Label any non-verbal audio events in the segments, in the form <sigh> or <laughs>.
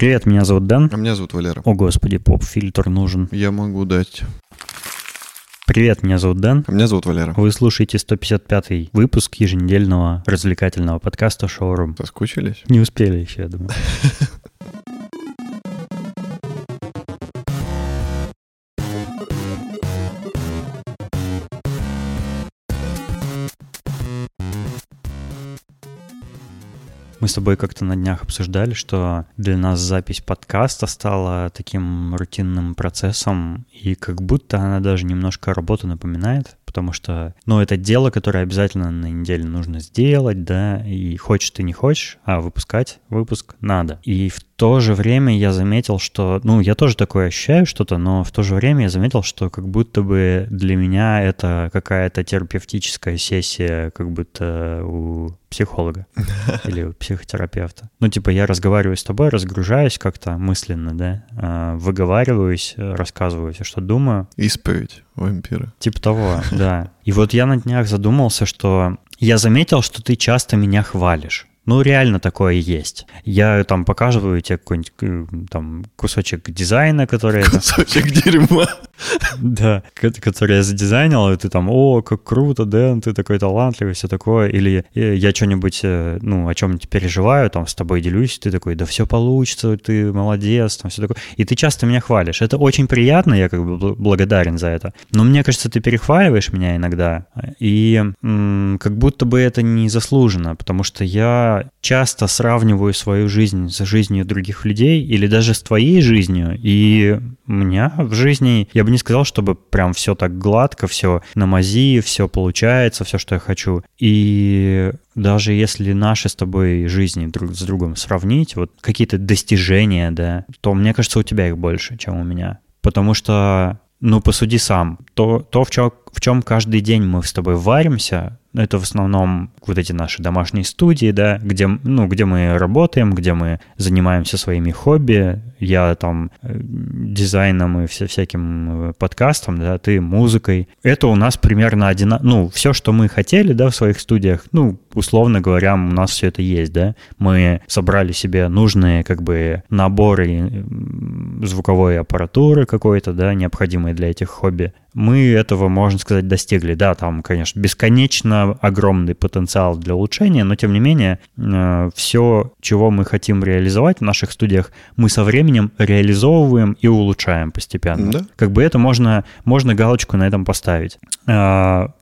Привет, меня зовут Дэн. А меня зовут Валера. О, господи, поп-фильтр нужен. Я могу дать. Привет, меня зовут Дэн. А меня зовут Валера. Вы слушаете 155-й выпуск еженедельного развлекательного подкаста «Шоурум». Соскучились? Не успели еще, я думаю. <laughs> Мы с тобой как-то на днях обсуждали, что для нас запись подкаста стала таким рутинным процессом, и как будто она даже немножко работу напоминает, потому что, ну, это дело, которое обязательно на неделе нужно сделать, да, и хочешь ты не хочешь, а выпускать выпуск надо. И в то же время я заметил, что, ну, я тоже такое ощущаю что-то, но в то же время я заметил, что как будто бы для меня это какая-то терапевтическая сессия, как будто у психолога <laughs> или у психотерапевта. Ну, типа, я разговариваю с тобой, разгружаюсь как-то мысленно, да, а, выговариваюсь, рассказываю все, что думаю. Исповедь вампира. Типа того, да. И вот я на днях задумался, что я заметил, что ты часто меня хвалишь. Ну, реально такое есть. Я там показываю тебе какой-нибудь э, там кусочек дизайна, который... Кусочек дерьма. <laughs> Да, который я задизайнил, и ты там, о, как круто, Дэн, ты такой талантливый, все такое. Или э, я что-нибудь, э, ну, о чем-нибудь переживаю, там, с тобой делюсь, ты такой, да все получится, ты молодец, там, все такое. И ты часто меня хвалишь. Это очень приятно, я как бы благодарен за это. Но мне кажется, ты перехваливаешь меня иногда, и м- как будто бы это не заслуженно, потому что я часто сравниваю свою жизнь с жизнью других людей или даже с твоей жизнью, и у меня в жизни, я бы не сказал, чтобы прям все так гладко, все на мази, все получается, все, что я хочу. И даже если наши с тобой жизни друг с другом сравнить, вот какие-то достижения, да, то мне кажется, у тебя их больше, чем у меня. Потому что ну, посуди сам. То, то в, чем, в чем каждый день мы с тобой варимся, это в основном вот эти наши домашние студии, да, где, ну, где мы работаем, где мы занимаемся своими хобби. Я там э, дизайном и вся, всяким э, подкастом, да, ты музыкой. Это у нас примерно одинаково. Ну, все, что мы хотели, да, в своих студиях, ну, условно говоря, у нас все это есть, да. Мы собрали себе нужные, как бы, наборы звуковой аппаратуры какой-то, да, необходимые для этих хобби мы этого, можно сказать, достигли. Да, там, конечно, бесконечно огромный потенциал для улучшения, но тем не менее, э, все, чего мы хотим реализовать в наших студиях, мы со временем реализовываем и улучшаем постепенно. Да. Как бы это можно, можно галочку на этом поставить.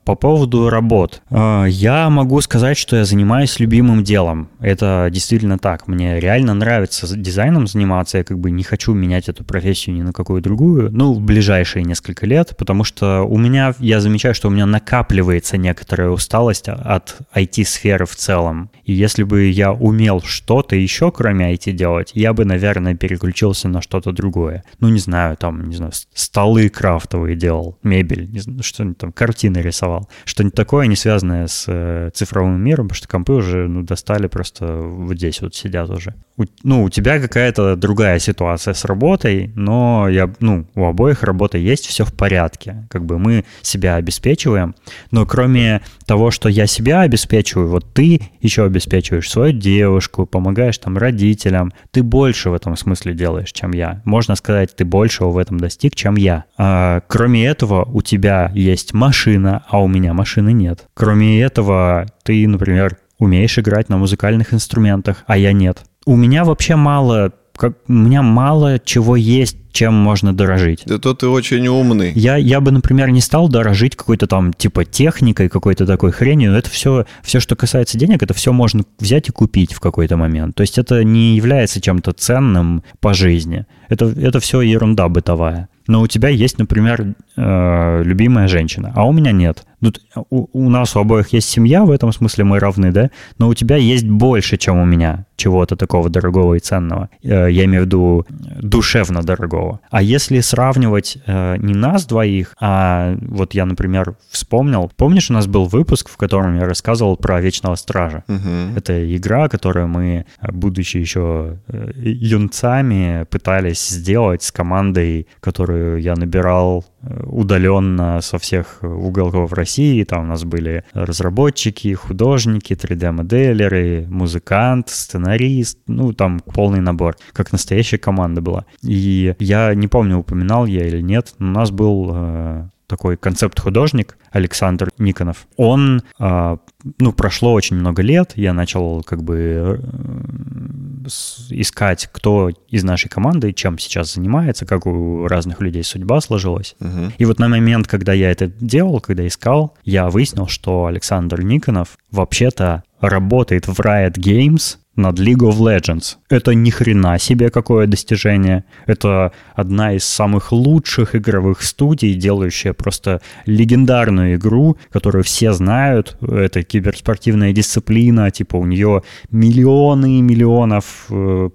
По поводу работ. Э, я могу сказать, что я занимаюсь любимым делом. Это действительно так. Мне реально нравится дизайном заниматься. Я как бы не хочу менять эту профессию ни на какую другую. Ну, в ближайшие несколько лет, потому что у меня, я замечаю, что у меня накапливается некоторая усталость от IT-сферы в целом. И если бы я умел что-то еще, кроме IT делать, я бы, наверное, переключился на что-то другое. Ну, не знаю, там, не знаю, столы крафтовые делал, мебель, что-нибудь там, картины рисовал. Что-нибудь такое, не связанное с э, цифровым миром, потому что компы уже, ну, достали просто вот здесь вот сидят уже. У, ну, у тебя какая-то другая ситуация с работой, но я, ну, у обоих работа есть, все в порядке. Как бы мы себя обеспечиваем, но кроме того, что я себя обеспечиваю, вот ты еще обеспечиваешь свою девушку, помогаешь там родителям, ты больше в этом смысле делаешь, чем я. Можно сказать, ты большего в этом достиг, чем я. А, кроме этого, у тебя есть машина, а у меня машины нет. Кроме этого, ты, например, умеешь играть на музыкальных инструментах, а я нет. У меня вообще мало как, у меня мало чего есть, чем можно дорожить. Зато ты очень умный. Я, я бы, например, не стал дорожить какой-то там типа техникой, какой-то такой хренью. Это все, все, что касается денег, это все можно взять и купить в какой-то момент. То есть это не является чем-то ценным по жизни. Это, это все ерунда бытовая но у тебя есть, например, э, любимая женщина, а у меня нет. Ну, у, у нас у обоих есть семья, в этом смысле мы равны, да, но у тебя есть больше, чем у меня чего-то такого дорогого и ценного. Э, я имею в виду душевно дорогого. А если сравнивать э, не нас двоих, а вот я, например, вспомнил, помнишь, у нас был выпуск, в котором я рассказывал про Вечного Стража? Угу. Это игра, которую мы, будучи еще юнцами, пытались сделать с командой, которую я набирал э, удаленно со всех уголков России России. Там у нас были разработчики, художники, 3D-моделеры, музыкант, сценарист. Ну, там полный набор. Как настоящая команда была. И я не помню, упоминал я или нет, но у нас был э, такой концепт-художник Александр Никонов. Он, э, ну, прошло очень много лет, я начал как бы э, искать, кто из нашей команды чем сейчас занимается, как у разных людей судьба сложилась. Мгм. И вот на момент, когда я это делал, когда искал, я выяснил, что Александр Никонов вообще-то работает в Riot Games над League of Legends. Это ни хрена себе какое достижение. Это одна из самых лучших игровых студий, делающая просто легендарную игру, которую все знают. Это киберспортивная дисциплина, типа у нее миллионы и миллионов э,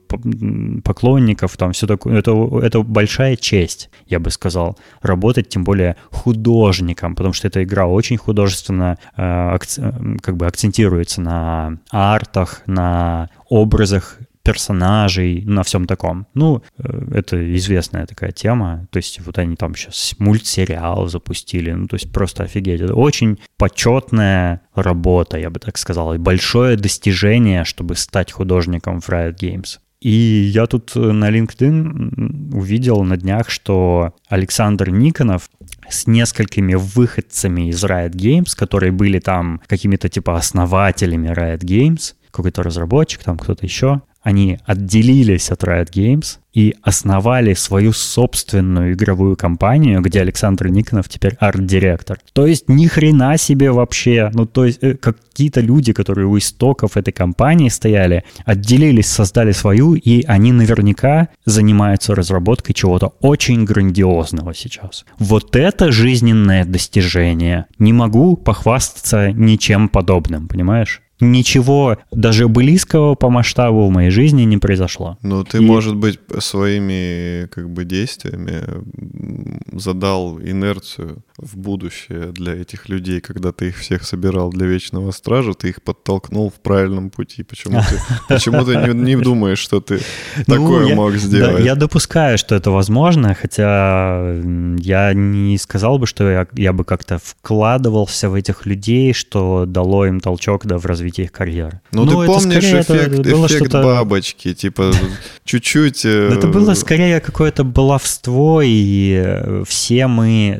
поклонников, там все такое. Это, это большая честь, я бы сказал, работать тем более художником, потому что эта игра очень художественно э, э, как бы акцентируется на артах, на образах персонажей, на всем таком. Ну, э, это известная такая тема. То есть вот они там сейчас мультсериал запустили. Ну, то есть просто офигеть. Это очень почетная работа, я бы так сказал, и большое достижение, чтобы стать художником в Riot Games. И я тут э, на LinkedIn увидел на днях, что Александр Никонов с несколькими выходцами из Riot Games, которые были там какими-то типа основателями Riot Games, какой-то разработчик, там кто-то еще, они отделились от Riot Games и основали свою собственную игровую компанию, где Александр Никонов теперь арт-директор. То есть ни хрена себе вообще. Ну, то есть э, какие-то люди, которые у истоков этой компании стояли, отделились, создали свою, и они наверняка занимаются разработкой чего-то очень грандиозного сейчас. Вот это жизненное достижение. Не могу похвастаться ничем подобным, понимаешь? Ничего даже близкого по масштабу в моей жизни не произошло. Ну, ты, И- может быть, своими как бы действиями задал инерцию в будущее для этих людей, когда ты их всех собирал для Вечного Стража, ты их подтолкнул в правильном пути. Почему ты, <laughs> почему ты не, не думаешь, что ты Ну, такое я- мог Да, сделать? я допускаю, что это возможно, хотя я не сказал бы, что я, я бы как-то вкладывался в этих людей, что дало им толчок да, в развитии их карьеры. Ну, ты это помнишь скорее это эффект, было эффект бабочки, типа <laughs> чуть-чуть... э, Это было скорее какое-то баловство, и э, все мы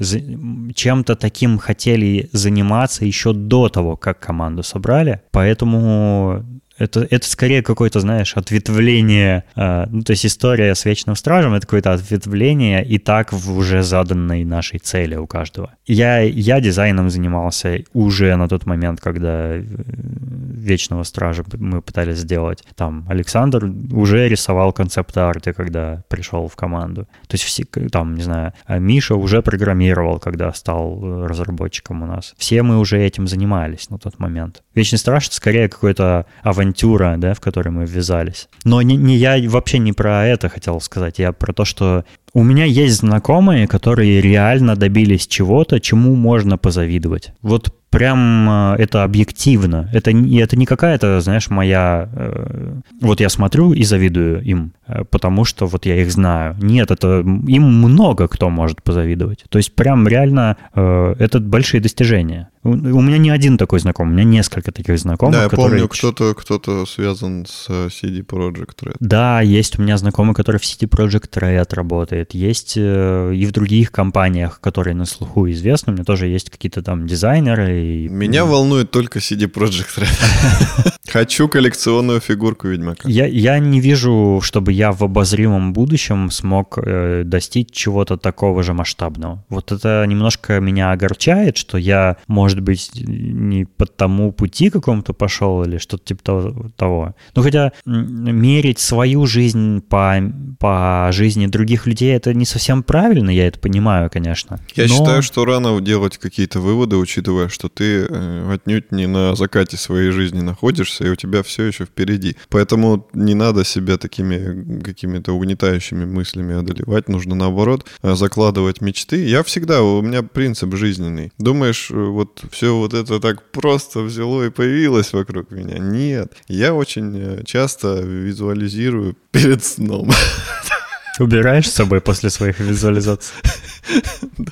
чем-то таким хотели заниматься еще до того, как команду собрали. Поэтому это, это скорее какое-то, знаешь, ответвление, э, ну, то есть история с Вечным Стражем — это какое-то ответвление и так в уже заданной нашей цели у каждого. Я, я дизайном занимался уже на тот момент, когда э, Вечного Стража мы пытались сделать. Там Александр уже рисовал концепт-арты, когда пришел в команду. То есть все, там, не знаю, а Миша уже программировал, когда стал э, разработчиком у нас. Все мы уже этим занимались на тот момент. Вечный Страж — это скорее какая-то авантюра, да, в которой мы ввязались. Но не, не я вообще не про это хотел сказать, я про то, что у меня есть знакомые, которые реально добились чего-то, чему можно позавидовать. Вот прям э, это объективно. Это, не- это не какая-то, знаешь, моя... э, вот я смотрю и завидую им, э, потому что вот я их знаю. Нет, это им много кто может позавидовать. То есть прям реально это большие достижения. У, меня не один такой знакомый, у меня несколько таких знакомых, Да, я которые... помню, кто-то кто связан с CD Projekt Red. Да, есть у меня знакомый, который в CD Project Red работает. Есть э, и в других компаниях, которые на слуху известны. У меня тоже есть какие-то там дизайнеры. И... Меня волнует только CD Projekt Red. <laughs> Хочу коллекционную фигурку Ведьмака. Я, я не вижу, чтобы я в обозримом будущем смог э, достичь чего-то такого же масштабного. Вот это немножко меня огорчает, что я, может быть, не по тому пути какому-то пошел или что-то типа того-. Ну, хотя мерить свою жизнь по, по жизни других людей, это не совсем правильно, я это понимаю, конечно. Я Но- считаю, что рано делать какие-то выводы, учитывая, что ты э, отнюдь не на закате своей жизни находишься, и у тебя все еще впереди. Поэтому не надо себя такими какими-то угнетающими мыслями одолевать. Нужно, наоборот, э, закладывать мечты. Я всегда, у меня принцип жизненный. Думаешь, э, вот все вот это так просто взяло и появилось вокруг меня? Нет. Я очень часто визуализирую перед сном. <laughs> Убираешь с собой после своих визуализаций? <laughs>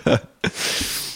Да.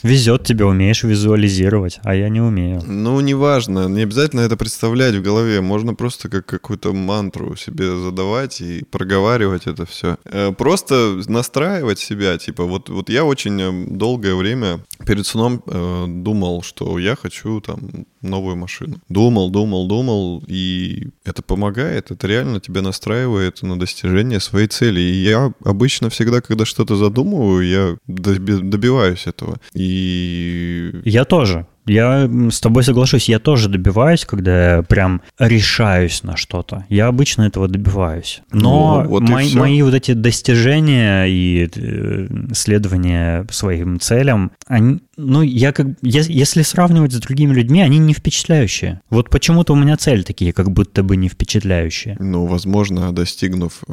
Везет тебе, умеешь визуализировать, а я не умею. Ну, неважно, не обязательно это представлять в голове, можно просто как какую-то мантру себе задавать и проговаривать это все. Э, просто настраивать себя, типа, вот, вот я очень э, долгое время перед сном э, думал, что я хочу там новую машину. Думал, думал, думал, и это помогает, это реально тебя настраивает на достижение своей цели. И я обычно всегда, когда что-то задумываю, я добиваюсь этого. И... Я тоже. Я с тобой соглашусь, я тоже добиваюсь, когда я прям решаюсь на что-то. Я обычно этого добиваюсь. Но ну, вот мои, мои вот эти достижения и э, следования своим целям, они, ну, я как, если сравнивать с другими людьми, они не впечатляющие. Вот почему-то у меня цели такие, как будто бы не впечатляющие. Ну, возможно, достигнув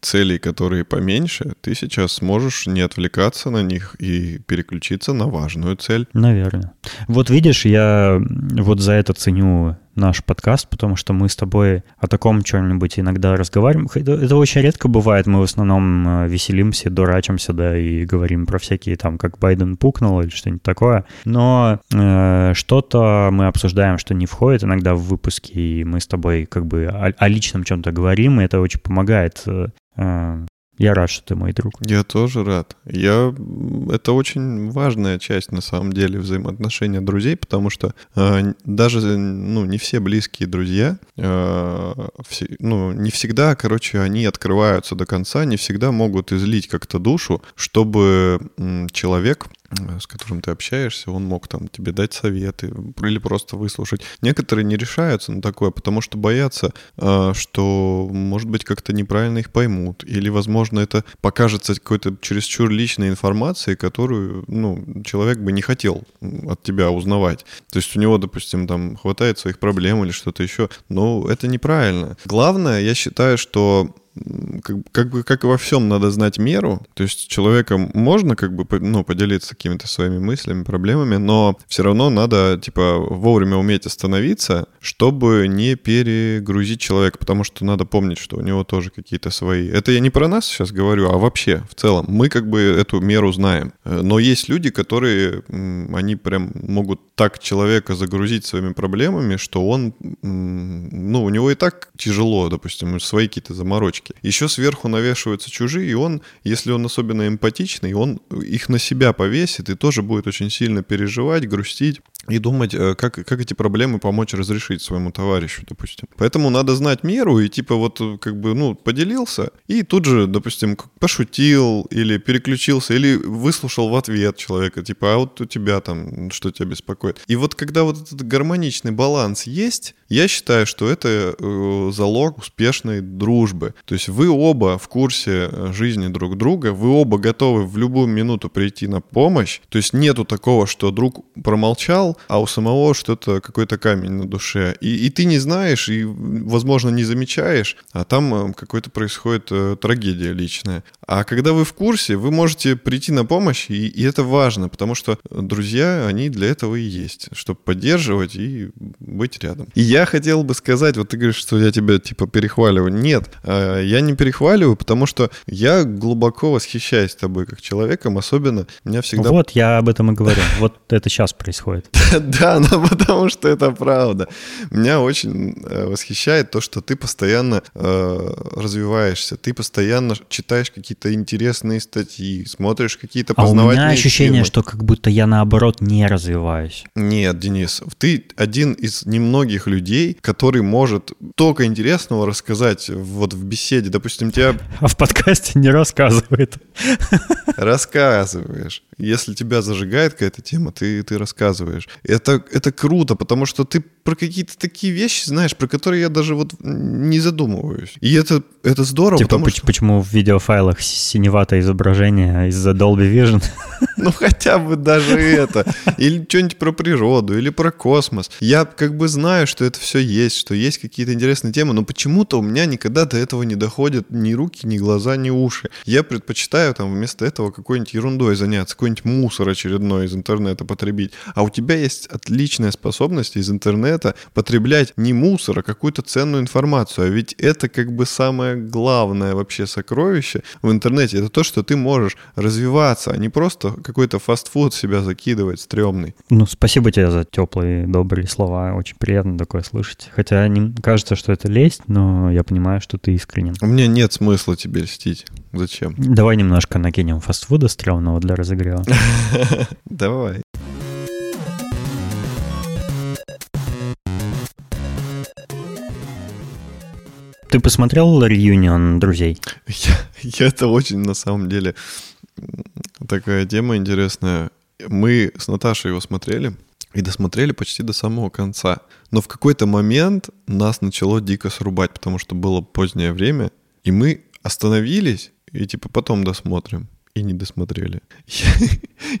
целей, которые поменьше, ты сейчас сможешь не отвлекаться на них и переключиться на важную цель. Наверное. Вот видишь, я вот за это ценю наш подкаст, потому что мы с тобой о таком чем-нибудь иногда разговариваем. Это очень редко бывает, мы в основном э, веселимся, дурачимся, да, и говорим про всякие там, как Байден пукнул или что-нибудь такое. Но э, что-то мы обсуждаем, что не входит иногда в выпуски, и мы с тобой как бы о, о личном чем-то говорим, и это очень помогает э, э я рад, что ты мой друг. Я тоже рад. Я... Это очень важная часть, на самом деле, взаимоотношения друзей, потому что э, даже ну, не все близкие друзья, э, все, ну, не всегда, короче, они открываются до конца, не всегда могут излить как-то душу, чтобы человек с которым ты общаешься, он мог там тебе дать советы или просто выслушать. Некоторые не решаются на такое, потому что боятся, а, что, может быть, как-то неправильно их поймут, или, возможно, это покажется какой-то чересчур личной информацией, которую, ну, человек бы не хотел от тебя узнавать. То есть у него, допустим, там хватает своих проблем или что-то еще, но это неправильно. Главное, я считаю, что как, как бы как и во всем надо знать меру. То есть человеком можно как бы ну, поделиться какими-то своими мыслями, проблемами, но все равно надо типа вовремя уметь остановиться, чтобы не перегрузить человека, потому что надо помнить, что у него тоже какие-то свои. Это я не про нас сейчас говорю, а вообще в целом. Мы как бы эту меру знаем. Но есть люди, которые, они прям могут так человека загрузить своими проблемами, что он, ну, у него и так тяжело, допустим, свои какие-то заморочки. Еще сверху навешиваются чужие, и он, если он особенно эмпатичный, он их на себя повесит и тоже будет очень сильно переживать, грустить и думать, э, как, как эти проблемы помочь разрешить своему товарищу, допустим. Поэтому надо знать меру и типа вот э, как бы, ну, поделился и тут же, допустим, пошутил или переключился, или выслушал в ответ человека, типа, а вот у тебя там, что тебя беспокоит. И вот когда вот этот гармоничный баланс есть, я считаю, что это э, залог успешной дружбы. То есть вы оба в курсе жизни друг друга, вы оба готовы в любую минуту прийти на помощь. То есть нету такого, что друг промолчал, а у самого что-то, какой-то камень на душе. И, и ты не знаешь, и, возможно, не замечаешь, а там э, какой-то происходит э, трагедия личная. А когда вы в курсе, вы можете прийти на помощь, и, и это важно, потому что друзья, они для этого и есть, чтобы поддерживать и быть рядом. И я хотел бы сказать, вот ты говоришь, что я тебя типа перехваливаю. Нет, э, я не перехваливаю, потому что я глубоко восхищаюсь тобой как человеком, особенно меня всегда... Вот, я об этом и говорю. <laughs> Вот это сейчас происходит. Да, <laughs> но потому что это правда. Меня очень э, восхищает то, что ты постоянно э, развиваешься, ты постоянно читаешь какие-то интересные статьи, смотришь какие-то познавательные А у меня ощущение, что как будто я наоборот не развиваюсь. Нет, Денис, ты один из немногих людей, который может только интересного рассказать вот в беседе. Допустим, тебя... А в подкасте не рассказывает. Рассказываешь. Если тебя зажигает какая-то тема, ты, ты рассказываешь. Это, это круто, потому что ты про какие-то такие вещи знаешь, про которые я даже вот не задумываюсь. И это, это здорово, типа, потому что... Почему в видеофайлах синеватое изображение из-за Dolby Vision? <laughs> Ну, хотя бы даже это. Или что-нибудь про природу, или про космос. Я как бы знаю, что это все есть, что есть какие-то интересные темы, но почему-то у меня никогда до этого не доходят ни руки, ни глаза, ни уши. Я предпочитаю там вместо этого какой-нибудь ерундой заняться, какой-нибудь мусор очередной из интернета потребить. А у тебя есть отличная способность из интернета потреблять не мусор, а какую-то ценную информацию. А ведь это как бы самое главное вообще сокровище в интернете. Это то, что ты можешь развиваться, а не просто какой-то фастфуд себя закидывать стрёмный. Ну, спасибо тебе за теплые, добрые слова. Очень приятно такое слышать. Хотя не кажется, что это лесть, но я понимаю, что ты искренен. У меня нет смысла тебе льстить. Зачем? Давай немножко накинем фастфуда стрёмного для разогрева. <laughs> Давай. Ты посмотрел реюнион друзей? Я, я это очень, на самом деле, такая тема интересная. Мы с Наташей его смотрели и досмотрели почти до самого конца. Но в какой-то момент нас начало дико срубать, потому что было позднее время, и мы остановились и типа потом досмотрим. И не досмотрели. Я,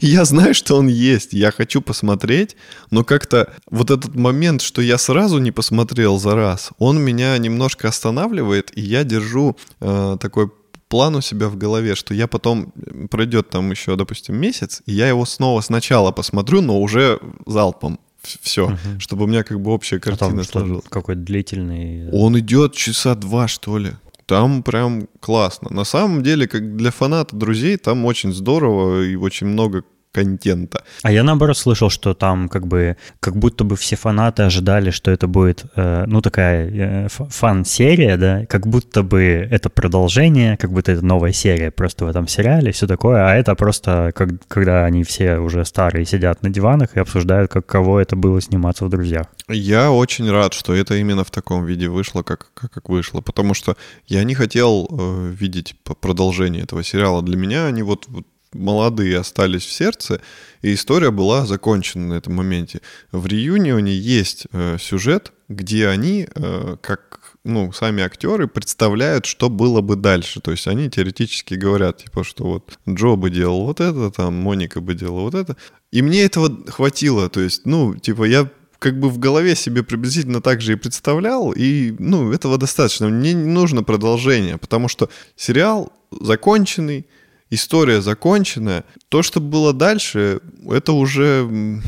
<laughs> я знаю, что он есть, я хочу посмотреть, но как-то вот этот момент, что я сразу не посмотрел за раз, он меня немножко останавливает, и я держу э, такой план у себя в голове, что я потом пройдет там еще, допустим, месяц, и я его снова сначала посмотрю, но уже залпом все, угу. чтобы у меня как бы общая картина сложилась. Какой-то длительный. Он идет часа два, что ли. Там прям классно. На самом деле, как для фаната друзей, там очень здорово и очень много контента. А я наоборот слышал, что там как бы как будто бы все фанаты ожидали, что это будет э, ну такая э, фан-серия, да, как будто бы это продолжение, как будто это новая серия просто в этом сериале, все такое, а это просто как, когда они все уже старые сидят на диванах и обсуждают, как кого это было сниматься в «Друзьях». Я очень рад, что это именно в таком виде вышло, как, как, как вышло, потому что я не хотел э, видеть продолжение этого сериала. Для меня они вот, вот молодые остались в сердце, и история была закончена на этом моменте. В реюнионе есть э, сюжет, где они, э, как ну, сами актеры, представляют, что было бы дальше. То есть они теоретически говорят, типа, что вот Джо бы делал вот это, там Моника бы делала вот это. И мне этого хватило. То есть, ну, типа, я как бы в голове себе приблизительно так же и представлял, и, ну, этого достаточно. Мне не нужно продолжение, потому что сериал законченный, история законченная. То, что было дальше, это уже,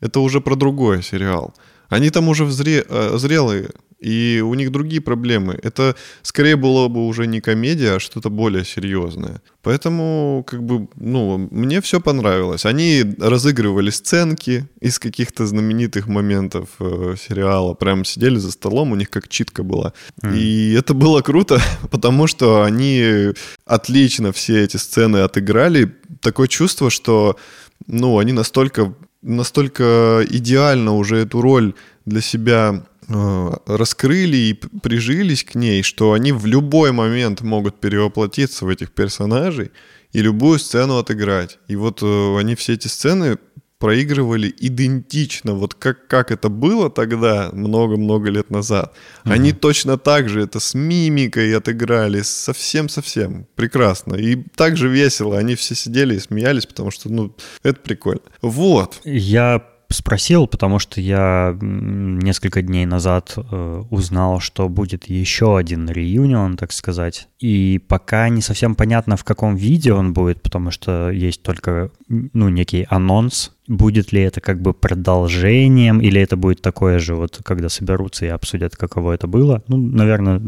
это уже про другой сериал. Они там уже взре, э, зрелые, и у них другие проблемы. Это скорее было бы уже не комедия, а что-то более серьезное. Поэтому, как бы, ну, мне все понравилось. Они разыгрывали сценки из каких-то знаменитых моментов э, сериала. Прям сидели за столом, у них как читка была. Mm. И это было круто, <laughs> потому что они отлично все эти сцены отыграли. Такое чувство, что, ну, они настолько, настолько идеально уже эту роль для себя раскрыли и прижились к ней, что они в любой момент могут перевоплотиться в этих персонажей и любую сцену отыграть. И вот э, они все эти сцены проигрывали идентично, вот как, как это было тогда, много-много лет назад. Mm-hmm. Они точно так же это с мимикой отыграли, совсем-совсем прекрасно. И так же весело, они все сидели и смеялись, потому что, ну, это прикольно. Вот. Я спросил, потому что я несколько дней назад э, узнал, что будет еще один реюнион, так сказать. И пока не совсем понятно, в каком виде он будет, потому что есть только ну, некий анонс. Будет ли это как бы продолжением, или это будет такое же, вот когда соберутся и обсудят, каково это было? Ну, наверное,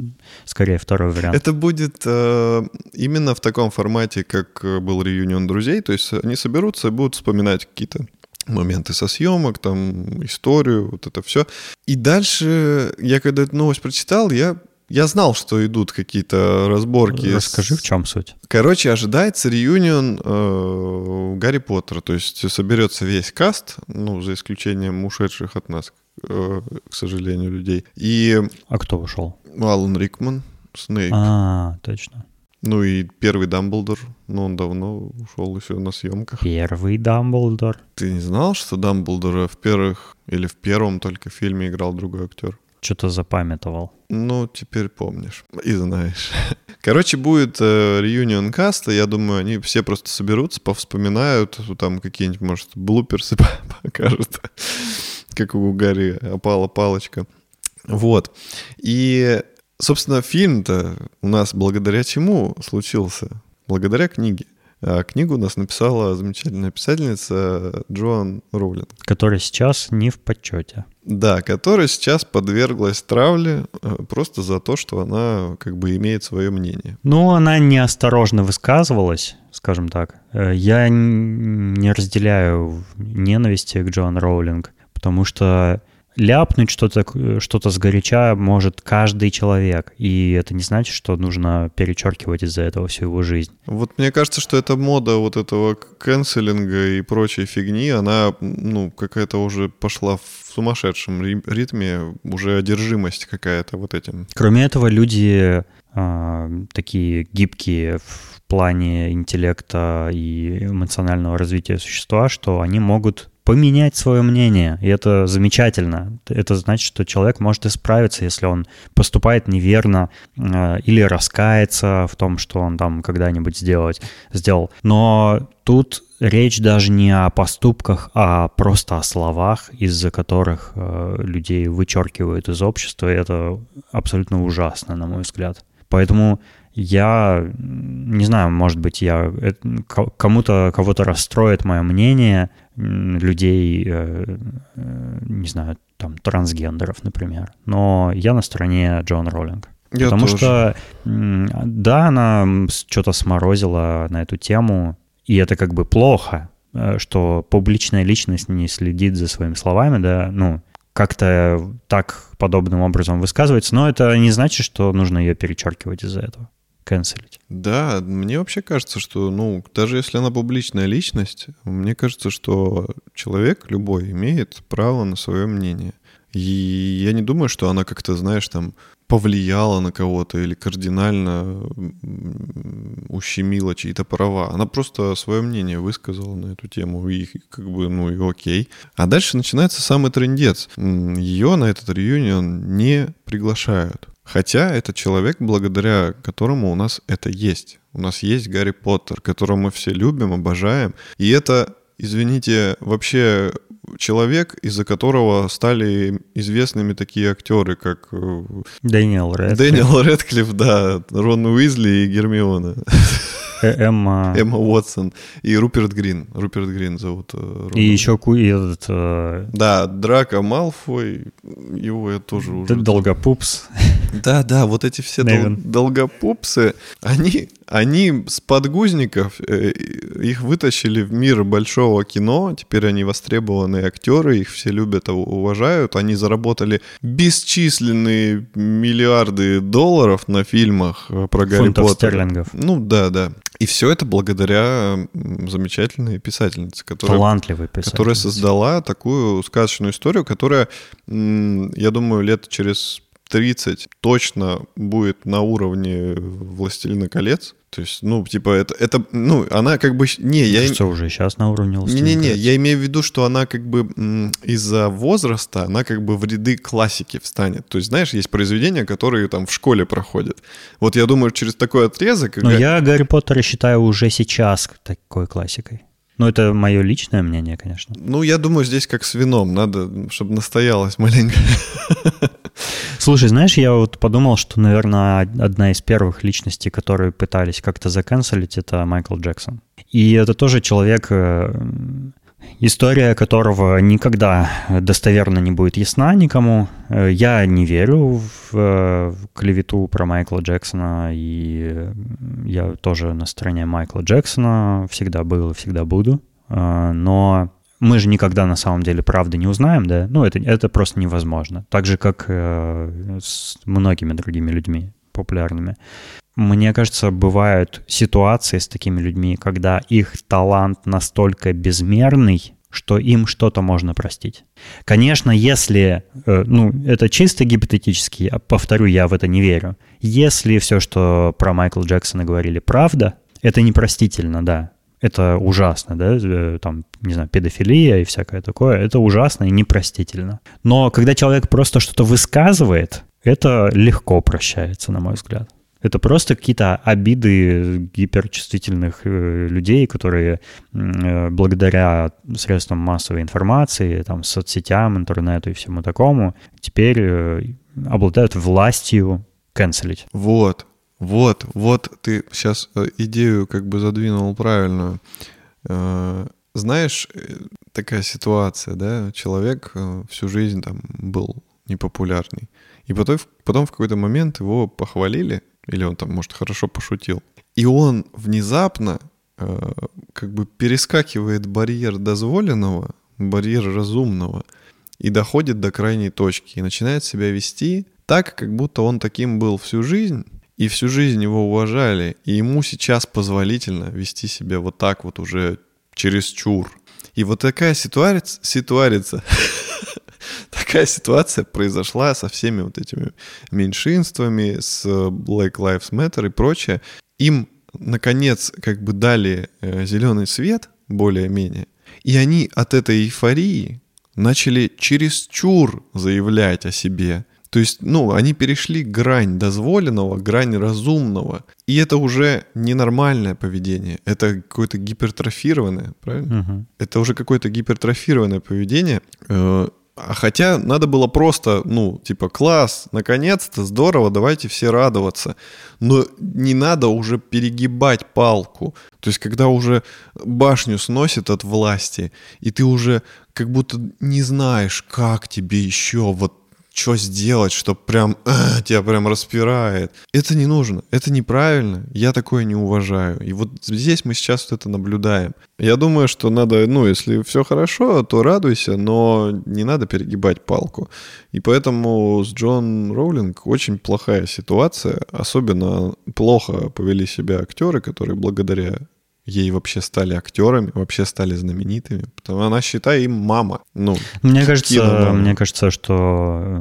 скорее второй вариант. Это будет э, именно в таком формате, как был реюнион друзей. То есть они соберутся и будут вспоминать какие-то моменты со съемок, там, историю, вот это все. И дальше, я когда эту новость прочитал, я я знал, что идут какие-то разборки. Расскажи, в чем суть. Короче, ожидается реюнион э, Гарри Поттера. То есть соберется весь каст, ну, за исключением ушедших от нас, э, к сожалению, людей. И... А кто ушел? Алан Рикман, Снейп. А, точно. Ну и первый Дамблдор, но он давно ушел еще на съемках. Первый Дамблдор. Ты не знал, что Дамблдора в первых или в первом только фильме играл другой актер? Что-то запамятовал. Ну, теперь помнишь и знаешь. <laughs> Короче, будет э, реюнион каста, я думаю, они все просто соберутся, повспоминают, там какие-нибудь, может, блуперсы <laughs> покажут, как у Гарри опала палочка. Вот. И Собственно, фильм-то у нас благодаря чему случился? Благодаря книге. А книгу у нас написала замечательная писательница Джоан Роулинг. Которая сейчас не в почете. Да, которая сейчас подверглась травле э, просто за то, что она как бы имеет свое мнение. Ну, она неосторожно высказывалась, скажем так. Э, я не разделяю ненависти к Джоан Роулинг, потому что ляпнуть что-то что сгоряча может каждый человек. И это не значит, что нужно перечеркивать из-за этого всю его жизнь. Вот мне кажется, что эта мода вот этого канцелинга и прочей фигни, она, ну, какая-то уже пошла в сумасшедшем ритме, уже одержимость какая-то вот этим. Кроме этого, люди э, такие гибкие в плане интеллекта и эмоционального развития существа, что они могут поменять свое мнение, и это замечательно. Это значит, что человек может исправиться, если он поступает неверно э, или раскается в том, что он там когда-нибудь сделать, сделал. Но тут речь даже не о поступках, а просто о словах, из-за которых э, людей вычеркивают из общества, и это абсолютно ужасно, на мой взгляд. Поэтому я не знаю, может быть, я э, кому-то кого-то расстроит мое мнение людей, э, э, не знаю, там трансгендеров, например. Но я на стороне Джон Роллинг. Я Потому тоже. что, да, она что-то сморозила на эту тему, и это как бы плохо, что публичная личность не следит за своими словами, да, ну, как-то так подобным образом высказывается, но это не значит, что нужно ее перечеркивать из-за этого канцелить. Да, мне вообще кажется, что, ну, даже если она публичная личность, мне кажется, что человек любой имеет право на свое мнение. И я не думаю, что она как-то, знаешь, там повлияла на кого-то или кардинально ущемила чьи-то права. Она просто свое мнение высказала на эту тему, и как бы, ну и окей. А дальше начинается самый трендец. Ее на этот реюнион не приглашают. Хотя это человек, благодаря которому у нас это есть. У нас есть Гарри Поттер, которого мы все любим, обожаем. И это, извините, вообще человек, из-за которого стали известными такие актеры, как... Э, Дэниел Редклифф. Дэниел Редклифф, да, Рон Уизли и Гермиона. <laughs> Э, Эмма... Эмма Уотсон и Руперт Грин. Руперт Грин зовут. Э, Рона. И еще ку... этот... Э... Да, Драка Малфой, его я тоже уже... Долгопупс. Да, да, вот эти все дол... долгопупсы, они, они с подгузников, э, их вытащили в мир большого кино, теперь они востребованные актеры, их все любят, уважают, они заработали бесчисленные миллиарды долларов на фильмах про Гарри Фунтов Поттера. стерлингов. Ну да, да. И все это благодаря замечательной писательнице, которая, Талантливой писательнице. которая создала такую сказочную историю, которая, я думаю, лет через 30 точно будет на уровне «Властелина колец». То есть, ну, типа, это, это ну, она как бы... Не, я... Кажется, им... уже сейчас на уровне Не-не-не, я имею в виду, что она как бы из-за возраста, она как бы в ряды классики встанет. То есть, знаешь, есть произведения, которые там в школе проходят. Вот я думаю, через такой отрезок... Но я Гарри Поттера считаю уже сейчас такой классикой. Ну, это мое личное мнение, конечно. Ну, я думаю, здесь как с вином. Надо, чтобы настоялось маленько. <laughs> Слушай, знаешь, я вот подумал, что, наверное, одна из первых личностей, которые пытались как-то заканцелить, это Майкл Джексон. И это тоже человек, э, история которого никогда достоверно не будет ясна никому. Э, я не верю в э, клевету про Майкла Джексона, и я тоже на стороне Майкла Джексона всегда был и всегда буду. Но мы же никогда на самом деле правды не узнаем, да? Ну, это, это просто невозможно. Так же, как э, с многими другими людьми популярными. Мне кажется, бывают ситуации с такими людьми, когда их талант настолько безмерный, что им что-то можно простить. Конечно, если, э, ну, это чисто гипотетически, повторю, я в это не верю. Если все, что про Майкла Джексона говорили, правда, это непростительно, да это ужасно, да, э, там, не знаю, педофилия и всякое такое, это ужасно и непростительно. Но когда человек просто что-то высказывает, это легко прощается, на мой взгляд. Это просто какие-то обиды гиперчувствительных э, людей, которые э, благодаря средствам массовой информации, там, соцсетям, интернету и всему такому, теперь обладают властью канцелить. Вот. Вот, вот ты сейчас э, идею как бы задвинул правильную. Э, знаешь, э, такая ситуация, да, человек всю жизнь там был непопулярный. И потом, потом в какой-то момент его похвалили, или он там, может, хорошо пошутил. И он внезапно как бы перескакивает барьер дозволенного, барьер разумного, и доходит до крайней точки, и начинает себя вести так, как будто он таким был всю жизнь, и всю жизнь его уважали, и ему сейчас позволительно вести себя вот так вот уже через чур. И вот такая ситуация, ситуация, <laughs> такая ситуация произошла со всеми вот этими меньшинствами, с Black Lives Matter и прочее. Им, наконец, как бы дали э, зеленый свет, более-менее, и они от этой эйфории начали через чур заявлять о себе – то есть, ну, они перешли грань дозволенного, грань разумного. И это уже ненормальное поведение. Это какое-то гипертрофированное, правильно? Угу. Это уже какое-то гипертрофированное поведение. Э, а хотя надо было просто, ну, типа, класс, наконец-то, здорово, давайте все радоваться. Но не надо уже перегибать палку. То есть, когда уже башню сносит от власти, и ты уже как будто не знаешь, как тебе еще вот что сделать, что прям э, тебя прям распирает. Это не нужно, это неправильно, я такое не уважаю. И вот здесь мы сейчас вот это наблюдаем. Я думаю, что надо, ну, если все хорошо, то радуйся, но не надо перегибать палку. И поэтому с Джон Роулинг очень плохая ситуация. Особенно плохо повели себя актеры, которые благодаря ей вообще стали актерами, вообще стали знаменитыми. Потому она, считай, им мама. Ну, мне кажется, мне кажется, что э,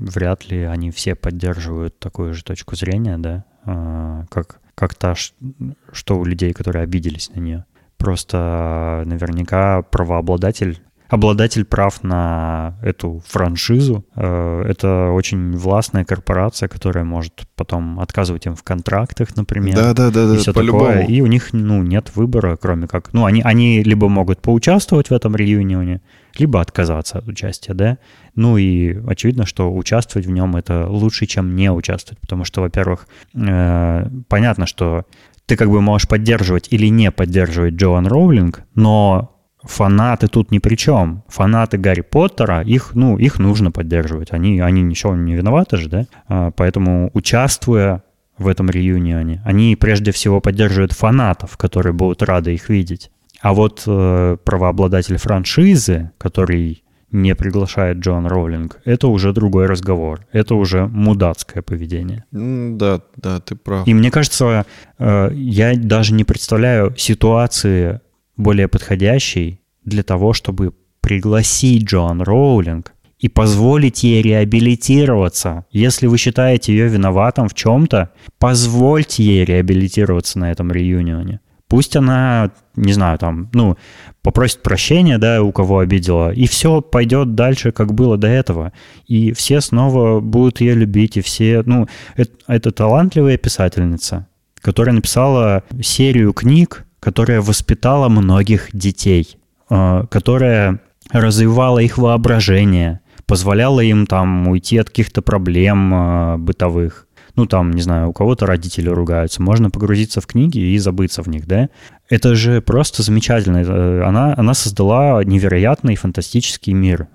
вряд ли они все поддерживают такую же точку зрения, да, э, как, как та, что у людей, которые обиделись на нее. Просто наверняка правообладатель обладатель прав на эту франшизу. Э, это очень властная корпорация, которая может потом отказывать им в контрактах, например. Да, да, да, и все такое. И у них ну, нет выбора, кроме как. Ну, они, они либо могут поучаствовать в этом реюнионе, либо отказаться от участия, да. Ну и очевидно, что участвовать в нем это лучше, чем не участвовать, потому что, во-первых, э, понятно, что ты как бы можешь поддерживать или не поддерживать Джоан Роулинг, но фанаты тут ни при чем. Фанаты Гарри Поттера, их, ну, их нужно поддерживать. Они, они ничего не виноваты же, да? А, поэтому, участвуя в этом реюнионе, они прежде всего поддерживают фанатов, которые будут рады их видеть. А вот э, правообладатель франшизы, который не приглашает Джон Роулинг, это уже другой разговор. Это уже мудацкое поведение. Да, да, ты прав. И мне кажется, э, я даже не представляю ситуации, более подходящий для того, чтобы пригласить Джоан Роулинг и позволить ей реабилитироваться. Если вы считаете ее виноватым в чем-то, позвольте ей реабилитироваться на этом реюнионе. Пусть она, не знаю, там, ну, попросит прощения, да, у кого обидела, и все пойдет дальше, как было до этого. И все снова будут ее любить, и все, ну, это, это талантливая писательница, которая написала серию книг, которая воспитала многих детей, э, которая развивала их воображение, позволяла им там уйти от каких-то проблем э, бытовых. Ну, там, не знаю, у кого-то родители ругаются, можно погрузиться в книги и забыться в них, да? Это же просто замечательно. Э, она, она создала невероятный фантастический мир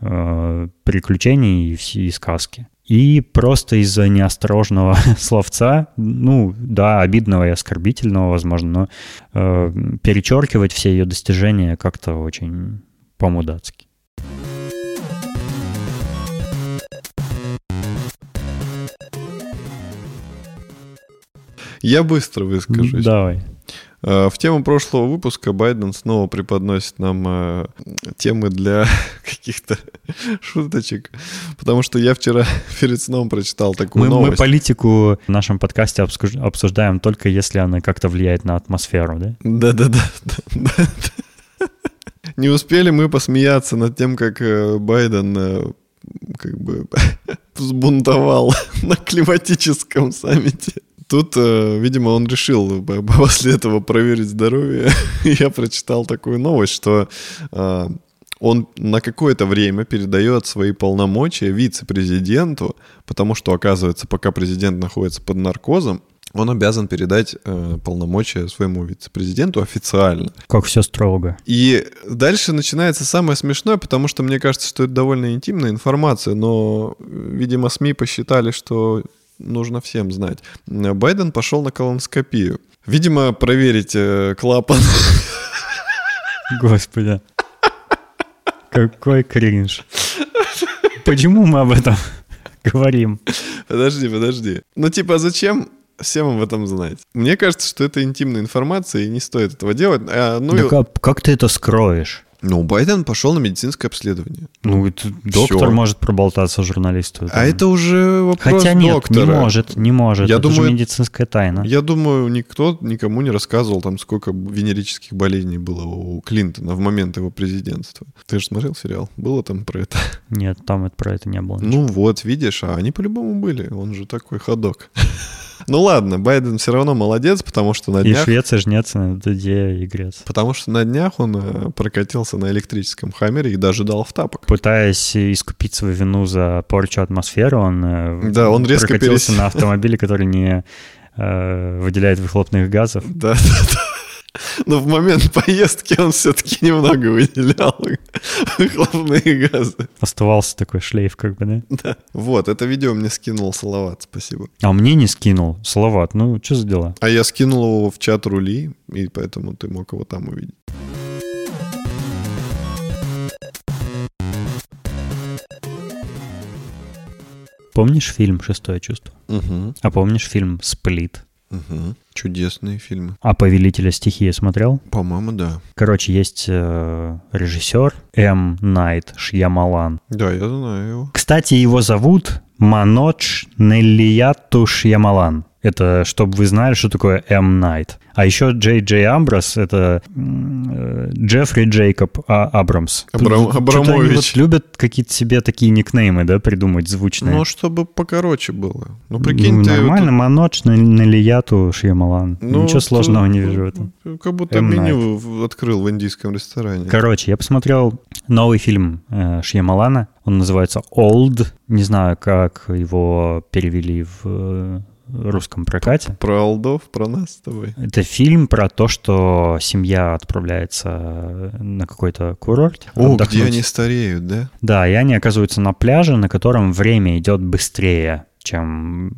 приключений и, и сказки. И просто из-за неосторожного <laughs> словца, ну да, обидного и оскорбительного, возможно, но э, перечеркивать все ее достижения как-то очень по-мудацки. Я быстро выскажусь. Давай. Э, в тему прошлого выпуска Байден снова преподносит нам э, темы для <laughs> каких-то <laughs> шуточек, потому что я вчера <laughs> перед сном прочитал такую мы, новость. Мы политику в нашем подкасте обсуждаем только если она как-то влияет на атмосферу, да? Да-да-да. Не успели мы посмеяться над тем, как э, Байден как бы взбунтовал на климатическом саммите. Тут, э, видимо, он решил <laughs> после этого проверить здоровье. <laughs> Я прочитал такую новость, что э, он на какое-то время передает свои полномочия вице-президенту, потому что, оказывается, пока президент находится под наркозом, он обязан передать э, полномочия своему вице-президенту официально. Как все строго. И дальше начинается самое смешное, потому что мне кажется, что это довольно интимная информация, но, видимо, СМИ посчитали, что нужно всем знать. Байден пошел на колоноскопию. Видимо, проверить э, клапан. Господи. Какой кринж. Почему мы об этом говорим? Подожди, подожди. Ну, типа, зачем всем об этом знать? Мне кажется, что это интимная информация, и не стоит этого делать. А, ну, да как, как ты это скроешь? Ну, Байден пошел на медицинское обследование. Ну, это доктор Всё. может проболтаться журналисту. А это уже вопрос Хотя нет, доктора. не может, не может. Я это думаю, же медицинская тайна. Я думаю, никто никому не рассказывал, там, сколько венерических болезней было у Клинтона в момент его президентства. Ты же смотрел сериал? Было там про это? Нет, там про это не было. Ничего. Ну вот, видишь, а они по-любому были. Он же такой ходок. Ну ладно, Байден все равно молодец, потому что на днях... И Швеция жнется на дуде и грец. Потому что на днях он э, прокатился на электрическом хаммере и даже дал в тапок. Пытаясь искупить свою вину за порчу атмосферы, он, э, да, он резко прокатился перес... на автомобиле, который не э, выделяет выхлопных газов. <laughs> Да, да, да. Но в момент поездки он все-таки немного выделял выхлопные газы. Оставался такой шлейф, как бы, да? Да. Вот, это видео мне скинул Салават, спасибо. А мне не скинул Салават, ну, что за дела? А я скинул его в чат Рули, и поэтому ты мог его там увидеть. Помнишь фильм «Шестое чувство»? Угу. А помнишь фильм «Сплит»? Угу. Чудесные фильмы. А «Повелителя стихии» смотрел? По-моему, да. Короче, есть э, режиссер М. Найт Шьямалан. Да, я знаю его. Кстати, его зовут Манодж Неллияту Шьямалан. Это чтобы вы знали, что такое М. Найт. А еще Джей Джей Амброс — это э, Джеффри Джейкоб а, Абрамс. Абрам, Абрамович. Вот любят какие-то себе такие никнеймы, да, придумать звучные. Ну, чтобы покороче было. Ну, прикинь, ну, ты... Нормально, вот... Манодж, Налияту, Шьямалан. Ну, Ничего сложного не вижу в этом. Как будто M. меню Night. открыл в индийском ресторане. Короче, я посмотрел новый фильм э, Шьямалана. Он называется «Old». Не знаю, как его перевели в э, русском прокате. Про Алдов, про нас с тобой. Это фильм про то, что семья отправляется на какой-то курорт. О, отдохнуть. где они стареют, да? Да, и они оказываются на пляже, на котором время идет быстрее чем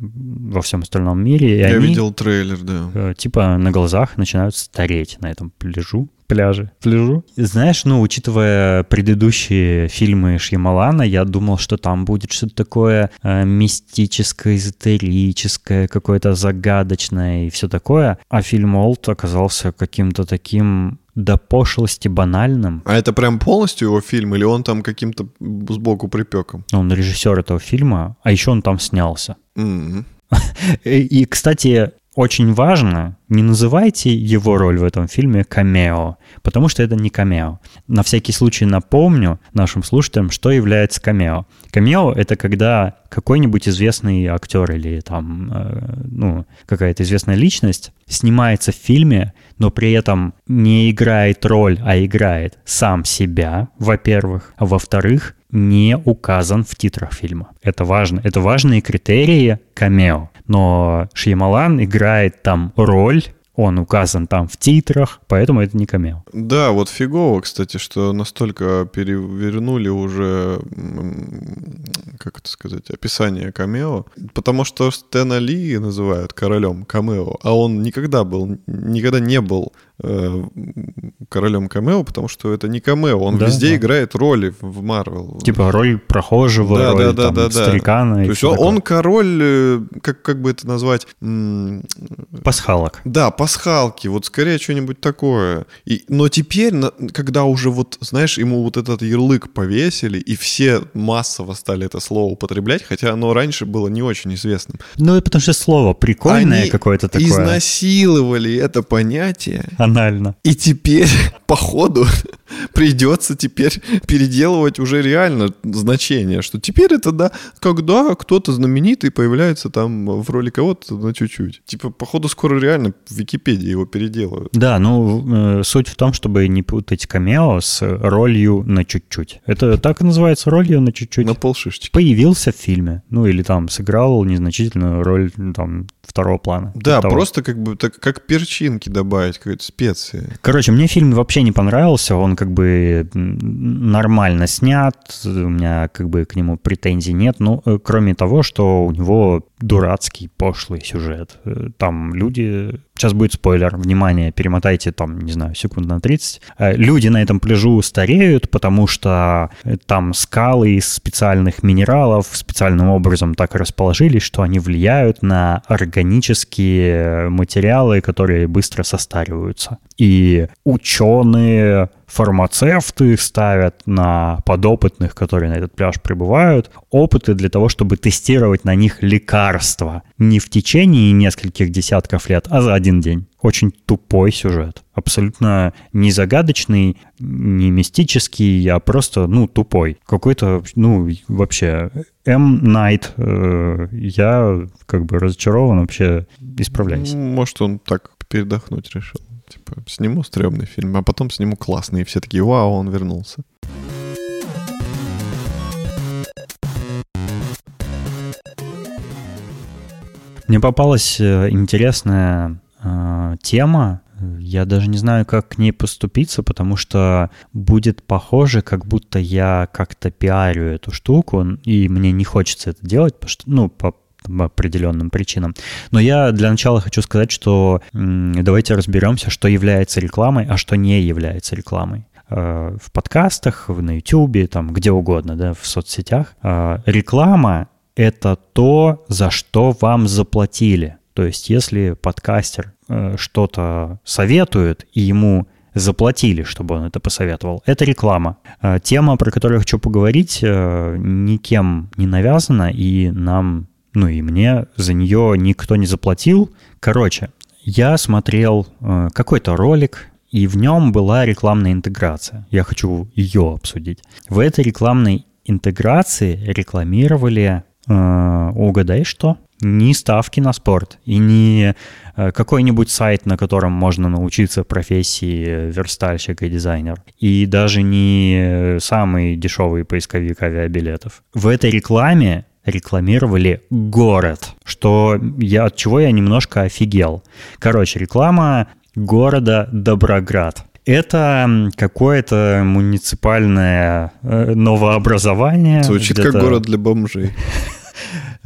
во всем остальном мире. И Я они, видел трейлер, да. Э, типа на глазах начинают стареть на этом пляжу пляже. Пляжу. Знаешь, ну, учитывая предыдущие фильмы Шьямалана, я думал, что там будет что-то такое э, мистическое, эзотерическое, какое-то загадочное и все такое. А фильм «Олд» оказался каким-то таким до пошлости банальным. А это прям полностью его фильм, или он там каким-то сбоку припеком? Он режиссер этого фильма, а еще он там снялся. Mm-hmm. <laughs> И, кстати, очень важно, не называйте его роль в этом фильме камео, потому что это не камео. На всякий случай напомню нашим слушателям, что является камео. Камео — это когда какой-нибудь известный актер или там, э, ну, какая-то известная личность снимается в фильме, но при этом не играет роль, а играет сам себя, во-первых, а во-вторых, не указан в титрах фильма. Это важно. Это важные критерии камео. Но Шьямалан играет там роль, он указан там в титрах, поэтому это не камео. Да, вот фигово, кстати, что настолько перевернули уже, как это сказать, описание камео, потому что Стэна Ли называют королем камео, а он никогда был, никогда не был королем камео, потому что это не камео, он да, везде да. играет роли в Марвел. Типа роль прохожего, да, роль да, там, да, да, старикана. То есть он, он король, э, как, как бы это назвать? Пасхалок. Да, пасхалки, вот скорее что-нибудь такое. И, но теперь, когда уже вот, знаешь, ему вот этот ярлык повесили, и все массово стали это слово употреблять, хотя оно раньше было не очень известным. Ну, и потому что слово прикольное какое-то такое. изнасиловали это понятие Анально. И теперь, <laughs> по ходу, <laughs> придется теперь переделывать уже реально значение, что теперь это, да, когда кто-то знаменитый появляется там в роли кого-то на чуть-чуть. Типа, походу, скоро реально в Википедии его переделают. Да, ну, э, суть в том, чтобы не путать камео с ролью на чуть-чуть. Это так и называется, ролью на чуть-чуть. На полшишечки. Появился в фильме, ну, или там сыграл незначительную роль, ну, там, второго плана. Да, Того. просто как бы так, как перчинки добавить, какой-то специи. Короче, мне фильм вообще не понравился, он как бы нормально снят, у меня как бы к нему претензий нет, ну, э, кроме того, что у него дурацкий, пошлый сюжет. Э, там люди... Сейчас будет спойлер. Внимание, перемотайте там, не знаю, секунд на 30. Э, люди на этом пляжу стареют, потому что там скалы из специальных минералов специальным образом так расположились, что они влияют на органические материалы, которые быстро состариваются. И ученые фармацевты ставят на подопытных, которые на этот пляж прибывают, опыты для того, чтобы тестировать на них лекарства. Не в течение нескольких десятков лет, а за один день. Очень тупой сюжет. Абсолютно не загадочный, не мистический, а просто, ну, тупой. Какой-то, ну, вообще... М. Найт, э, я как бы разочарован вообще. Исправляйся. Может, он так передохнуть решил. Типа, сниму стрёмный фильм, а потом сниму классный, и все такие, вау, он вернулся. Мне попалась э, интересная э, тема. Я даже не знаю, как к ней поступиться, потому что будет похоже, как будто я как-то пиарю эту штуку, и мне не хочется это делать, потому что, ну, по определенным причинам. Но я для начала хочу сказать, что давайте разберемся, что является рекламой, а что не является рекламой э, в подкастах, на YouTube, там где угодно, да, в соцсетях. Э, реклама — это то, за что вам заплатили. То есть если подкастер э, что-то советует, и ему заплатили, чтобы он это посоветовал. Это реклама. Тема, про которую я хочу поговорить, никем не навязана, и нам ну и мне за нее никто не заплатил. Короче, я смотрел э, какой-то ролик, и в нем была рекламная интеграция. Я хочу ее обсудить. В этой рекламной интеграции рекламировали, э, угадай что? Не ставки на спорт и не э, какой-нибудь сайт, на котором можно научиться профессии верстальщик и дизайнер. И даже не самый дешевый поисковик авиабилетов. В этой рекламе рекламировали город, что я, от чего я немножко офигел. Короче, реклама города Доброград. Это какое-то муниципальное э, новообразование. Звучит как город для бомжей. <laughs>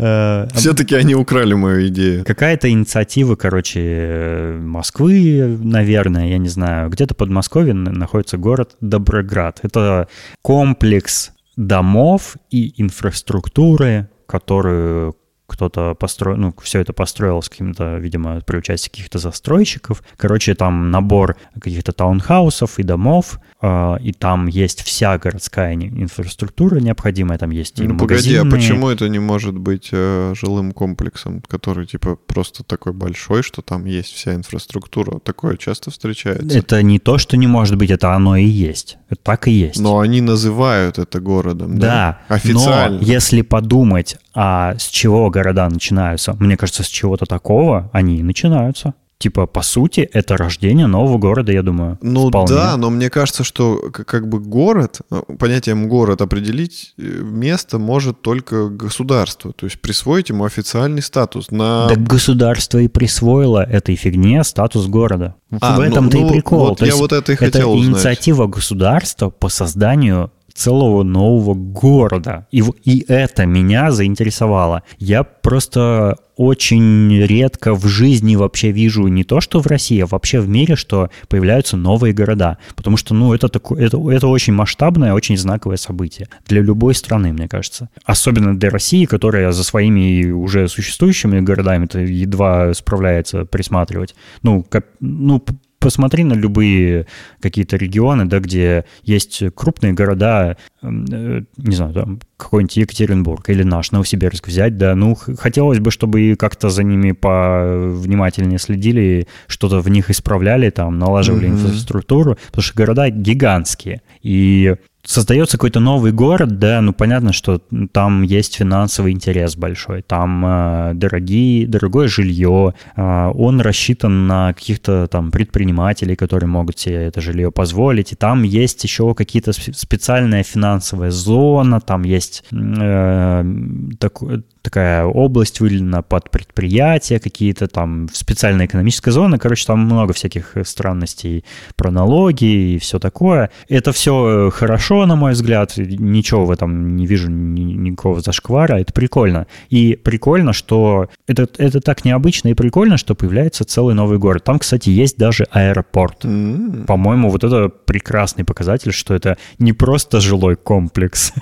Э, Все-таки они украли мою идею. Какая-то инициатива, короче, Москвы, наверное, я не знаю. Где-то под Москвой находится город Доброград. Это комплекс домов и инфраструктуры, которую кто-то построил, ну, все это построил с каким-то, видимо, при участии каких-то застройщиков. Короче, там набор каких-то таунхаусов и домов, э, и там есть вся городская инфраструктура необходимая, там есть и ну, магазины. Погоди, а почему это не может быть э, жилым комплексом, который, типа, просто такой большой, что там есть вся инфраструктура? Такое часто встречается? Это не то, что не может быть, это оно и есть. Это так и есть. Но они называют это городом, да? Да. Официально. Но если подумать, а с чего города начинаются? Мне кажется, с чего-то такого они и начинаются. Типа, по сути, это рождение нового города, я думаю. Ну вполне. да, но мне кажется, что как бы город, э, понятием город определить э, место может только государство. То есть присвоить ему официальный статус. На... Да государство и присвоило этой фигне статус города. А, в этом-то ну, и прикол. Вот То я вот это и хотел Это инициатива государства по созданию целого нового города. И, и это меня заинтересовало. Я просто очень редко в жизни вообще вижу не то, что в России, а вообще в мире, что появляются новые города. Потому что, ну, это, такое, это, это очень масштабное, очень знаковое событие для любой страны, мне кажется. Особенно для России, которая за своими уже существующими городами-то едва справляется присматривать. Ну, как, ну, посмотри на любые какие-то регионы, да, где есть крупные города, э, не знаю, там какой-нибудь Екатеринбург или наш Новосибирск взять, да, ну, хотелось бы, чтобы как-то за ними повнимательнее следили, что-то в них исправляли, там, налаживали mm-hmm. инфраструктуру, потому что города гигантские, и создается какой-то новый город, да, ну понятно, что там есть финансовый интерес большой, там э, дорогие, дорогое жилье, э, он рассчитан на каких-то там предпринимателей, которые могут себе это жилье позволить, и там есть еще какие-то специальная финансовая зона, там есть э, так, такая область выделена под предприятия какие-то, там специальная экономическая зона, короче, там много всяких странностей про налоги и все такое. Это все хорошо, на мой взгляд, ничего в этом не вижу никакого зашквара, это прикольно. И прикольно, что это, это так необычно и прикольно, что появляется целый новый город. Там, кстати, есть даже аэропорт. Mm-hmm. По-моему, вот это прекрасный показатель, что это не просто жилой комплекс,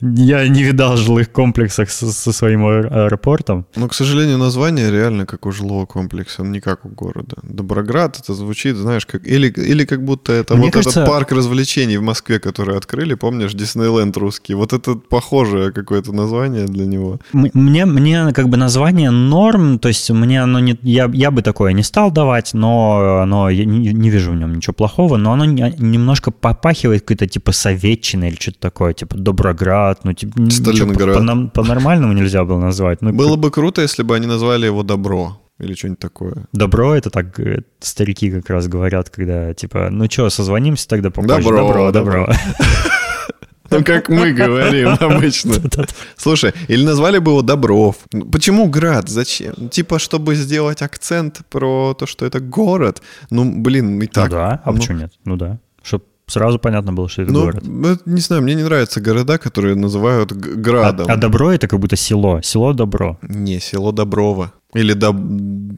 Я не видал жилых комплексов со, своим аэропортом. Но, к сожалению, название реально как у жилого комплекса, не как у города. Доброград, это звучит, знаешь, как... Или, или как будто это Мне вот кажется... этот парк развлечений в Москве, который открыли, помнишь, Диснейленд русский. Вот это похожее какое-то название для него. Мне, мне как бы название норм, то есть мне оно не... Я, я бы такое не стал давать, но, но я не, не вижу в нем ничего плохого, но оно немножко попахивает какой-то типа советчиной или что-то такое, типа Доброград, ну, типа, Сталинград. По, нормальному нельзя было назвать. Ну, было бы круто, если бы они назвали его Добро или что-нибудь такое. Добро это так э, старики как раз говорят, когда типа, ну что, созвонимся тогда попозже. Добро, добро. добро. <laughs> Ну, как мы говорим <laughs> обычно. Слушай, или назвали бы его Добров. Почему град? Зачем? Типа, чтобы сделать акцент про то, что это город. Ну, блин, и так. Ну да, а ну, почему нет? Ну да. Чтобы Сразу понятно было, что это ну, город. Не знаю, мне не нравятся города, которые называют градом. А, а Добро это как будто село. Село Добро. Не, село Доброво. Или Доб...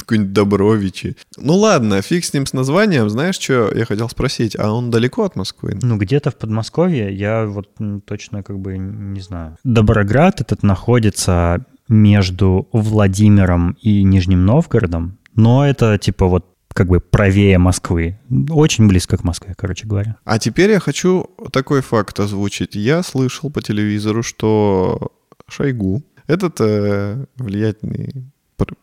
какой-нибудь Добровичи. Ну ладно, фиг с ним с названием. Знаешь, что я хотел спросить? А он далеко от Москвы? Ну, где-то в Подмосковье, я вот точно как бы не знаю. Доброград этот находится между Владимиром и Нижним Новгородом, но это типа вот как бы правее Москвы. Очень близко к Москве, короче говоря. А теперь я хочу такой факт озвучить. Я слышал по телевизору, что Шойгу, этот э, влиятельный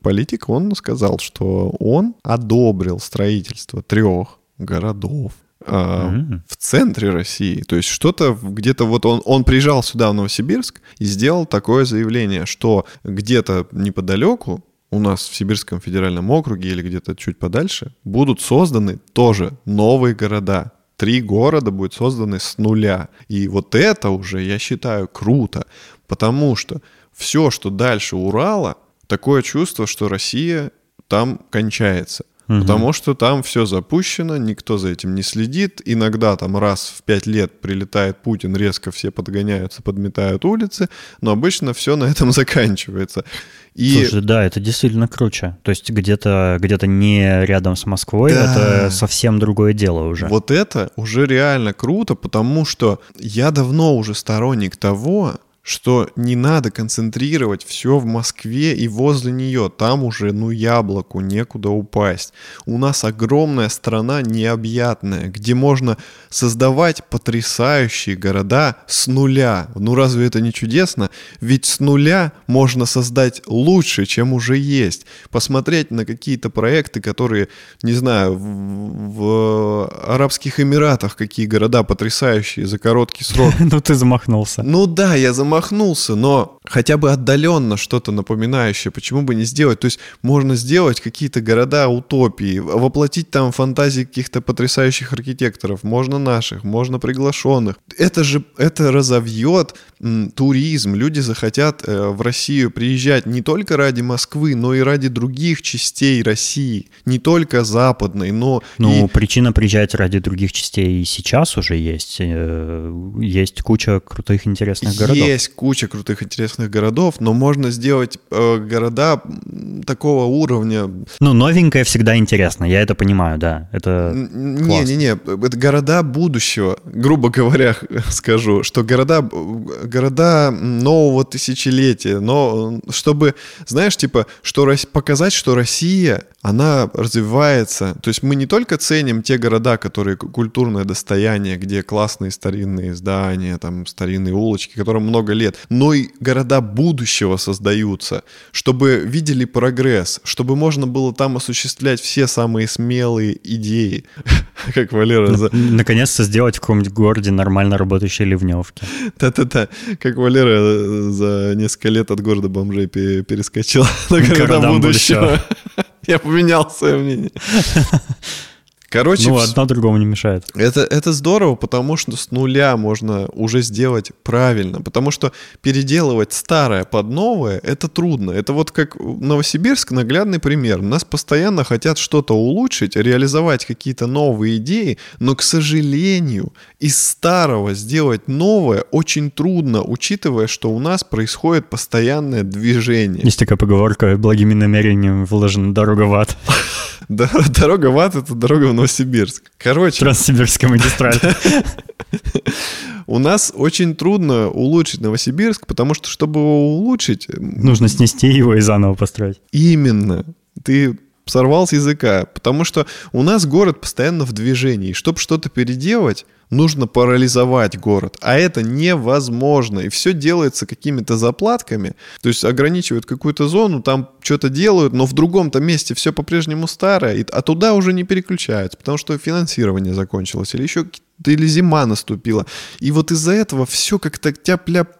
политик, он сказал, что он одобрил строительство трех городов mm-hmm. в центре России. То есть что-то где-то вот он, он приезжал сюда, в Новосибирск, и сделал такое заявление, что где-то неподалеку у нас в Сибирском федеральном округе или где-то чуть подальше будут созданы тоже новые города. Три города будут созданы с нуля. И вот это уже, я считаю, круто, потому что все, что дальше Урала, такое чувство, что Россия там кончается. Угу. Потому что там все запущено, никто за этим не следит. Иногда там раз в пять лет прилетает Путин, резко все подгоняются, подметают улицы, но обычно все на этом <laughs> заканчивается. И... Слушай, да, это действительно круче. То есть где-то где не рядом с Москвой, да. это совсем другое дело уже. Вот это уже реально круто, потому что я давно уже сторонник того, что не надо концентрировать все в Москве и возле нее. Там уже, ну, яблоку некуда упасть. У нас огромная страна необъятная, где можно создавать потрясающие города с нуля. Ну, разве это не чудесно? Ведь с нуля можно создать лучше, чем уже есть. Посмотреть на какие-то проекты, которые, не знаю, в, в Арабских Эмиратах какие города потрясающие за короткий срок. <laughs> Ну, ты замахнулся. Ну да, я замахнулся замахнулся, но хотя бы отдаленно что-то напоминающее, почему бы не сделать? То есть можно сделать какие-то города утопии, воплотить там фантазии каких-то потрясающих архитекторов, можно наших, можно приглашенных. Это же, это разовьет м, туризм, люди захотят э, в Россию приезжать не только ради Москвы, но и ради других частей России, не только западной, но... Ну, и... причина приезжать ради других частей и сейчас уже есть. Э, есть куча крутых интересных городов. Есть есть куча крутых, интересных городов, но можно сделать э, города такого уровня. Ну, новенькое всегда интересно, я это понимаю, да. Это Не-не-не, это города будущего, грубо говоря, <laughs> скажу, что города, города нового тысячелетия, но чтобы, знаешь, типа, что показать, что Россия, она развивается. То есть мы не только ценим те города, которые культурное достояние, где классные старинные здания, там старинные улочки, которым много лет, но и города будущего создаются, чтобы видели прогресс, чтобы можно было там осуществлять все самые смелые идеи, <laughs> как Валера... Наконец-то сделать в каком-нибудь городе нормально работающие ливневки. Да-да-да, как Валера за несколько лет от города бомжей перескочил <laughs> на города будущего. <laughs> Я поменял свое мнение. Короче, Ну, одно другому не мешает. это, это здорово, потому что с нуля можно уже сделать правильно. Потому что переделывать старое под новое это трудно. Это вот как Новосибирск наглядный пример. Нас постоянно хотят что-то улучшить, реализовать какие-то новые идеи, но, к сожалению, из старого сделать новое очень трудно, учитывая, что у нас происходит постоянное движение. Есть такая поговорка, благими намерениями вложена дорога в ад. <laughs> Дорога в ад — это дорога в Новосибирск. Короче, Транссибирская магистраль. <laughs> у нас очень трудно улучшить Новосибирск, потому что, чтобы его улучшить, Нужно снести его и заново построить. именно ты сорвал с языка, потому что у нас город постоянно в движении. Чтобы что-то переделать, нужно парализовать город. А это невозможно. И все делается какими-то заплатками. То есть ограничивают какую-то зону, там что-то делают, но в другом-то месте все по-прежнему старое, и- а туда уже не переключаются, потому что финансирование закончилось или еще да или зима наступила. И вот из-за этого все как-то тяп-ляп.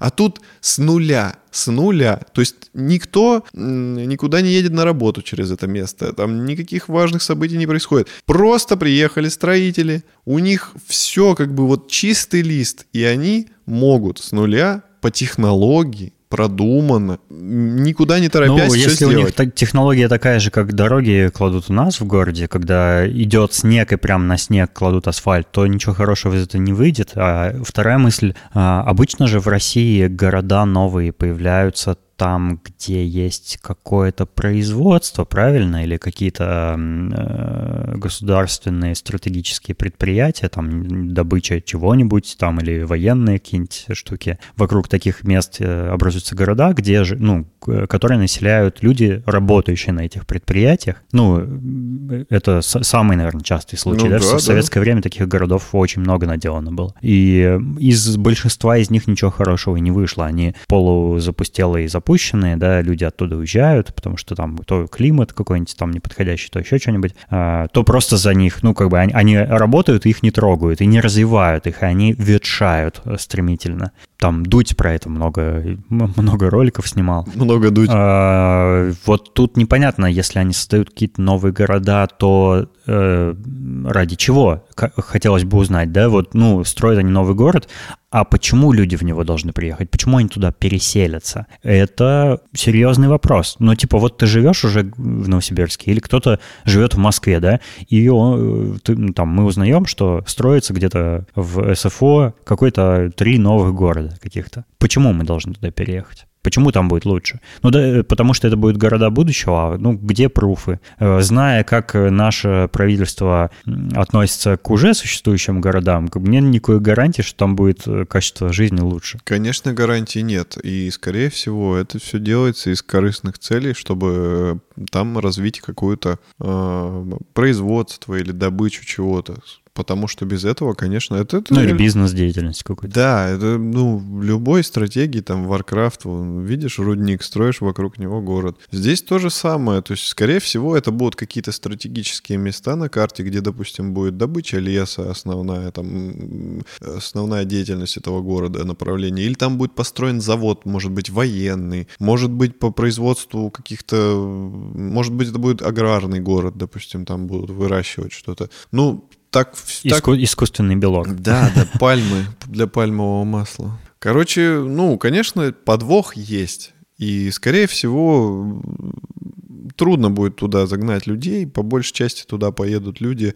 А тут с нуля, с нуля. То есть никто никуда не едет на работу через это место. Там никаких важных событий не происходит. Просто приехали строители, у них все как бы вот чистый лист, и они могут с нуля по технологии продуманно, м, никуда не торопясь Ну, если у них технология такая же, как дороги кладут у нас в городе, когда идет снег и прям на снег кладут асфальт, то ничего хорошего из этого не выйдет. А вторая мысль, а, обычно же в России города новые появляются там, где есть какое-то производство, правильно, или какие-то э, государственные стратегические предприятия, там добыча чего-нибудь, там или военные какие-нибудь штуки. Вокруг таких мест э, образуются города, где же, ну, которые населяют люди, работающие на этих предприятиях. Ну, э, это самый, наверное, частый случай. Ну да, да, в да. советское время таких городов очень много наделано было. И из большинства из них ничего хорошего и не вышло. Они полузапустелые и запущенные, да, люди оттуда уезжают, потому что там то климат какой-нибудь там неподходящий, то еще что-нибудь, а, то просто за них, ну, как бы они, они работают, их не трогают, и не развивают их, и они ветшают э, стремительно. Там Дудь про это много, много роликов снимал. Много дуть. А, Вот тут непонятно, если они создают какие-то новые города, то э, ради чего? Хотелось бы узнать, да, вот, ну, строят они новый город, а почему люди в него должны приехать? Почему они туда переселятся? Это серьезный вопрос. Ну, типа, вот ты живешь уже в Новосибирске, или кто-то живет в Москве, да, и он, э, ты, ну, там мы узнаем, что строится где-то в СФО какой-то три новых города каких-то. Почему мы должны туда переехать? Почему там будет лучше? Ну да, э, потому что это будут города будущего. А, Ну, где пруфы? Э, Зная, как э, наше правительство относится к уже существующим городам, нет никакой гарантии, что там будет качество жизни лучше. Конечно, гарантий нет. И, скорее всего, это все делается из корыстных целей, чтобы там развить какое-то э, производство или добычу чего-то. Потому что без этого, конечно, это... это Ну, или бизнес-деятельность какой-то. Да, это, ну, в любой стратегии, там, Warcraft, видишь рудник, строишь вокруг него город. Здесь то же самое, то есть, скорее всего, это будут какие-то стратегические места на карте, где, допустим, будет добыча леса, основная, там, основная деятельность этого города, направление, или там будет построен завод, может быть, военный, может быть, по производству каких-то, может быть, это будет аграрный город, допустим, там будут выращивать что-то. Ну, так, так Иску- искусственный белок. да, да, <laughs> пальмы для пальмового масла. Короче, ну, конечно, подвох есть. И, скорее всего, трудно будет туда загнать людей. По большей части туда поедут люди.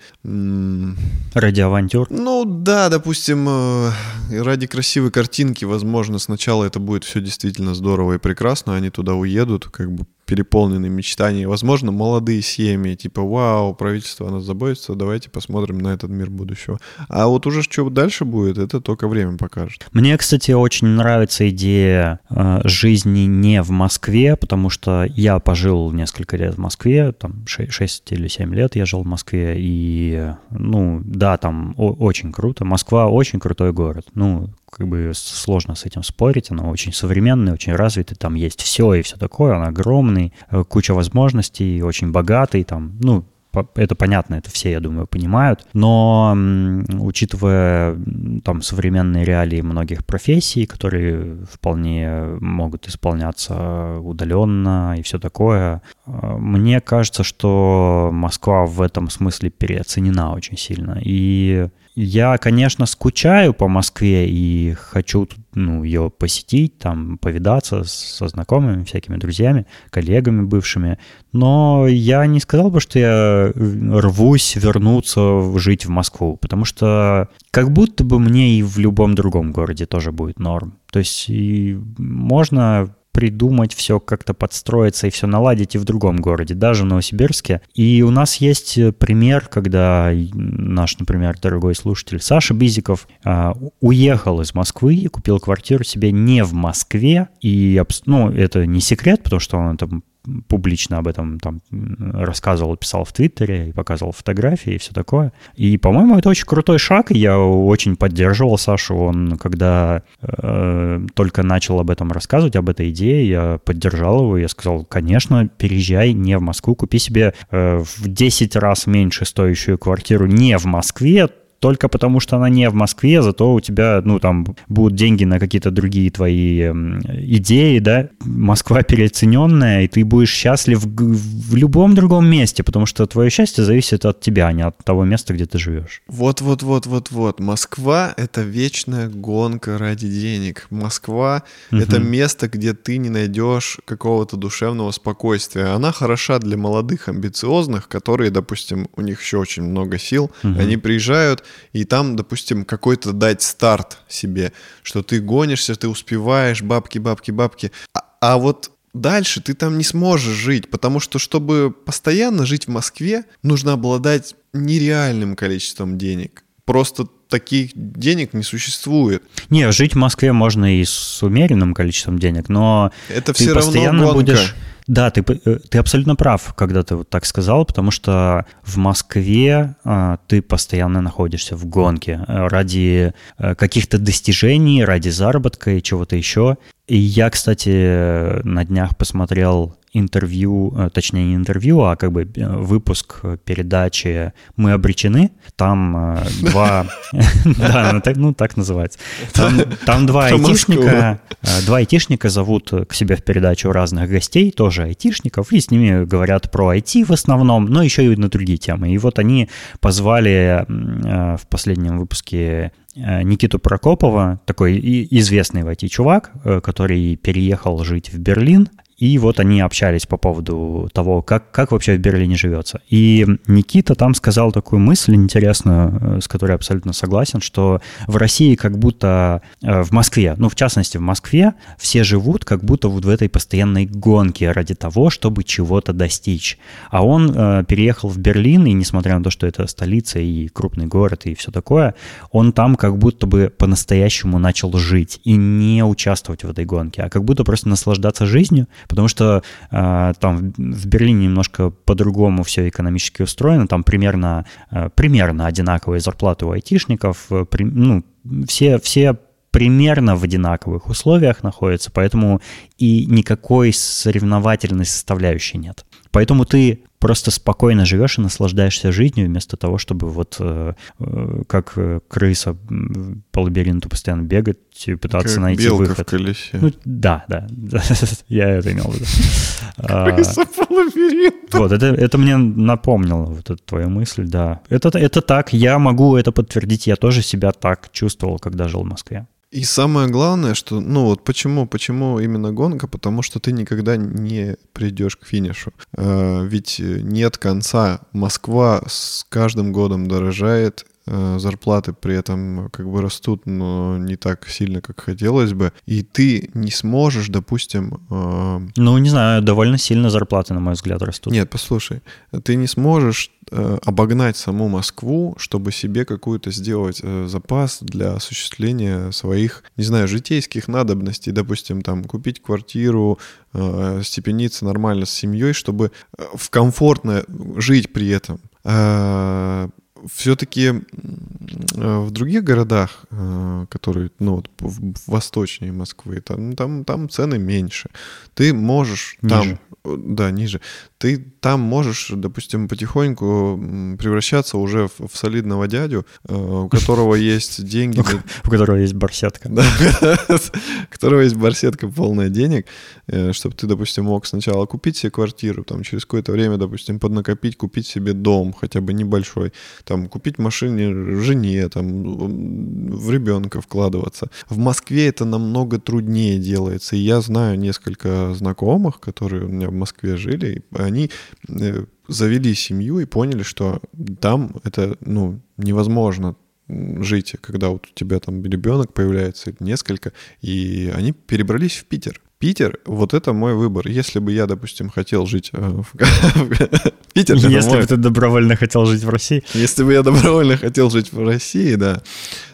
Ради авантюр. Ну да, допустим, э, ради красивой картинки, возможно, сначала это будет все действительно здорово и прекрасно, они туда уедут, как бы переполненные мечтания. Возможно, молодые семьи, типа, вау, правительство о нас заботится, давайте посмотрим на этот мир будущего. А вот уже что дальше будет, это только время покажет. Мне, кстати, очень нравится идея э, жизни не в Москве, потому что я пожил несколько лет в Москве, там 6, или 7 лет я жил в Москве, и, ну, да, там о- очень круто. Москва очень крутой город. Ну, как бы сложно с этим спорить, она очень современная, очень развитый, там есть все и все такое, он огромный, э, куча возможностей, очень богатый, там, ну, это понятно, это все, я думаю, понимают. Но учитывая там современные реалии многих профессий, которые вполне могут исполняться удаленно и все такое, э, мне кажется, что Москва в этом смысле переоценена очень сильно. И я, конечно, скучаю по Москве и хочу ну, ее посетить, там, повидаться со знакомыми, всякими друзьями, коллегами бывшими. Но я не сказал бы, что я рвусь вернуться жить в Москву, потому что как будто бы мне и в любом другом городе тоже будет норм. То есть и можно придумать, все как-то подстроиться и все наладить и в другом городе, даже в Новосибирске. И у нас есть э, пример, когда наш, например, дорогой слушатель Саша Бизиков э, уехал из Москвы и купил квартиру себе не в Москве. И, ну, это не секрет, потому что он там публично об этом там рассказывал, писал в Твиттере и показывал фотографии и все такое. И, по-моему, это очень крутой шаг, я очень поддерживал Сашу. Он, когда э, только начал об этом рассказывать, об этой идее, я поддержал его, я сказал, конечно, переезжай не в Москву, купи себе э, в 10 раз меньше стоящую квартиру не в Москве, только потому, что она не в Москве, зато у тебя, ну, там будут деньги на какие-то другие твои идеи, да. Москва переоцененная, и ты будешь счастлив в любом другом месте, потому что твое счастье зависит от тебя, а не от того места, где ты живешь. Вот-вот-вот-вот-вот. Москва — это вечная гонка ради денег. Москва — угу. это место, где ты не найдешь какого-то душевного спокойствия. Она хороша для молодых, амбициозных, которые, допустим, у них еще очень много сил, угу. они приезжают, и там, допустим, какой-то дать старт себе, что ты гонишься, ты успеваешь, бабки, бабки, бабки. А, а вот дальше ты там не сможешь жить, потому что, чтобы постоянно жить в Москве, нужно обладать нереальным количеством денег. Просто таких денег не существует. Не, жить в Москве можно и с умеренным количеством денег, но это ты все постоянно равно гонка. будешь да, ты, э, ты абсолютно прав, когда ты вот так сказал, потому что в Москве а, ты постоянно находишься в гонке э, ради э, каких-то достижений, ради заработка и чего-то еще. И я, кстати, на днях посмотрел интервью, э, точнее не интервью, а как бы э, выпуск передачи «Мы обречены». Там э, <laughs> два... <laughs> Да, ну так называется. Там два айтишника, два айтишника зовут к себе в передачу разных гостей, тоже айтишников, и с ними говорят про IT в основном, но еще и на другие темы. И вот они позвали в последнем выпуске Никиту Прокопова, такой известный в IT-чувак, который переехал жить в Берлин, и вот они общались по поводу того, как, как вообще в Берлине живется. И Никита там сказал такую мысль интересную, э, с которой я абсолютно согласен, что в России как будто э, в Москве, ну в частности в Москве, все живут как будто вот в этой постоянной гонке ради того, чтобы чего-то достичь. А он э, переехал в Берлин, и несмотря на то, что это столица и крупный город и все такое, он там как будто бы по-настоящему начал жить и не участвовать в этой гонке, а как будто просто наслаждаться жизнью, потому что э, там в Берлине немножко по-другому все экономически устроено, там примерно, э, примерно одинаковые зарплаты у айтишников, э, при, ну, все, все примерно в одинаковых условиях находятся, поэтому и никакой соревновательной составляющей нет. Поэтому ты просто спокойно живешь и наслаждаешься жизнью вместо того, чтобы вот э, э, как крыса по лабиринту постоянно бегать и пытаться как найти белка выход. в колесе. Ну, да, да, <laughs> я это имел в виду. <laughs> Крыса по лабиринту. Вот, это, это мне напомнило вот эту твою мысль, да. Это, это так, я могу это подтвердить, я тоже себя так чувствовал, когда жил в Москве. И самое главное, что, ну вот почему, почему именно гонка, потому что ты никогда не придешь к финишу. А, ведь нет конца. Москва с каждым годом дорожает, зарплаты при этом как бы растут, но не так сильно, как хотелось бы, и ты не сможешь, допустим... Э... Ну, не знаю, довольно сильно зарплаты, на мой взгляд, растут. Нет, послушай, ты не сможешь Э, обогнать саму Москву, чтобы себе какую-то сделать э, запас для осуществления своих, не знаю, житейских надобностей, допустим, там купить квартиру, э, степениться нормально с семьей, чтобы в комфортно жить при этом все-таки в других городах э, который, ну, вот восточнее Москвы, там, там, там цены меньше. Ты можешь там, Ниже. э, да, ниже. Ты там можешь, допустим, потихоньку превращаться уже в, в солидного дядю, э, у которого <laughs> есть деньги, у которого есть барсетка. <laughs> да, у которого есть барсетка полная денег, чтобы ты, допустим, мог сначала купить себе квартиру, там через какое-то время, допустим, поднакопить, купить себе дом, хотя бы небольшой, там купить машине жене, там в ребенка вкладываться. В Москве это намного труднее делается, и я знаю несколько знакомых, которые у меня в Москве жили, и они э, завели семью и поняли, что там это, ну, невозможно жить, когда вот у тебя там ребенок появляется, несколько, и они перебрались в Питер. Питер, вот это мой выбор. Если бы я, допустим, хотел жить э, в <laughs> Питер, Если бы ты добровольно хотел жить в России. если бы я добровольно хотел жить в России, да,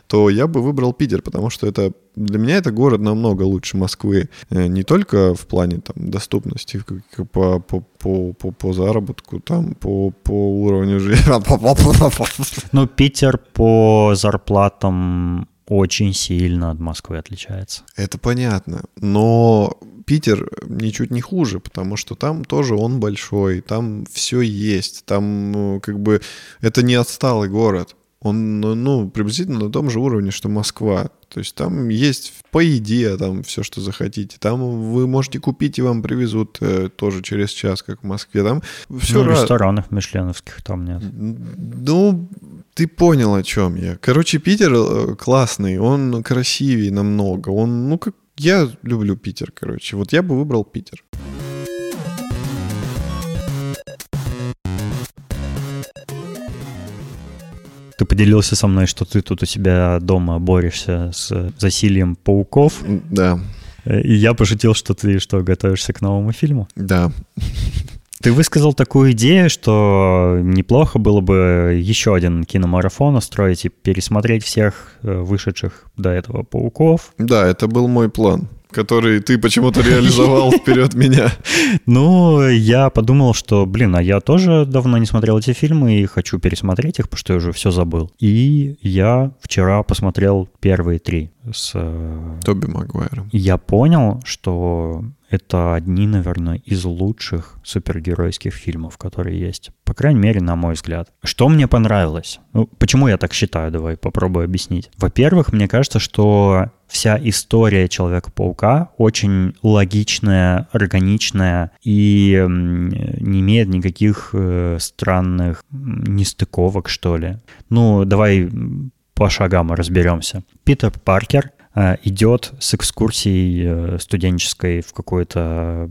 то я бы выбрал Питер, потому что это для меня это город намного лучше Москвы. Э, Не только в плане там, доступности по, по, по, по, по заработку, там, по, по уровню жизни. <laughs> Ну, Питер по зарплатам очень сильно от Москвы отличается. Это понятно. Но Питер ничуть не хуже, потому что там тоже он большой, там все есть, там ну, как бы это не отсталый город. Он, ну, ну, приблизительно на том же уровне, что Москва. То есть там есть по еде, там все, что захотите. Там вы можете купить, и вам привезут э, тоже через час, как в Москве. Там все ну, ресторанов мишленовских там нет. ну, ты понял, о чем я. Короче, Питер э, классный, он красивее намного. Он, ну, как я люблю Питер, короче. Вот я бы выбрал Питер. Ты поделился со мной, что ты тут у себя дома борешься с засильем пауков. Да, Э, И я пошутил, что ты что, готовишься к новому фильму? да. Ты высказал такую идею, что неплохо было бы еще один киномарафон устроить и пересмотреть всех э, вышедших до этого пауков. Да, это был мой план, который ты почему-то <laughs> реализовал вперед меня. Ну, я подумал, что, блин, а я тоже давно не смотрел эти фильмы и хочу пересмотреть их, потому что я уже все забыл. И я вчера посмотрел первые три с... э, Тоби Магуайром. Я понял, что это одни, наверное, из лучших супергеройских фильмов, которые есть. По крайней мере, на мой взгляд. Что мне понравилось? Ну, почему я так считаю? Давай попробую объяснить. Во-первых, мне кажется, что вся история Человека-паука очень логичная, органичная и не имеет никаких э, странных нестыковок, что ли. Ну, давай по шагам разберемся. Питер Паркер идет с экскурсией э, студенческой в какую-то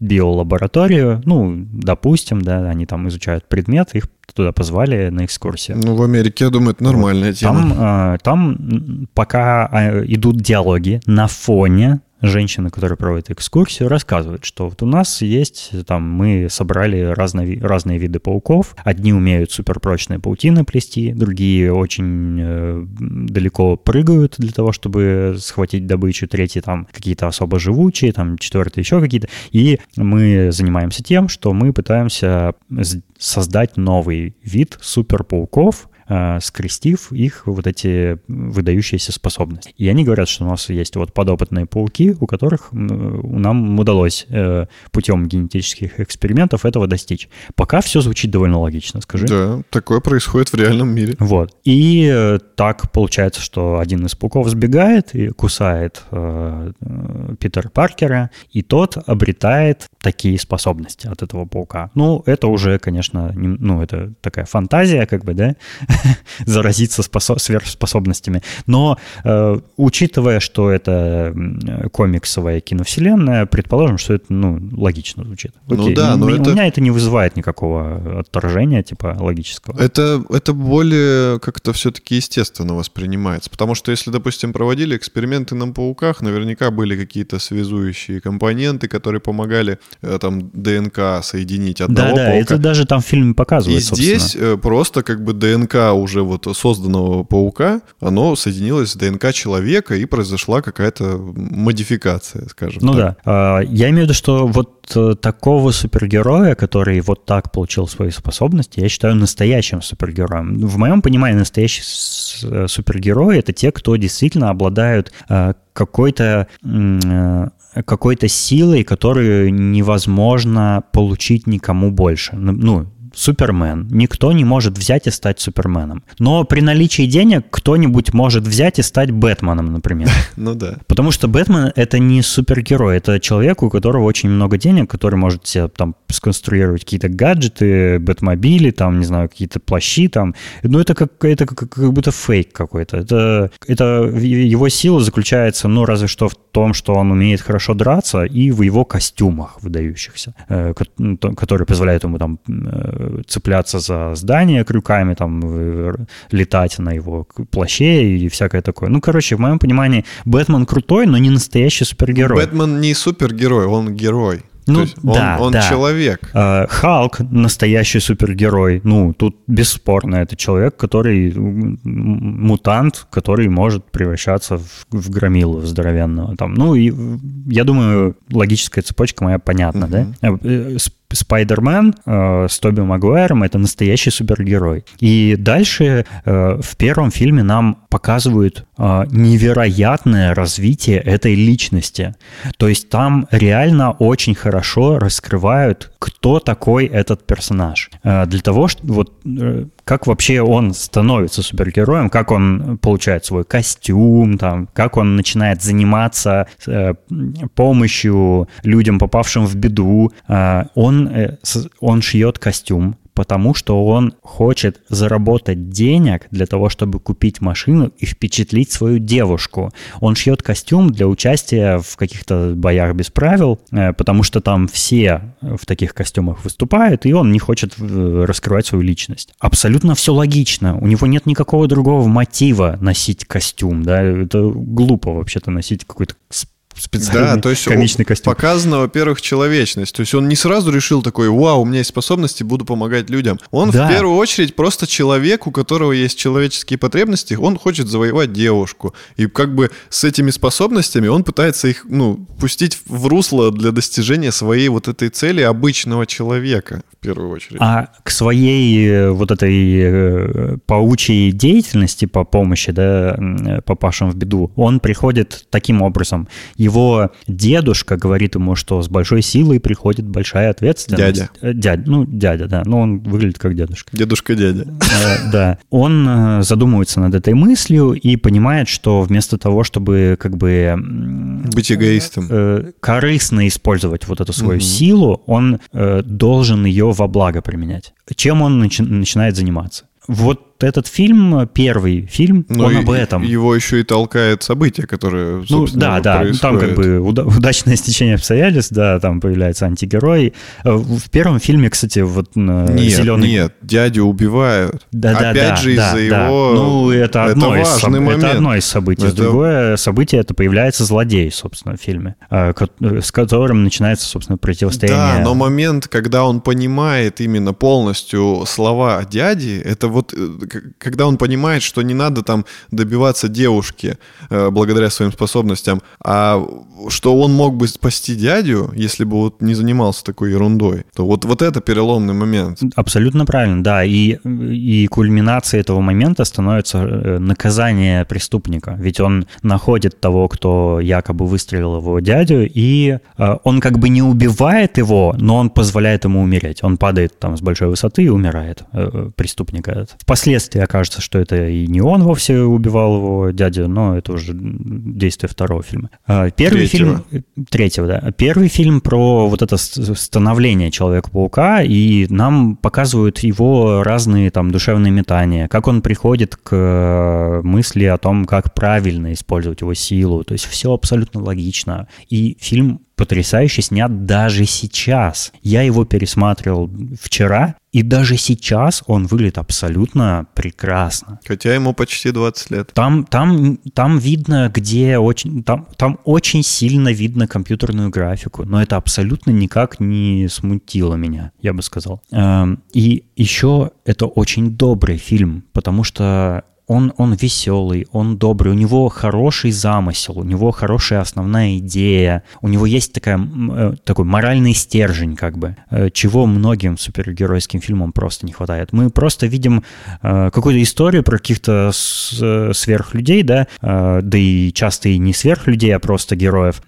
биолабораторию. Ну, допустим, да, они там изучают предмет, их туда позвали на экскурсию. Ну, в Америке, я думаю, это нормальная тема. Там, э, там м, пока э, идут диалоги на фоне женщины, которая проводит экскурсию, рассказывает, что вот у нас есть, там, мы собрали разные, разные виды пауков. Одни умеют суперпрочные паутины плести, другие очень э, далеко прыгают для того, чтобы схватить добычу, третьи там какие-то особо живучие, там четвертые еще какие-то. И мы занимаемся тем, что мы пытаемся создать новый вид суперпауков, скрестив их вот эти выдающиеся способности. И они говорят, что у нас есть вот подопытные пауки, у которых м, нам удалось э, путем генетических экспериментов этого достичь. Пока все звучит довольно логично, скажи. Да, такое происходит в реальном мире. Вот. И э, так получается, что один из пауков сбегает и кусает э, э, Питера Паркера, и тот обретает такие способности от этого паука. Ну, это уже, конечно, не- ну, это такая фантазия, как бы, да, <laughs> заразиться спосо- сверхспособностями. Но, э, учитывая, что это комиксовая киновселенная, предположим, что это, ну, логично звучит. Ну Окей. да, но М- это- У меня это не вызывает никакого отторжения, типа, логического. Это, это более как-то все-таки естественно воспринимается. Потому что если, допустим, проводили эксперименты на пауках, наверняка были какие-то связующие компоненты, которые помогали э, там ДНК соединить одного Да, да, паука. это даже там в фильме И показывают, собственно. здесь э, просто как бы ДНК ДНК уже вот созданного паука, оно соединилось с ДНК человека, и произошла какая-то модификация, скажем ну так. Ну да. Я имею в виду, что вот э, такого супергероя, который вот так получил свои способности, я считаю настоящим супергероем. В моем понимании настоящий э, супергерой — это те, кто действительно обладают э, какой-то какой-то силой, которую невозможно получить никому больше. Ну, Супермен. Никто не может взять и стать Суперменом. Но при наличии денег кто-нибудь может взять и стать Бэтменом, например. <laughs> Ну да. Потому что Бэтмен — это не супергерой, это человек, у которого очень много денег, который может себе там сконструировать какие-то гаджеты, бэтмобили, там, не знаю, какие-то плащи там. Ну, это как, это как, как будто фейк какой-то. Это, это его сила заключается, ну, разве что в том, что он умеет хорошо драться и в его костюмах выдающихся, э, которые позволяют ему там э, цепляться за здание крюками, там, летать на его плаще и всякое такое. Ну, короче, в моем понимании, Бэтмен крутой, но не настоящий супергерой. Бэтмен не супергерой, он герой. Ну, есть да, он, да. человек. А, Халк настоящий супергерой. Ну, тут бесспорно, это человек, который мутант, который может превращаться в, в громилу здоровенного. Там, ну, и я думаю, логическая цепочка моя понятна, uh-huh. да? Спайдермен э, с Тоби Магуайром — это настоящий супергерой. И дальше э, в первом фильме нам показывают э, невероятное развитие этой личности. То есть там реально очень хорошо раскрывают, кто такой этот персонаж. Э, для того, что вот э, как вообще он становится супергероем, как он получает свой костюм, там, как он начинает заниматься э, помощью людям, попавшим в беду. Э, он, э, он шьет костюм, потому что он хочет заработать денег для того, чтобы купить машину и впечатлить свою девушку. Он шьет костюм для участия в каких-то боях без правил, э, потому что там все в таких костюмах выступают, и он не хочет э, раскрывать свою личность. Абсолютно все логично. У него нет никакого другого мотива носить костюм. Да? Это глупо вообще-то носить какой-то специальный да, то есть комичный костюм. Показана, во-первых, человечность. То есть он не сразу решил такой, вау, у меня есть способности, буду помогать людям. Он да. в первую очередь просто человек, у которого есть человеческие потребности, он хочет завоевать девушку. И как бы с этими способностями он пытается их, ну, пустить в русло для достижения своей вот этой цели обычного человека, в первую очередь. А к своей э, вот этой э, паучьей деятельности по помощи, да, попавшим в беду, он приходит таким образом – его дедушка говорит ему, что с большой силой приходит большая ответственность. Дядя. Э, дядя, ну, дядя, да. Но он выглядит как дедушка. Дедушка-дядя. Э, да. Он э, задумывается над этой мыслью и понимает, что вместо того, чтобы как бы... Быть эгоистом. Корыстно использовать вот эту свою силу, он должен ее во благо применять. Чем он начинает заниматься? Вот этот фильм, первый фильм, Но он об этом. Его еще и толкает события, которые, Ну да, да, происходят. там как бы <laughs> удачное стечение обстоятельств, да, там появляется антигерой. Э, в первом фильме, кстати, вот э, нет, зеленый... Нет, дядю убивают. Да, да, Опять да, же да, из-за да. его... Ну, это одно, это из, соб... это одно из событий. Это... Другое событие — это появляется злодей, собственно, в фильме, э, с которым начинается, собственно, противостояние. Да, но момент, когда он понимает именно полностью слова дяди, это вот когда он понимает, что не надо там добиваться девушки э, благодаря своим способностям, а что он мог бы спасти дядю, если бы вот не занимался такой ерундой, то вот, вот это переломный момент. Абсолютно правильно, да. И, и кульминацией этого момента становится э, наказание преступника. Ведь он находит того, кто якобы выстрелил его дядю, и э, он как бы не убивает его, но он позволяет ему умереть. Он падает там с большой высоты и умирает, э, преступник этот. Впоследствии окажется, что это и не он вовсе убивал его дядю, но это уже действие второго фильма. А, первый третьего. фильм... Третьего, да. Первый фильм про вот это становление Человека-паука, и нам показывают его разные там душевные метания, как он приходит к э, мысли о том, как правильно использовать его силу. То есть все абсолютно логично. И фильм потрясающе снят даже сейчас. Я его пересматривал вчера, и даже сейчас он выглядит абсолютно прекрасно. Хотя ему почти 20 лет. Там, там, там видно, где очень... Там, там очень сильно видно компьютерную графику, но это абсолютно никак не смутило меня, я бы сказал. Эм, и еще это очень добрый фильм, потому что он, он веселый, он добрый, у него хороший замысел, у него хорошая основная идея, у него есть такая, э, такой моральный стержень, как бы, э, чего многим супергеройским фильмам просто не хватает. Мы просто видим э, какую-то историю про каких-то сверхлюдей, да, да и часто и не сверхлюдей, а просто героев,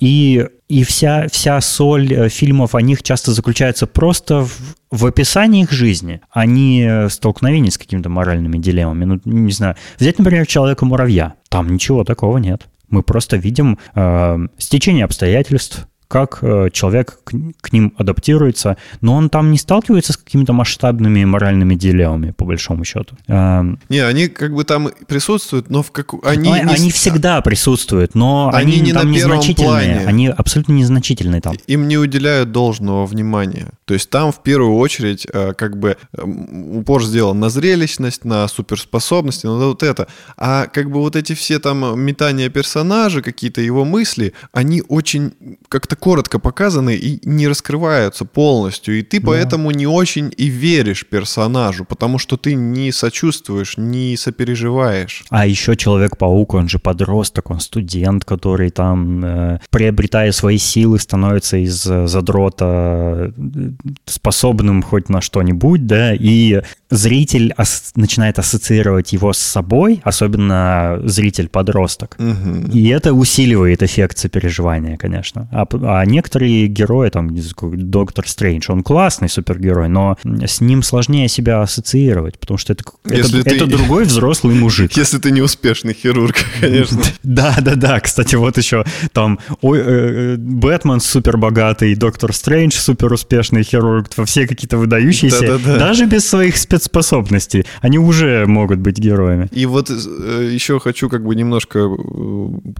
и и вся, вся соль э, фильмов о них часто заключается просто в, в описании их жизни, а не э, столкновении с какими-то моральными дилеммами. Ну, не знаю. Взять, например, «Человека-муравья». Там ничего такого нет. Мы просто видим э, стечение обстоятельств, как э, человек к, ним адаптируется, но он там не сталкивается с какими-то масштабными моральными дилеммами, по большому счету. Эм, не, они как бы там присутствуют, но в как... Они, но, не... они всегда присутствуют, но они, они не там на незначительные. Плане. Они абсолютно незначительные там. Им не уделяют должного внимания. То есть там в первую очередь э, как бы упор сделан на зрелищность, на суперспособности, на вот это. А как бы вот эти все там метания персонажа, какие-то его мысли, они очень как-то коротко показаны и не раскрываются полностью. И ты да. поэтому не очень и веришь персонажу, потому что ты не сочувствуешь, не сопереживаешь. А еще Человек-паук, он же подросток, он студент, который там, э, приобретая свои силы, становится из э, задрота э, способным хоть на что-нибудь, да, и зритель ас- начинает ассоциировать его с собой, особенно зритель-подросток. Угу. И это усиливает эффект сопереживания, конечно. А, а некоторые герои, там, Доктор Стрэндж, он классный супергерой, но с ним сложнее себя ассоциировать, потому что это, это, ты... это другой взрослый мужик. <laughs> Если ты неуспешный хирург, <laughs> конечно. Да, да, да. Кстати, вот еще там э, э, Бэтмен супер богатый, Доктор Стрэндж супер успешный хирург, все какие-то выдающиеся, да, да, да. даже без своих спецспособностей, они уже могут быть героями. И вот э, еще хочу как бы немножко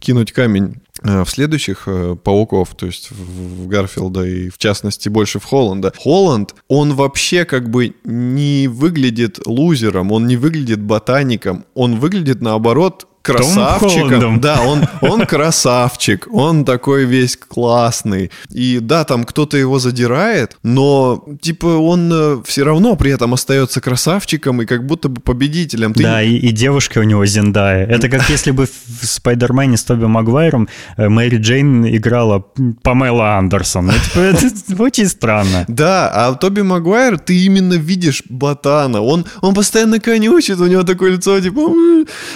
кинуть камень в следующих пауков, то есть в Гарфилда и в частности больше в Холланда. Холланд, он вообще как бы не выглядит лузером, он не выглядит ботаником, он выглядит наоборот красавчиком. Да, он, он красавчик, он такой весь классный. И да, там кто-то его задирает, но типа он э, все равно при этом остается красавчиком и как будто бы победителем. Ты... Да, и, и девушка у него Зендая. Это как если бы в Спайдермене с Тоби Магуайром э, Мэри Джейн играла Памела Андерсон. Ну, типа, это очень странно. Да, а Тоби Магуайр, ты именно видишь ботана. Он, он постоянно конючит, у него такое лицо, типа,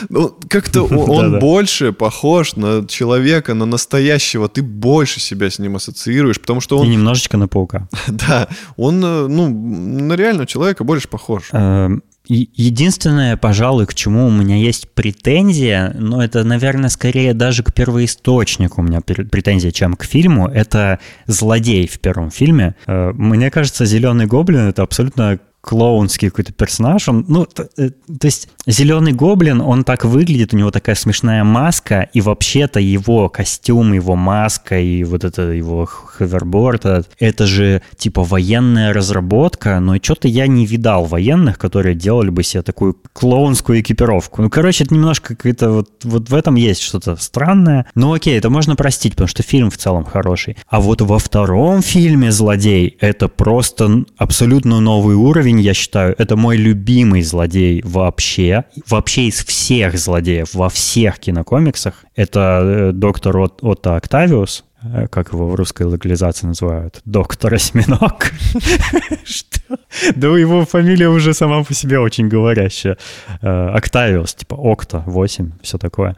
ну, что <laughs> он больше похож на человека, на настоящего. Ты больше себя с ним ассоциируешь, потому что он... И немножечко на паука. <laughs> Да, он, э, ну, на реального человека больше похож. Эм, единственное, пожалуй, к чему у меня есть претензия, но это, наверное, скорее даже к первоисточнику у меня претензия, чем к фильму, это злодей в первом фильме. Э, мне кажется, «Зеленый гоблин» — это абсолютно клоунский какой-то персонаж. Он, ну, то, э, то есть зеленый гоблин, он так выглядит, у него такая смешная маска, и вообще-то его костюм, его маска и вот это его ховерборд, это же типа военная разработка, но что-то я не видал военных, которые делали бы себе такую клоунскую экипировку. Ну, короче, это немножко какое-то вот, вот в этом есть что-то странное. Ну, окей, это можно простить, потому что фильм в целом хороший. А вот во втором фильме «Злодей» это просто абсолютно новый уровень, я считаю. Это мой любимый злодей вообще. Вообще из всех злодеев во всех кинокомиксах. Это э, доктор Отто Октавиус, Э, как его в русской локализации называют, доктор Осьминог. <laughs> Что? Да его фамилия уже сама по себе очень говорящая. Э, Октавиус, типа Окта, 8, все такое.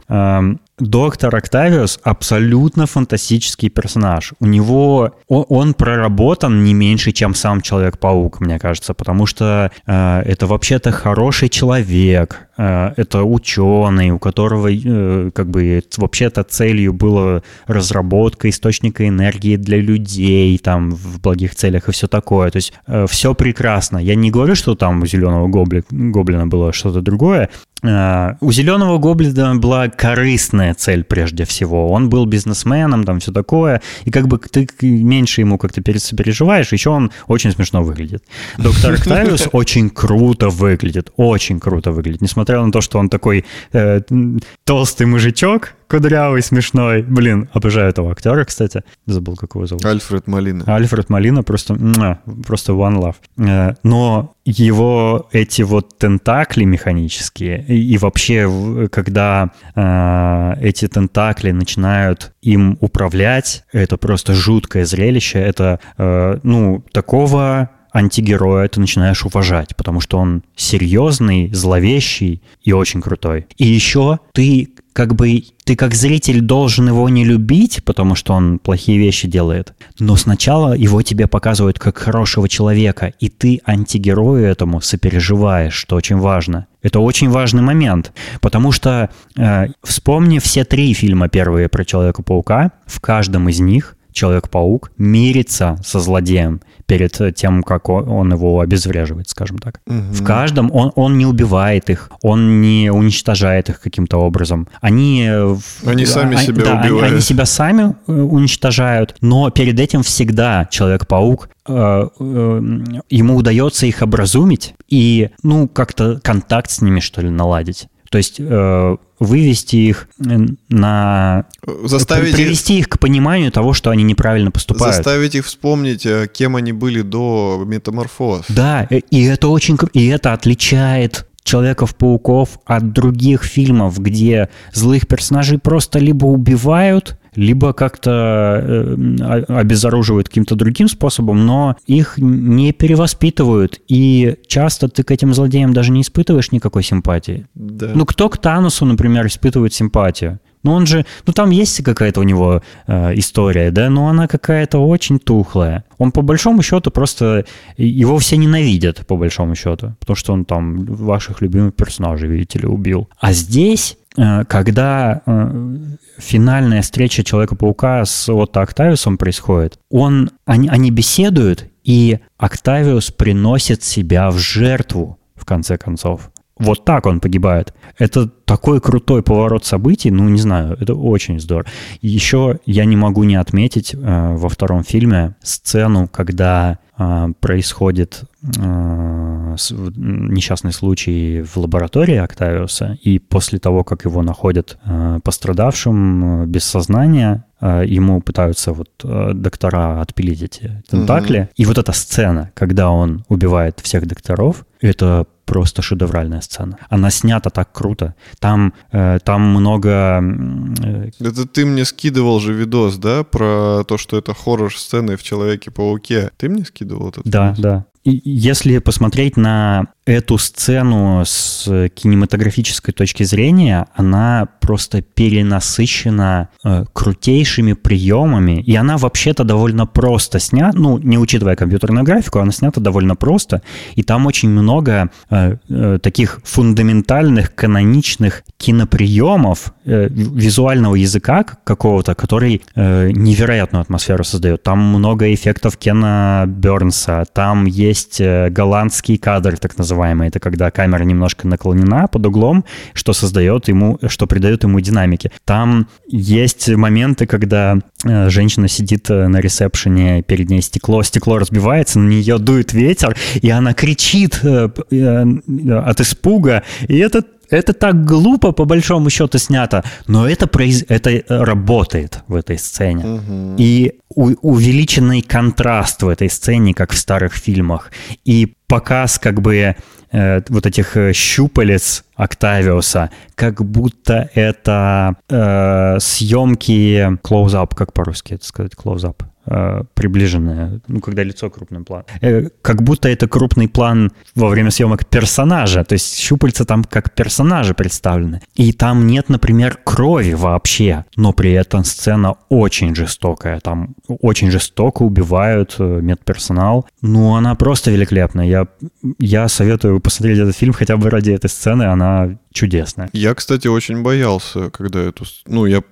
Доктор Октавиус абсолютно фантастический персонаж. У него он, он проработан не меньше, чем сам Человек-паук, мне кажется, потому что э, это вообще-то хороший человек, э, это ученый, у которого э, как бы вообще-то целью была разработка источника энергии для людей, там в благих целях и все такое. То есть э, все прекрасно. Я не говорю, что там у зеленого гоблина, гоблина было что-то другое. Э, у зеленого гоблина была корыстная цель прежде всего. Он был бизнесменом, там все такое. И как бы ты меньше ему как-то переживаешь, еще он очень смешно выглядит. Доктор <laughs> Октавиус очень круто выглядит, очень круто выглядит. Несмотря на то, что он такой э, толстый мужичок, кудрявый, смешной. Блин, обожаю этого актера, кстати. Забыл, как его зовут. Альфред Малина. Альфред Малина просто, просто one love. Э, но его эти вот тентакли механические и вообще, когда э, эти тентакли начинают им управлять, это просто жуткое зрелище. Это, э, ну, такого антигероя ты начинаешь уважать, потому что он серьезный, зловещий и очень крутой. И еще ты как бы ты как зритель должен его не любить, потому что он плохие вещи делает, но сначала его тебе показывают как хорошего человека, и ты антигерою этому сопереживаешь, что очень важно. Это очень важный момент, потому что э, вспомни все три фильма первые про Человека-паука, в каждом из них Человек-паук мирится со злодеем перед тем, как он его обезвреживает, скажем так. Угу. В каждом он, он не убивает их, он не уничтожает их каким-то образом. Они... Они сами а, себя да, убивают. Они, они себя сами э, уничтожают, но перед этим всегда Человек-паук э, э, ему удается их образумить и, ну, как-то контакт с ними, что ли, наладить. То есть э, вывести их на... Заставить привести их... их к пониманию того, что они неправильно поступают. Заставить их вспомнить, э, кем они были до метаморфоз. Да, э, и это очень... И это отличает Человеков-пауков от других фильмов, где злых персонажей просто либо убивают, либо как-то э, обезоруживают каким-то другим способом, но их не перевоспитывают, и часто ты к этим злодеям даже не испытываешь никакой симпатии. Да. Ну, кто к Танусу, например, испытывает симпатию? Ну, он же, ну, там есть какая-то у него э, история, да, но она какая-то очень тухлая. Он, по большому счету, просто... Его все ненавидят, по большому счету, потому что он там ваших любимых персонажей, видите ли, убил. А здесь когда э, финальная встреча Человека-паука с Отто Октавиусом происходит, он, они, они беседуют, и Октавиус приносит себя в жертву, в конце концов. Вот так он погибает. Это такой крутой поворот событий, ну, не знаю, это очень здорово. Еще я не могу не отметить э, во втором фильме сцену, когда э, происходит э, несчастный случай в лаборатории Октавиуса, и после того, как его находят э, пострадавшим э, без сознания, э, ему пытаются вот э, доктора отпилить эти тентакли. Mm-hmm. И вот эта сцена, когда он убивает всех докторов, это просто шедевральная сцена. Она снята так круто. Там, э, там много... Э... Это ты мне скидывал же видос, да, про то, что это хоррор-сцены в Человеке-пауке. Ты мне скидывал этот Да, видос? да. Если посмотреть на эту сцену с кинематографической точки зрения, она просто перенасыщена э, крутейшими приемами, и она вообще-то довольно просто снята, ну, не учитывая компьютерную графику, она снята довольно просто, и там очень много э, э, таких фундаментальных, каноничных киноприемов, э, визуального языка какого-то, который э, невероятную атмосферу создает. Там много эффектов Кена Бернса, там есть э, голландский кадр, так называемый. Это когда камера немножко наклонена под углом, что создает ему, что придает ему динамики. Там есть моменты, когда э, женщина сидит э, на ресепшене, перед ней стекло, стекло разбивается, на нее дует ветер, и она кричит от испуга, и это это так глупо, по большому счету, снято, но это, произ... это работает в этой сцене. Угу. И у... увеличенный контраст в этой сцене, как в старых фильмах, и показ как бы э, вот этих э, щупалец Октавиуса, как будто это э, съемки close-up, как по-русски это сказать, close-up, э, приближенное, ну, когда лицо крупным планом. Э, как будто это крупный план во время съемок персонажа, то есть щупальца там как персонажи представлены. И там нет, например, крови вообще, но при этом сцена очень жестокая, там очень жестоко убивают медперсонал. Ну, она просто великолепная. Я я, советую посмотреть этот фильм хотя бы ради этой сцены, она чудесная. Я, кстати, очень боялся, когда эту... Ну, я...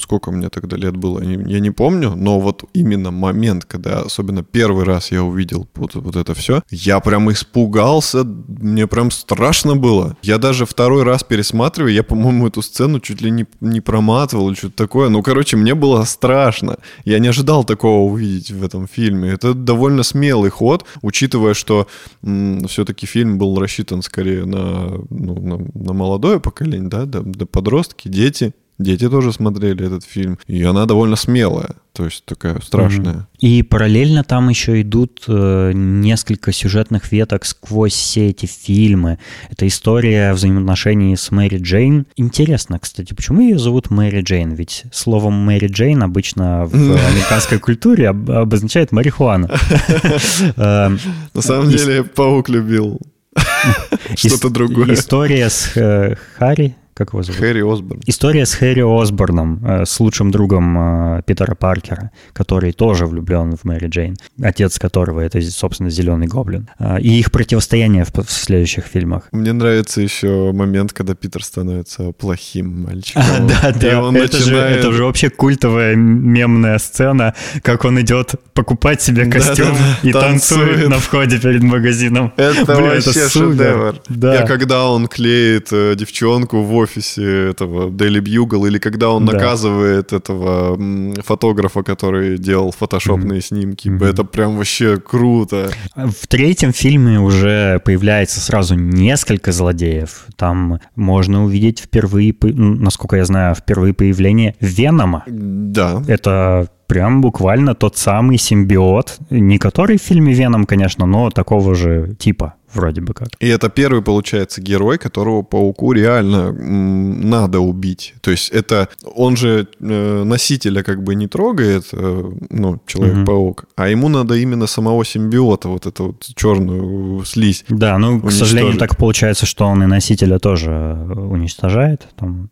Сколько мне тогда лет было, я не помню, но вот именно момент, когда, особенно первый раз я увидел вот, вот это все, я прям испугался, мне прям страшно было. Я даже второй раз пересматриваю, я, по-моему, эту сцену чуть ли не, не проматывал, что-то такое. Ну, короче, мне было страшно. Я не ожидал такого увидеть в этом фильме. Это довольно смелый ход, учитывая, что все-таки фильм был рассчитан скорее на, ну, на, на молодое поколение, да, да, да, подростки, дети. Дети тоже смотрели этот фильм. И она довольно смелая, то есть такая страшная. И параллельно там еще идут э, несколько сюжетных веток сквозь все эти фильмы. Это история взаимоотношений с Мэри Джейн. Интересно, кстати, почему ее зовут Мэри Джейн? Ведь словом Мэри Джейн обычно в американской культуре обозначает марихуану. <laughs> Эм, На самом деле паук любил <laughs> что-то другое. История с э, Харри, как его зовут? Хэри Осборн. История с Хэри Осборном, э, с лучшим другом э, Питера Паркера, который тоже влюблен в Мэри Джейн, отец которого это, собственно, Зеленый Гоблин. Э, и их противостояние в, следующих фильмах. Мне нравится еще момент, когда Питер становится плохим мальчиком. А, <laughs> да, да, это, начинает... же, это же вообще культовая мемная сцена, как он идет покупать себе костюм да, да, и танцует. танцует на входе перед магазином. Это Блин, вообще это шедевр. Да. И когда он клеит девчонку в офисе этого Daily Bugle, или когда он да. наказывает этого фотографа, который делал фотошопные mm-hmm. снимки. Mm-hmm. Это прям вообще круто. В третьем фильме уже появляется сразу несколько злодеев. Там можно увидеть впервые, насколько я знаю, впервые появление Венома. Да. Это прям буквально тот самый симбиот, не который в фильме Веном, конечно, но такого же типа вроде бы как. И это первый, получается, герой, которого пауку реально надо убить. То есть это он же э, носителя как бы не трогает, э, ну, Человек-паук, угу. а ему надо именно самого симбиота, вот эту вот черную слизь. Да, ну, к сожалению, так получается, что он и носителя тоже уничтожает. Там,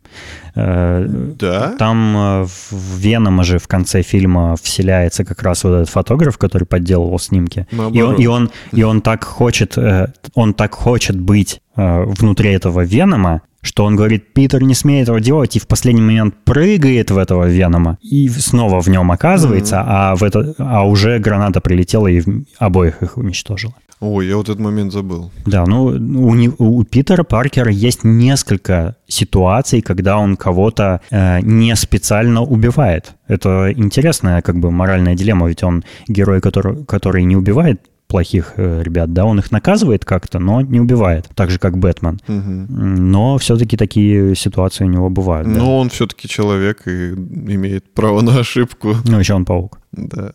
э, да? Там э, в Венома же в конце фильма вселяется как раз вот этот фотограф, который подделывал снимки. И он, и, он, и он так хочет э, он так хочет быть э, внутри этого Венома, что он говорит, Питер не смеет этого делать, и в последний момент прыгает в этого Венома, и снова в нем оказывается, mm-hmm. а, в это, а уже граната прилетела и обоих их уничтожила. Ой, я вот этот момент забыл. Да, ну у, у Питера Паркера есть несколько ситуаций, когда он кого-то э, не специально убивает. Это интересная как бы моральная дилемма, ведь он герой, который, который не убивает плохих э, ребят, да, он их наказывает как-то, но не убивает, так же как Бэтмен. Угу. Но все-таки такие ситуации у него бывают. Но да. он все-таки человек и имеет право на ошибку. Ну еще он паук. Да.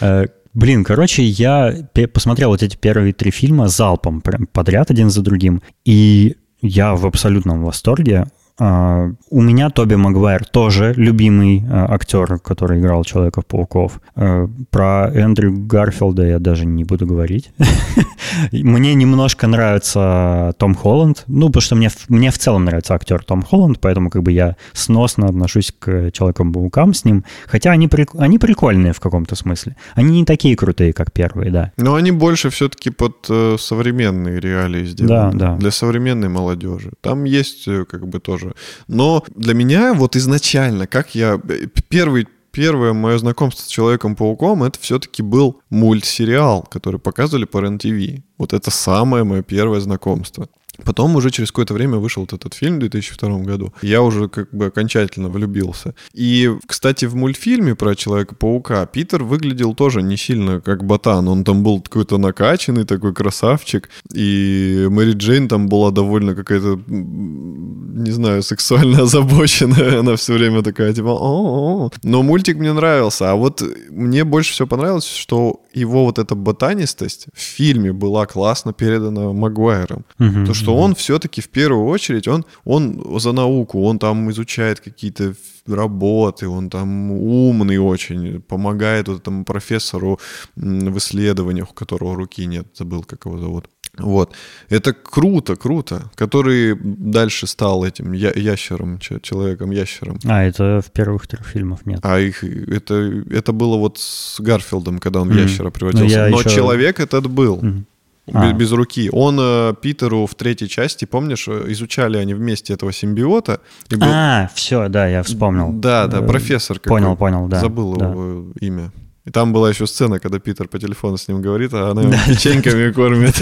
<laughs> Блин, короче, я посмотрел вот эти первые три фильма залпом, прям подряд один за другим, и я в абсолютном восторге. Uh, у меня Тоби Магуайр тоже любимый uh, актер, который играл Человеков-пауков. Uh, про Эндрю Гарфилда я даже не буду говорить. <laughs> мне немножко нравится Том Холланд, ну, потому что мне, мне в целом нравится актер Том Холланд, поэтому как бы я сносно отношусь к Человекам-паукам с ним, хотя они, они прикольные в каком-то смысле. Они не такие крутые, как первые, да. Но они больше все-таки под э, современные реалии сделаны. Да, да. Для современной молодежи. Там есть э, как бы тоже тоже. Но для меня вот изначально, как я... Первый первое мое знакомство с Человеком-пауком это все-таки был мультсериал, который показывали по РЕН-ТВ. Вот это самое мое первое знакомство. Потом уже через какое-то время вышел вот этот фильм в 2002 году. Я уже как бы окончательно влюбился. И, кстати, в мультфильме про Человека-паука Питер выглядел тоже не сильно как ботан. Он там был какой-то накачанный, такой красавчик. И Мэри Джейн там была довольно какая-то, не знаю, сексуально <laughs> озабоченная. Она все время такая, типа, О -о -о". Но мультик мне нравился. А вот мне больше всего понравилось, что его вот эта ботанистость в фильме была классно передана Магуайром. Угу, То, что угу. он все-таки в первую очередь, он, он за науку, он там изучает какие-то работы, он там умный очень, помогает вот этому профессору в исследованиях, у которого руки нет, забыл, как его зовут. Вот. Это круто, круто. Который дальше стал этим я- ящером, че- человеком-ящером. А, это в первых трех фильмах нет. А их это, это было вот с Гарфилдом, когда он Мгм. ящера превратился. Ну, я Но еще- человек этот был. Мгм. Без, А. без руки. Он э, Питеру в третьей части, помнишь, э, изучали они вместе этого симбиота. Был- А, все, да, я вспомнил. Да, да, Э, профессор. Понял, понял, да. Забыл да. его имя. И там была еще сцена, когда Питер по телефону с ним говорит, а она его печеньками кормит.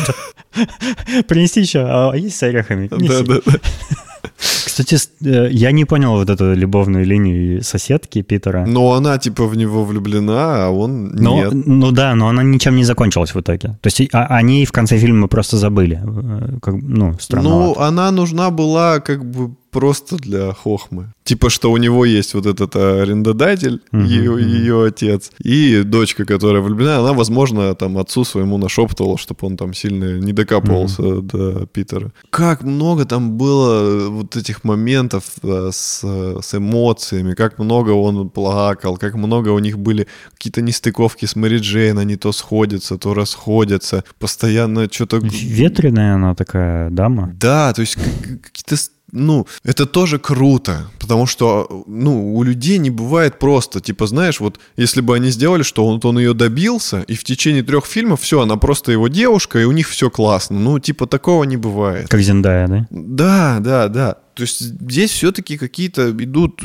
<laughs> Принести еще, а есть с орехами? Да, да, да. Кстати, э, я не понял вот эту любовную линию соседки Питера. Но она типа в него влюблена, а он Но- нет. Ну да, но она ничем не закончилась в итоге. То есть а- они в конце фильма просто забыли. Э, Как, ну, странно. Ну, она нужна была как бы просто для хохмы. Типа, что у него есть вот этот арендодатель, Мгм, ее, ее отец, и дочка, которая влюблена, она, возможно, там отцу своему нашептывала, чтобы он там сильно не докапывался до Питера. Как много там было вот этих моментов э, с, с эмоциями, как много он плакал, как много у них были какие-то нестыковки с Мэри Джейн, они то сходятся, то расходятся, постоянно что-то... Ветреная она такая дама. Да, то есть какие-то... Ну, это тоже круто, потому что, ну, у людей не бывает просто, типа, знаешь, вот если бы они сделали, что он, он ее добился, и в течение трех фильмов все, она просто его девушка, и у них все классно. Ну, типа, такого не бывает. Как Зендая, да? Да, да, да. То есть здесь все-таки какие-то идут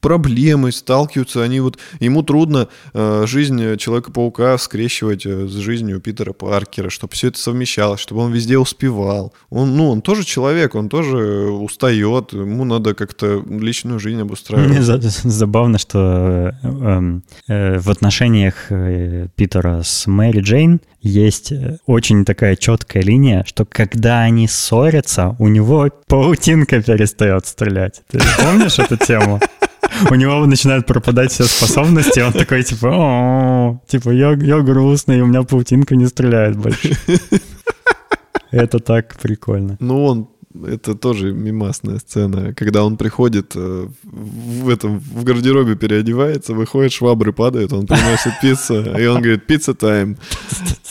проблемы, сталкиваются они вот ему трудно э, жизнь Человека-паука скрещивать э, с жизнью Питера Паркера, чтобы все это совмещалось, чтобы он везде успевал. Он, ну, он тоже человек, он тоже устает, ему надо как-то личную жизнь обустраивать. за- <laughs> забавно, что э, эм, э, в отношениях э, Питера с Мэри Джейн есть э, очень такая четкая линия, что когда они ссорятся, у него паутинка перестает стрелять. Ты помнишь эту тему? У него начинают пропадать все способности, он такой типа, «О, типа я, я грустный, у меня паутинка не стреляет больше. Это так прикольно. Ну, он это тоже мимасная сцена, когда он приходит э, в этом в гардеробе переодевается, выходит, швабры падают, он приносит пиццу, и он говорит пицца тайм,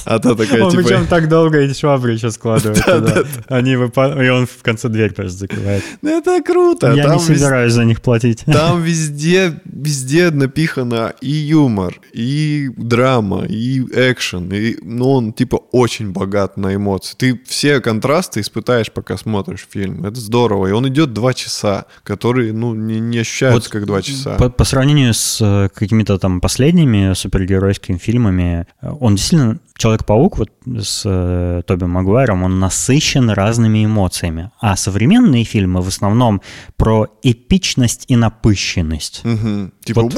а та такая Он типа причем так долго эти швабры еще складывает. Да, туда. да, Они выпадают, и он в конце дверь просто закрывает. «Ну, это круто, Я не собираюсь за них платить. там везде везде напихано и юмор, и драма, и экшен, и ну он типа очень богат на эмоции. Ты все контрасты испытаешь, пока смотришь фильм. Это здорово, и он идет два часа, которые ну не, не ощущаются как два часа. По, по сравнению с э, какими-то там последними супергеройскими фильмами, э, он действительно Человек-паук вот с э, Тоби Магуайром, он насыщен разными эмоциями. А современные фильмы в основном про эпичность и напыщенность. Мгм. Типа, Вот.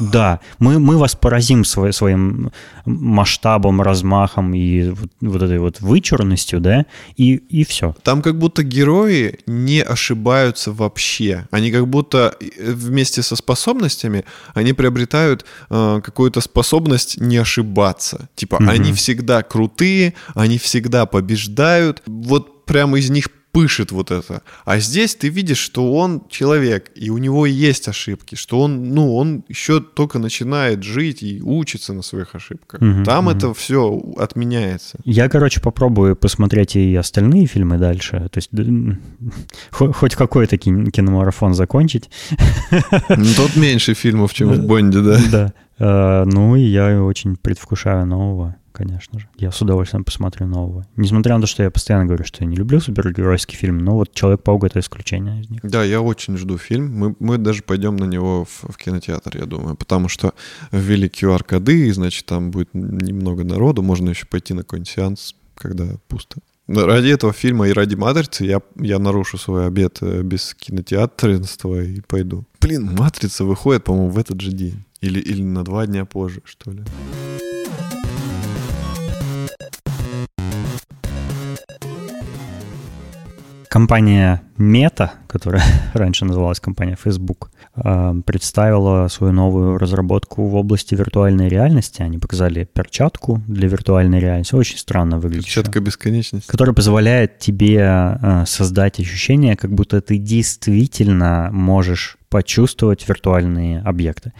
Да, мы, мы вас поразим свой- своим масштабом, размахом и вот, вот этой вот вычурностью, да, и, и все. Там как будто герои не ошибаются вообще. Они как будто э, вместе со способностями, они приобретают э, какую-то способность не ошибаться. Типа, Мгм. они всегда крутые, они всегда побеждают. Вот прямо из них пышет вот это. А здесь ты видишь, что он человек, и у него есть ошибки, что он, ну, он еще только начинает жить и учится на своих ошибках. Мгм, Там мгм. это все отменяется. Я, короче, попробую посмотреть и остальные фильмы дальше. То есть <laughs> хоть какой-то кин- киномарафон закончить. Ну, Тут меньше фильмов, чем в Бонде, <laughs> да? Да. Э, Ну, и я очень предвкушаю нового, конечно же. Я с удовольствием посмотрю нового. Несмотря на то, что я постоянно говорю, что я не люблю супергеройский фильм, но вот «Человек-паук» — это исключение из них. Да, я очень жду фильм. Мы, мы даже пойдем на него в, в кинотеатр, я думаю, потому что ввели QR-коды, и, значит, там будет немного народу, можно еще пойти на какой-нибудь сеанс, когда пусто. Ради этого фильма и ради «Матрицы» я, я нарушу свой обед э, без кинотеатринства и пойду. Блин, «Матрица» выходит, по-моему, в этот же день. Или, или на два дня позже, что ли. Компания Meta, которая <laughs> раньше называлась компания Facebook, э, представила свою новую разработку в области виртуальной реальности. Они показали перчатку для виртуальной реальности. Очень странно выглядит. Перчатка бесконечности. Которая позволяет тебе э, создать ощущение, как будто ты действительно можешь почувствовать виртуальные объекты.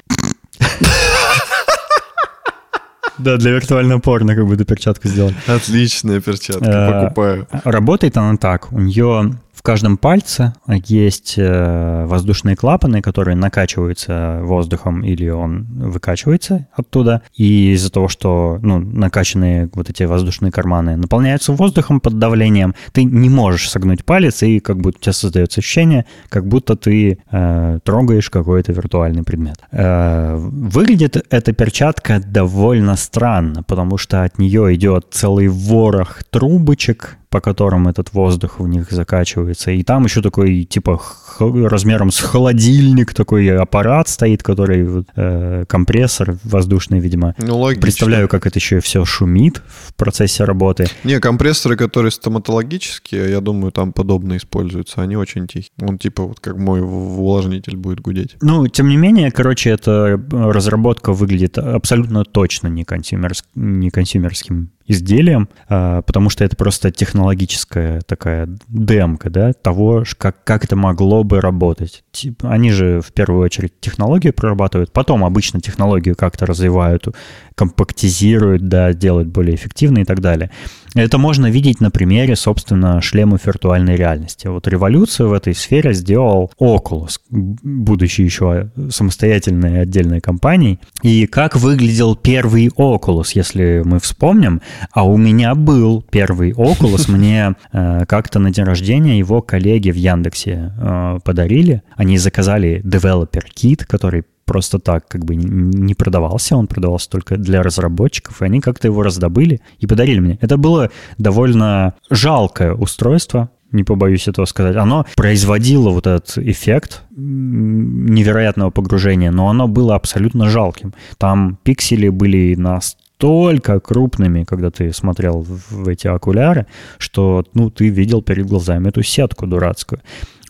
Да, для виртуального порно как будто перчатку сделали. Отличная перчатка, покупаю. Работает она так. У нее в каждом пальце есть э, воздушные клапаны, которые накачиваются воздухом или он выкачивается оттуда. И из-за того, что ну, накачанные вот эти воздушные карманы наполняются воздухом под давлением, ты не можешь согнуть палец, и как будто у тебя создается ощущение, как будто ты э, трогаешь какой-то виртуальный предмет. Э, выглядит эта перчатка довольно странно, потому что от нее идет целый ворох трубочек, по которым этот воздух в них закачивается. И там еще такой, типа, размером с холодильник такой аппарат стоит, который э, компрессор воздушный, видимо. Ну, логично. Представляю, как это еще все шумит в процессе работы. Не, компрессоры, которые стоматологические, я думаю, там подобно используются. Они очень тихие. Он типа вот как мой увлажнитель будет гудеть. Ну, тем не менее, короче, эта разработка выглядит абсолютно точно не, consumer's, не consumer ским изделием, а, потому что это просто технологическая такая демка, да, того, как, как это могло бы работать. Они же в первую очередь технологию прорабатывают, потом обычно технологию как-то развивают, компактизируют, да, делают более эффективно и так далее. Это можно видеть на примере, собственно, шлемов виртуальной реальности. Вот революцию в этой сфере сделал Oculus, будучи еще самостоятельной отдельной компанией. И как выглядел первый Oculus, если мы вспомним, а у меня был первый Oculus, <laughs> мне э, как-то на день рождения его коллеги в Яндексе э, подарили. Они заказали Developer Kit, который просто так как бы не продавался, он продавался только для разработчиков, и они как-то его раздобыли и подарили мне. Это было довольно жалкое устройство, не побоюсь этого сказать, оно производило вот этот эффект невероятного погружения, но оно было абсолютно жалким. Там пиксели были настолько крупными, когда ты смотрел в эти окуляры, что ну, ты видел перед глазами эту сетку дурацкую.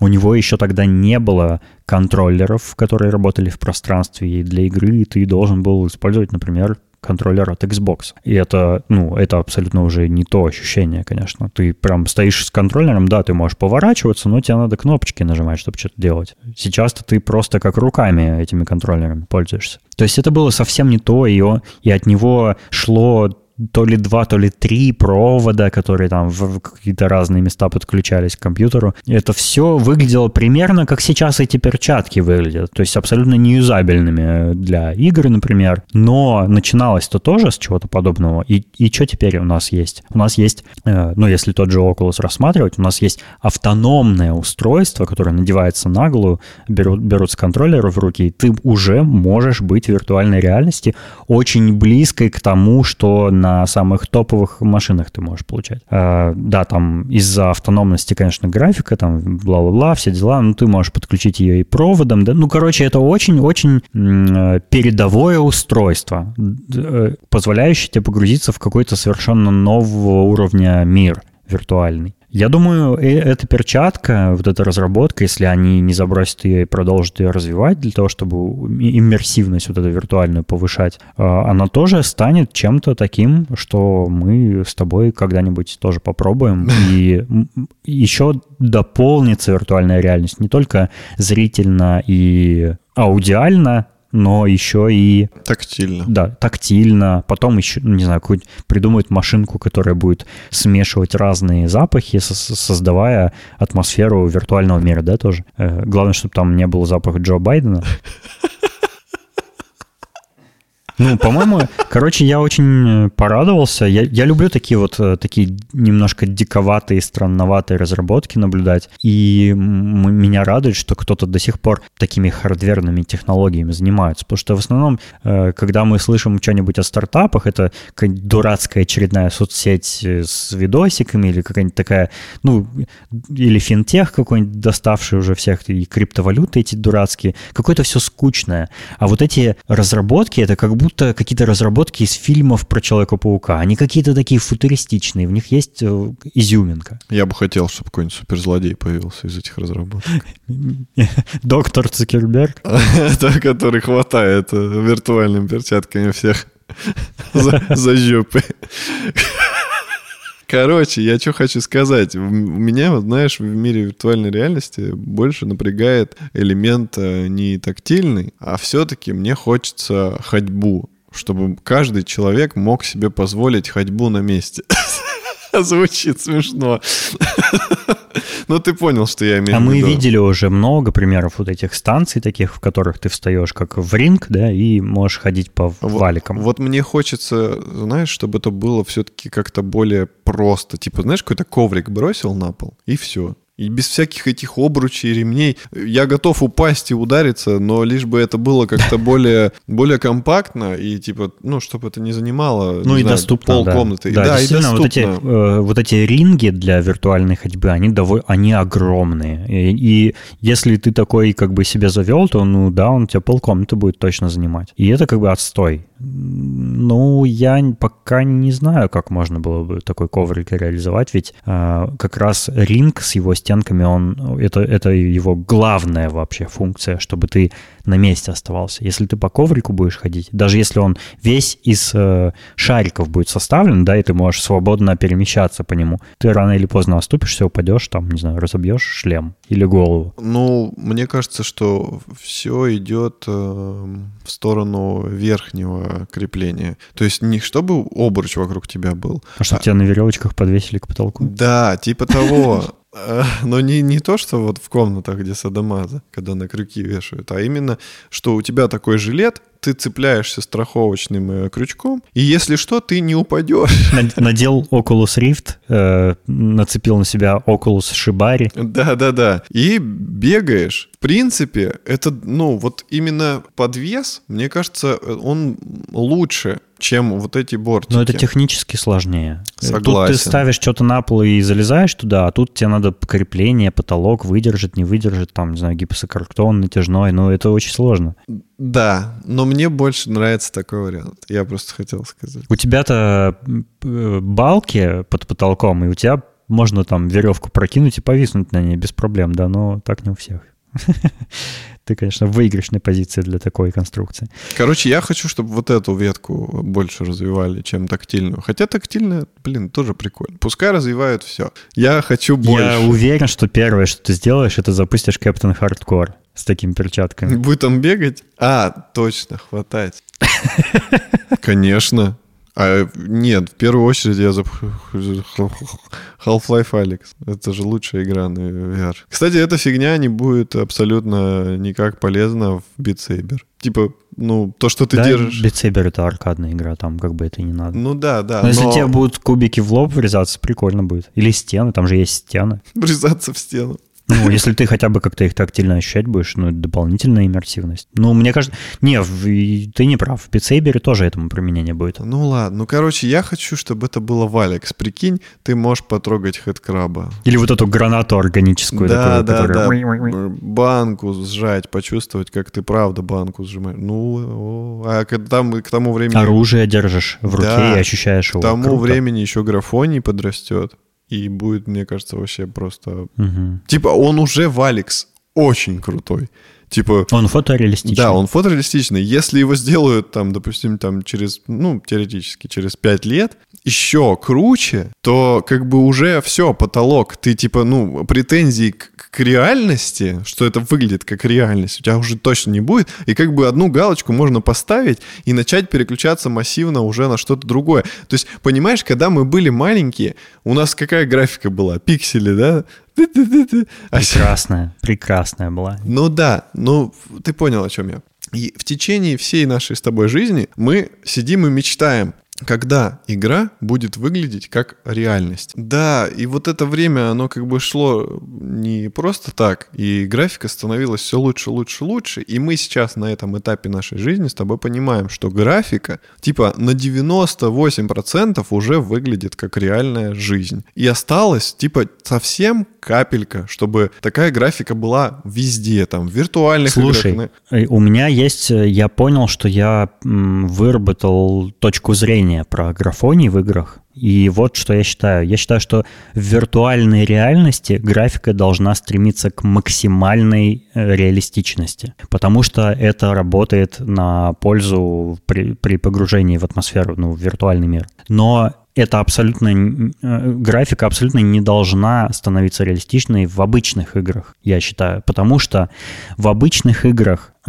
У него еще тогда не было контроллеров, которые работали в пространстве, и для игры ты должен был использовать, например, контроллер от Xbox. И это, ну, это абсолютно уже не то ощущение, конечно. Ты прям стоишь с контроллером, да, ты можешь поворачиваться, но тебе надо кнопочки нажимать, чтобы что-то делать. Сейчас-то ты просто как руками этими контроллерами пользуешься. То есть это было совсем не то, и, и от него шло то ли два, то ли три провода, которые там в какие-то разные места подключались к компьютеру. Это все выглядело примерно как сейчас эти перчатки выглядят. То есть абсолютно неюзабельными для игр, например. Но начиналось-то тоже с чего-то подобного. И, и что теперь у нас есть? У нас есть, э, ну, если тот же Oculus рассматривать, у нас есть автономное устройство, которое надевается на голову, берут, берутся контроллеры в руки, и ты уже можешь быть в виртуальной реальности очень близкой к тому, что на на самых топовых машинах ты можешь получать. Э, да, там из-за автономности, конечно, графика, там бла-бла-бла, все дела, ну ты можешь подключить ее и проводом, да, ну, короче, это очень-очень передовое устройство, э, позволяющее тебе погрузиться в какой-то совершенно нового уровня мир виртуальный. Я думаю, э, эта перчатка, вот эта разработка, если они не забросят ее и продолжат ее развивать для того, чтобы иммерсивность вот эту виртуальную повышать, а, она тоже станет чем-то таким, что мы с тобой когда-нибудь тоже попробуем. <laughs> И еще дополнится виртуальная реальность не только зрительно и аудиально, но еще и... Тактильно. Да, тактильно. Потом еще, ну, не знаю, какую-нибудь придумают машинку, которая будет смешивать разные запахи, создавая атмосферу виртуального мира, да, тоже. Э, главное, чтобы там не был запах Джо Байдена. <laughs> Ну, по-моему, короче, я очень э, порадовался. Я, я люблю такие вот э, такие немножко диковатые, странноватые разработки наблюдать. И меня радует, что кто-то до сих пор такими хардверными технологиями занимается. Потому что в основном, э, когда мы слышим что-нибудь о стартапах, это какая-нибудь дурацкая очередная соцсеть с видосиками или какая-нибудь такая, ну, или финтех какой-нибудь доставший уже всех, и криптовалюты эти дурацкие. Какое-то все скучное. А вот эти разработки, это как будто будто какие-то разработки из фильмов про Человека-паука. Они какие-то такие футуристичные, в них есть э, изюминка. Я бы хотел, чтобы какой-нибудь суперзлодей появился из этих разработок. <laughs> Доктор Цукерберг? <laughs> Который хватает э, виртуальными перчатками всех <laughs> за жопы. Короче, я что хочу сказать. Меня, вот, знаешь, в мире виртуальной реальности больше напрягает элемент э, не тактильный, а все-таки мне хочется ходьбу чтобы каждый человек мог себе позволить ходьбу на месте. <laughs> Звучит смешно. Но ты понял, что я имею а в виду. А мы видели уже много примеров вот этих станций таких, в которых ты встаешь как в ринг, да, и можешь ходить по валикам. Вот, вот мне хочется, знаешь, чтобы это было все-таки как-то более просто. Типа, знаешь, какой-то коврик бросил на пол, и все. И без всяких этих обручей, ремней. Я готов упасть и удариться, но лишь бы это было как-то <laughs> более, более компактно и типа, ну, чтобы это не занимало ну, не и знаю, доступно, пол да. комнаты. Да, да, и действительно, вот эти, доступно. э, вот эти ринги для виртуальной ходьбы, они, довольно, они огромные. И, и если ты такой как бы себе завел, то, ну да, он тебе полкомнаты будет точно занимать. И это как бы отстой. Ну, я пока не знаю, как можно было бы такой коврик реализовать, ведь э, как раз ринг с его стенками, он, это, это его главная вообще функция, чтобы ты на месте оставался. Если ты по коврику будешь ходить, даже если он весь из э, шариков будет составлен, да, и ты можешь свободно перемещаться по нему, ты рано или поздно оступишься, упадешь, там, не знаю, разобьешь шлем или голову. Ну, мне кажется, что все идет э, в сторону верхнего крепления. То есть не чтобы обруч вокруг тебя был. А чтобы тебя на веревочках подвесили к потолку? Да, типа того. Э, Но не, не то, что вот в комнатах, где садомаза, когда на крюки вешают, а именно, что у тебя такой жилет, ты цепляешься страховочным э, крючком, и если что, ты не упадешь. <laughs> Надел Oculus Rift, э, нацепил на себя Oculus Shibari. Да-да-да. И бегаешь. В принципе, это, ну, вот именно подвес, мне кажется, он лучше, чем вот эти бортики. Но это технически сложнее. Согласен. Тут ты ставишь что-то на пол и залезаешь туда, а тут тебе надо крепление, потолок выдержит, не выдержит, там, не знаю, гипсокартон натяжной, ну это очень сложно. Да, но мне больше нравится такой вариант. Я просто хотел сказать. У тебя-то балки под потолком, и у тебя можно там веревку прокинуть и повиснуть на ней без проблем, да, но так не у всех. <laughs> Ты, конечно, в выигрышной позиции для такой конструкции. Короче, я хочу, чтобы вот эту ветку больше развивали, чем тактильную. Хотя тактильная, блин, тоже прикольно. Пускай развивают все. Я хочу больше. Я уверен, что первое, что ты сделаешь, это запустишь Captain Hardcore с такими перчатками. Будет там бегать? А, точно, хватать. <laughs> Конечно. А, нет, в первую очередь я за Half-Life Alex. Это же лучшая игра на VR. Кстати, эта фигня не будет абсолютно никак полезна в Beat Saber. Типа, ну, то, что ты да, держишь... Beat Saber это аркадная игра, там как бы это не надо. Ну да, да. Но, но если тебе будут кубики в лоб врезаться, прикольно будет. Или стены, там же есть стены. Врезаться в стену. Ну, если ты хотя бы как-то их тактильно ощущать будешь, ну, это дополнительная иммерсивность. Ну, мне кажется... Не, в... ты не прав. В Beat тоже этому применение будет. Ну, ладно. Ну, короче, я хочу, чтобы это было в Алекс. Прикинь, ты можешь потрогать хэдкраба. Или вот эту гранату органическую. Да, такую, да, которая... да. Банку сжать, почувствовать, как ты правда банку сжимаешь. Ну, а там, к тому времени... Оружие держишь в руке да, и ощущаешь его. К тому Круто. времени еще графоний подрастет. И будет, мне кажется, вообще просто... Угу. Типа, он уже в Алекс очень крутой. Типа... Он фотореалистичный. Да, он фотореалистичный. Если его сделают, там, допустим, там через, ну, теоретически, через 5 лет, еще круче, то как бы уже все, потолок. Ты типа, ну, претензий к, к реальности, что это выглядит как реальность, у тебя уже точно не будет. И как бы одну галочку можно поставить и начать переключаться массивно уже на что-то другое. То есть, понимаешь, когда мы были маленькие, у нас какая графика была? Пиксели, да? Прекрасная, прекрасная была. Ну да, ну ты понял, о чем я. И в течение всей нашей с тобой жизни мы сидим и мечтаем, когда игра будет выглядеть как реальность. Да, и вот это время, оно как бы шло не просто так, и графика становилась все лучше, лучше, лучше, и мы сейчас на этом этапе нашей жизни с тобой понимаем, что графика типа на 98% уже выглядит как реальная жизнь. И осталось типа совсем капелька, чтобы такая графика была везде, там, в виртуальных Слушай, играх. у меня есть, я понял, что я выработал точку зрения про графоний в играх. И вот что я считаю. Я считаю, что в виртуальной реальности графика должна стремиться к максимальной реалистичности, потому что это работает на пользу при, при погружении в атмосферу, ну, в виртуальный мир. Но это абсолютно графика абсолютно не должна становиться реалистичной в обычных играх, я считаю, потому что в обычных играх э,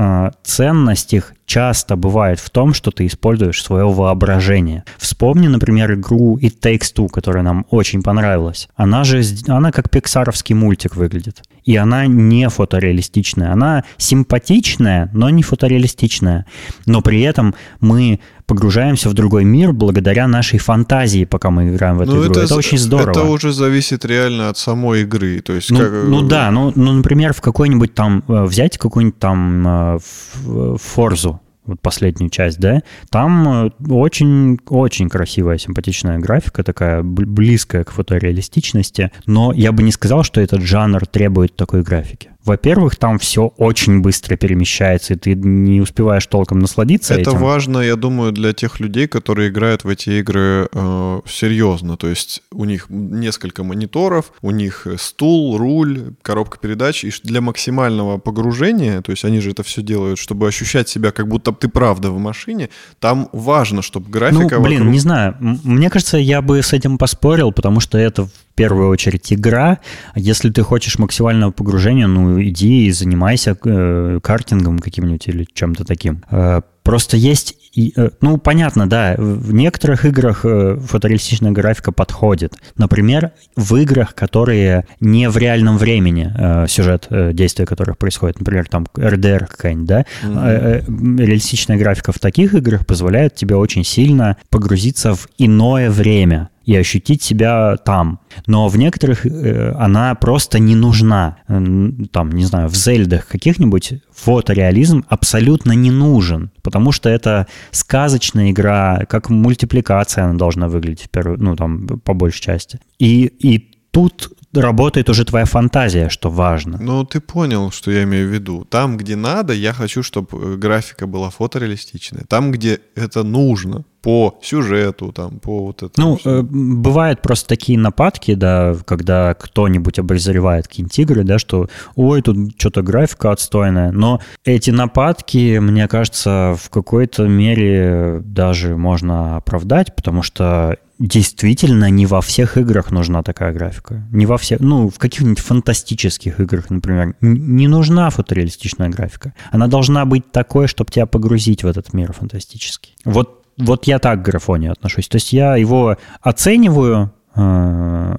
ценность их часто бывает в том, что ты используешь свое воображение. Вспомни, например, игру It Takes Two, которая нам очень понравилась. Она же, она как пиксаровский мультик выглядит. И она не фотореалистичная. Она симпатичная, но не фотореалистичная. Но при этом мы погружаемся в другой мир благодаря нашей фантазии, пока мы играем в эту ну, игру. Это, это очень здорово. Это уже зависит реально от самой игры. То есть ну, как... ну да, ну, ну, например, в какой-нибудь там, э, взять какую-нибудь там э, Форзу, вот последнюю часть, да, там очень-очень э, красивая, симпатичная графика, такая близкая к фотореалистичности, но я бы не сказал, что этот жанр требует такой графики. Во-первых, там все очень быстро перемещается, и ты не успеваешь толком насладиться Это этим. важно, я думаю, для тех людей, которые играют в эти игры э, серьезно. То есть у них несколько мониторов, у них стул, руль, коробка передач. И для максимального погружения, то есть они же это все делают, чтобы ощущать себя, как будто ты правда в машине, там важно, чтобы графика... Ну, блин, вокруг... не знаю. Мне кажется, я бы с этим поспорил, потому что это в первую очередь игра. Если ты хочешь максимального погружения, ну иди и занимайся э, картингом каким-нибудь или чем-то таким. Э, просто есть, э, ну понятно, да, в некоторых играх э, фотореалистичная графика подходит. Например, в играх, которые не в реальном времени э, сюжет действия которых происходит, например, там RDR какая-нибудь, да, mm-hmm. реалистичная графика в таких играх позволяет тебе очень сильно погрузиться в иное время и ощутить себя там. Но в некоторых э, она просто не нужна. Там, не знаю, в Зельдах каких-нибудь фотореализм абсолютно не нужен, потому что это сказочная игра, как мультипликация она должна выглядеть, в первую, ну, там, по большей части. И, и тут работает уже твоя фантазия, что важно. Ну, ты понял, что я имею в виду. Там, где надо, я хочу, чтобы э, графика была фотореалистичная. Там, где это нужно, по сюжету, там, по вот этому. Ну, э, бывают просто такие нападки, да, когда кто-нибудь обозревает какие-нибудь игры, да, что ой, тут что-то графика отстойная. Но эти нападки, мне кажется, в какой-то мере даже можно оправдать, потому что действительно не во всех играх нужна такая графика. Не во всех, ну, в каких-нибудь фантастических играх, например, не нужна фотореалистичная графика. Она должна быть такой, чтобы тебя погрузить в этот мир фантастический. Вот, вот я так к графоне отношусь. То есть я его оцениваю, э,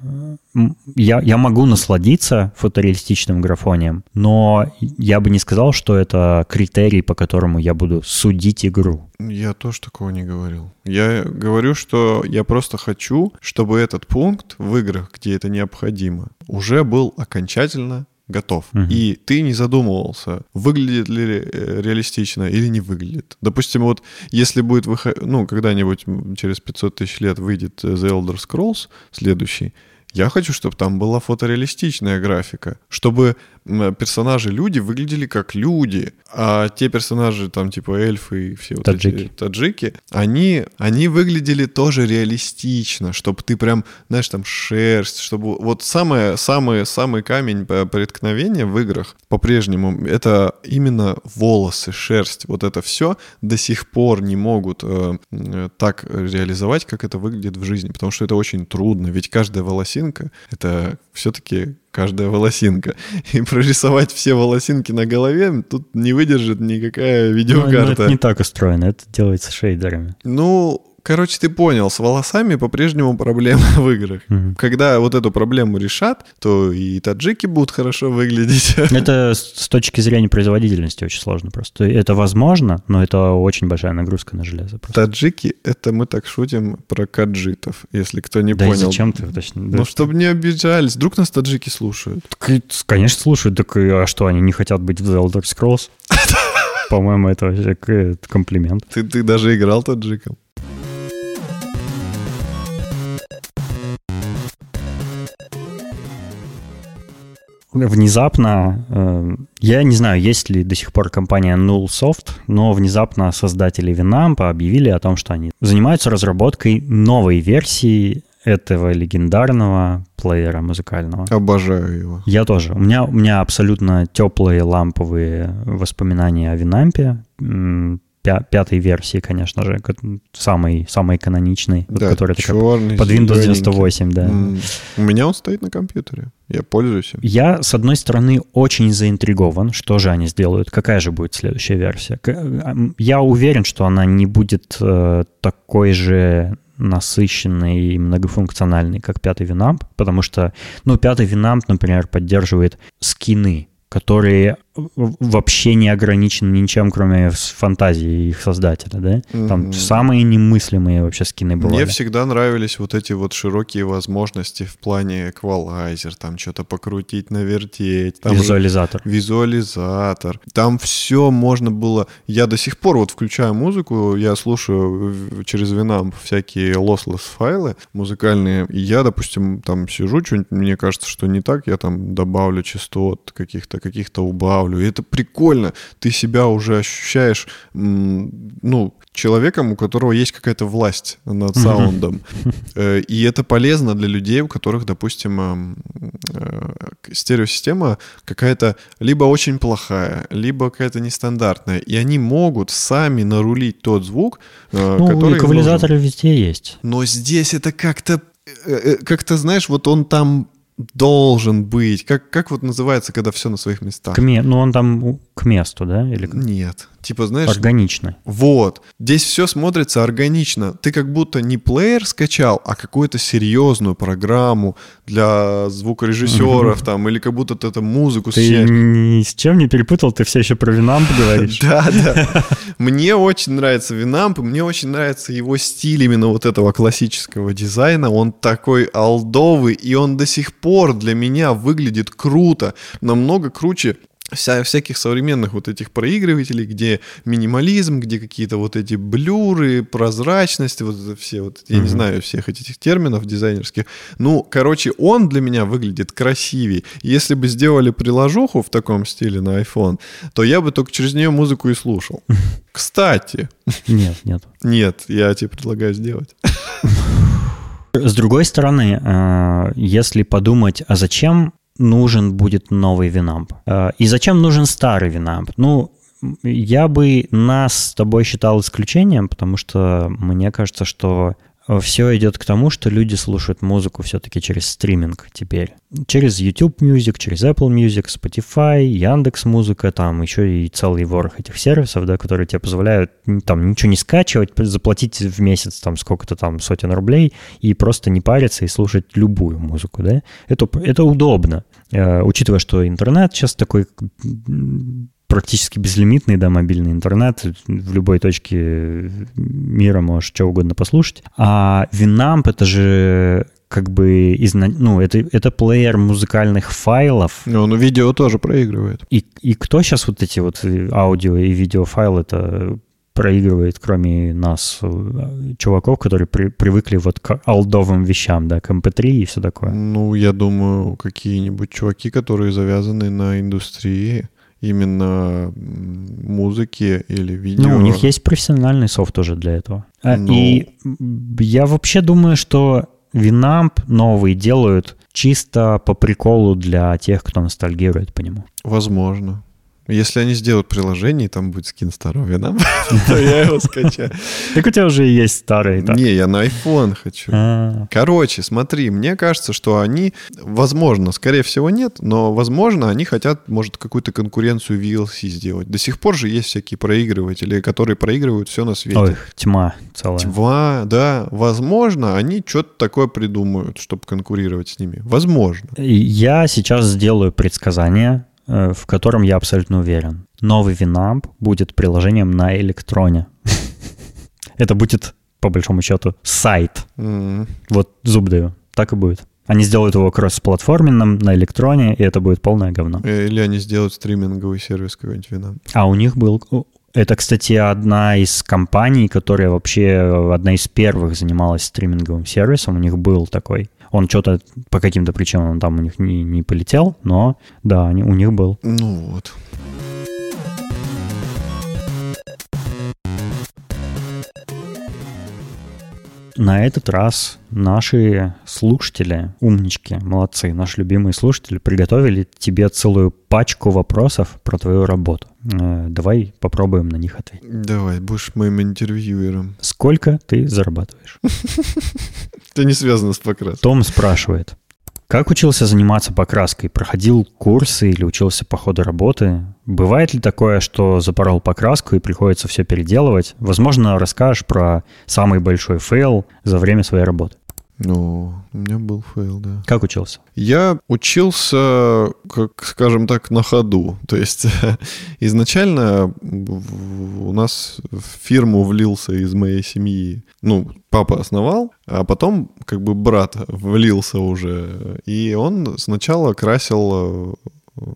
я, я могу насладиться фотореалистичным графонием, но я бы не сказал, что это критерий, по которому я буду судить игру. Я тоже такого не говорил. Я говорю, что я просто хочу, чтобы этот пункт в играх, где это необходимо, уже был окончательно готов. Угу. И ты не задумывался, выглядит ли э, реалистично или не выглядит. Допустим, вот если будет выход... ну, когда-нибудь через 500 тысяч лет выйдет The Elder Scrolls следующий, я хочу, чтобы там была фотореалистичная графика, чтобы персонажи люди выглядели как люди, а те персонажи там типа эльфы и все вот таджики. эти таджики, они, они выглядели тоже реалистично, чтобы ты прям, знаешь, там шерсть, чтобы вот самое, самое, самый камень преткновения в играх по-прежнему это именно волосы, шерсть, вот это все до сих пор не могут э, э, так реализовать, как это выглядит в жизни, потому что это очень трудно, ведь каждая волосинка это все-таки каждая волосинка. <laughs> И прорисовать все волосинки на голове тут не выдержит никакая видеокарта. Ну, это не так устроено, это делается шейдерами. Ну, Короче, ты понял, с волосами по-прежнему проблема <laughs> в играх. Угу. Когда вот эту проблему решат, то и таджики будут хорошо выглядеть. <laughs> Это с точки зрения производительности очень сложно просто. Это возможно, но это очень большая нагрузка на железо. Просто. Таджики — это мы так шутим про каджитов, если кто не да понял. Да зачем ты точно? Ну, да, чтобы не обижались. Вдруг нас таджики слушают. Конечно, слушают. Так а что, они не хотят быть в The Elder Scrolls? <laughs> По-моему, это вообще комплимент. Ты, ты даже играл таджиком? Внезапно, э, я не знаю, есть ли до сих пор компания Nullsoft, но внезапно создатели Winamp объявили о том, что они занимаются разработкой новой версии этого легендарного плеера музыкального. Обожаю его. Я тоже. У меня, у меня абсолютно теплые ламповые воспоминания о Винампе пятой версии, конечно же, самой, самой каноничной, да, которая черный, под Windows 98, да. У меня он стоит на компьютере. Я пользуюсь им. Я, с одной стороны, очень заинтригован, что же они сделают, какая же будет следующая версия. Э, я уверен, что она не будет э, такой же насыщенный и многофункциональный, как пятый Winamp, потому что, ну, пятый Winamp, например, поддерживает скины, которые вообще не ограничены ничем, кроме фантазии их создателя, да? Mm-hmm. Там самые немыслимые вообще скины бывали. Мне всегда нравились вот эти вот широкие возможности в плане эквалайзер, там что-то покрутить, навертеть. Там визуализатор. Же, визуализатор. Там все можно было... Я до сих пор вот включаю музыку, я слушаю через Winamp всякие lossless файлы музыкальные, и я, допустим, там сижу, что-нибудь мне кажется, что не так, я там добавлю частот каких-то, каких-то убавлю, ставлю. И это прикольно. Ты себя уже ощущаешь, ну, человеком, у которого есть какая-то власть над саундом. Э, и это полезно для людей, у которых, допустим, эм, э, стереосистема какая-то либо очень плохая, либо какая-то нестандартная. И они могут сами нарулить тот звук, э, ну, который... эквализаторы везде есть. Но здесь это как-то как-то, знаешь, вот он там должен быть. Как, как вот называется, когда все на своих местах? К ме... Ну, он там к месту, да? Или... Нет. Типа, знаешь... Органично. Вот. Здесь все смотрится органично. Ты как будто не плеер скачал, а какую-то серьезную программу для звукорежиссеров там, или как будто ты там музыку Ты ни с чем не перепутал, ты все еще про Winamp говоришь. <laughs> Да, да. <laughs> Мне очень нравится Winamp, мне очень нравится его стиль именно вот этого классического дизайна. Он такой олдовый, и он до сих пор для меня выглядит круто, намного круче вся, всяких современных вот этих проигрывателей, где минимализм, где какие-то вот эти блюры, прозрачность, вот это все вот, я mm-hmm. не знаю всех этих терминов дизайнерских. Ну, короче, он для меня выглядит красивее. Если бы сделали приложуху в таком стиле на iPhone, то я бы только через нее музыку и слушал. <laughs> Кстати. Нет, нет. Нет, я тебе предлагаю сделать. С другой стороны, э, если подумать, а зачем нужен будет новый Winamp. Э, и зачем нужен старый Winamp? Ну, я бы нас с тобой считал исключением, потому что мне кажется, что все идет к тому, что люди слушают музыку все-таки через стриминг теперь. Через YouTube Music, через Apple Music, Spotify, Яндекс Музыка, там еще и целый ворох этих сервисов, да, которые тебе позволяют там ничего не скачивать, заплатить в месяц там сколько-то там сотен рублей и просто не париться и слушать любую музыку, да. Это, это удобно, э, учитывая, что интернет сейчас такой практически безлимитный, да, мобильный интернет. В любой точке мира можешь что угодно послушать. А Winamp — это же как бы из, ну, это, это плеер музыкальных файлов. Ну, он видео тоже проигрывает. И, и кто сейчас вот эти вот аудио и видеофайлы это проигрывает, кроме нас, чуваков, которые при, привыкли вот к алдовым вещам, да, к MP3 эм и все такое? Ну, я думаю, какие-нибудь чуваки, которые завязаны на индустрии, именно музыки или видео. Ну, у них есть профессиональный софт тоже для этого. А, ну... И я вообще думаю, что Winamp новый делают чисто по приколу для тех, кто ностальгирует по нему. Возможно. Если они сделают приложение, и там будет скин старого вина, <laughs> то я его скачаю. Так у тебя уже есть старый. Не, я на iPhone хочу. А. Короче, смотри, мне кажется, что они, возможно, скорее всего нет, но, возможно, они хотят, может, какую-то конкуренцию VLC сделать. До сих пор же есть всякие проигрыватели, которые проигрывают все на свете. Ой, тьма целая. Тьма, да. Возможно, они что-то такое придумают, чтобы конкурировать с ними. Возможно. Я сейчас сделаю предсказание в котором я абсолютно уверен. Новый Winamp будет приложением на электроне. <laughs> Это будет, по большому счету, сайт. Вот зуб даю. Так и будет. Они сделают его кросс-платформенным на электроне, и это будет полное говно. Э, или они сделают стриминговый сервис какой-нибудь Winamp. А у них был... Это, кстати, одна из компаний, которая вообще одна из первых занималась стриминговым сервисом. У них был такой. Он что-то по каким-то причинам он там у них не, не полетел, но да, они, у них был. Ну вот. На этот раз наши слушатели, умнички, молодцы, наши любимые слушатели приготовили тебе целую пачку вопросов про твою работу. Э, давай попробуем на них ответить. Давай, будешь моим интервьюером. Сколько ты зарабатываешь? <laughs> Это не связано с покраской. Том спрашивает. Как учился заниматься покраской? Проходил курсы или учился по ходу работы? Бывает ли такое, что запорол покраску и приходится все переделывать? Возможно, расскажешь про самый большой фейл за время своей работы. Ну, у меня был фейл, да. Как учился? Я учился, как скажем так, на ходу. То есть <laughs> изначально у нас в фирму влился из моей семьи, ну, папа основал, а потом как бы брат влился уже. И он сначала красил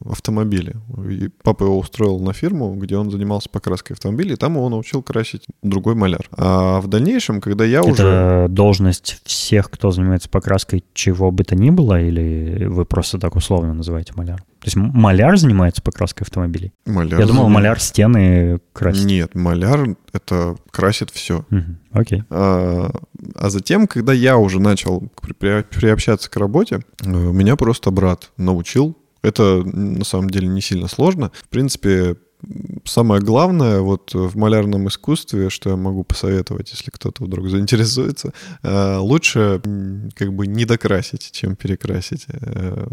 автомобили. И папа его устроил на фирму, где он занимался покраской автомобилей, и там его научил красить другой маляр. А в дальнейшем, когда я Это уже... Это должность всех, кто занимается покраской чего бы то ни было, или вы просто так условно называете маляр? То есть маляр занимается покраской автомобилей? Маляр Я думал, маляр стены красит. Нет, маляр — это красит все. Угу. Окей. А, а затем, когда я уже начал приобщаться к работе, э, меня просто брат научил это на самом деле не сильно сложно. В принципе, самое главное вот в малярном искусстве, что я могу посоветовать, если кто-то вдруг заинтересуется, э, лучше как бы не докрасить, чем перекрасить. Э,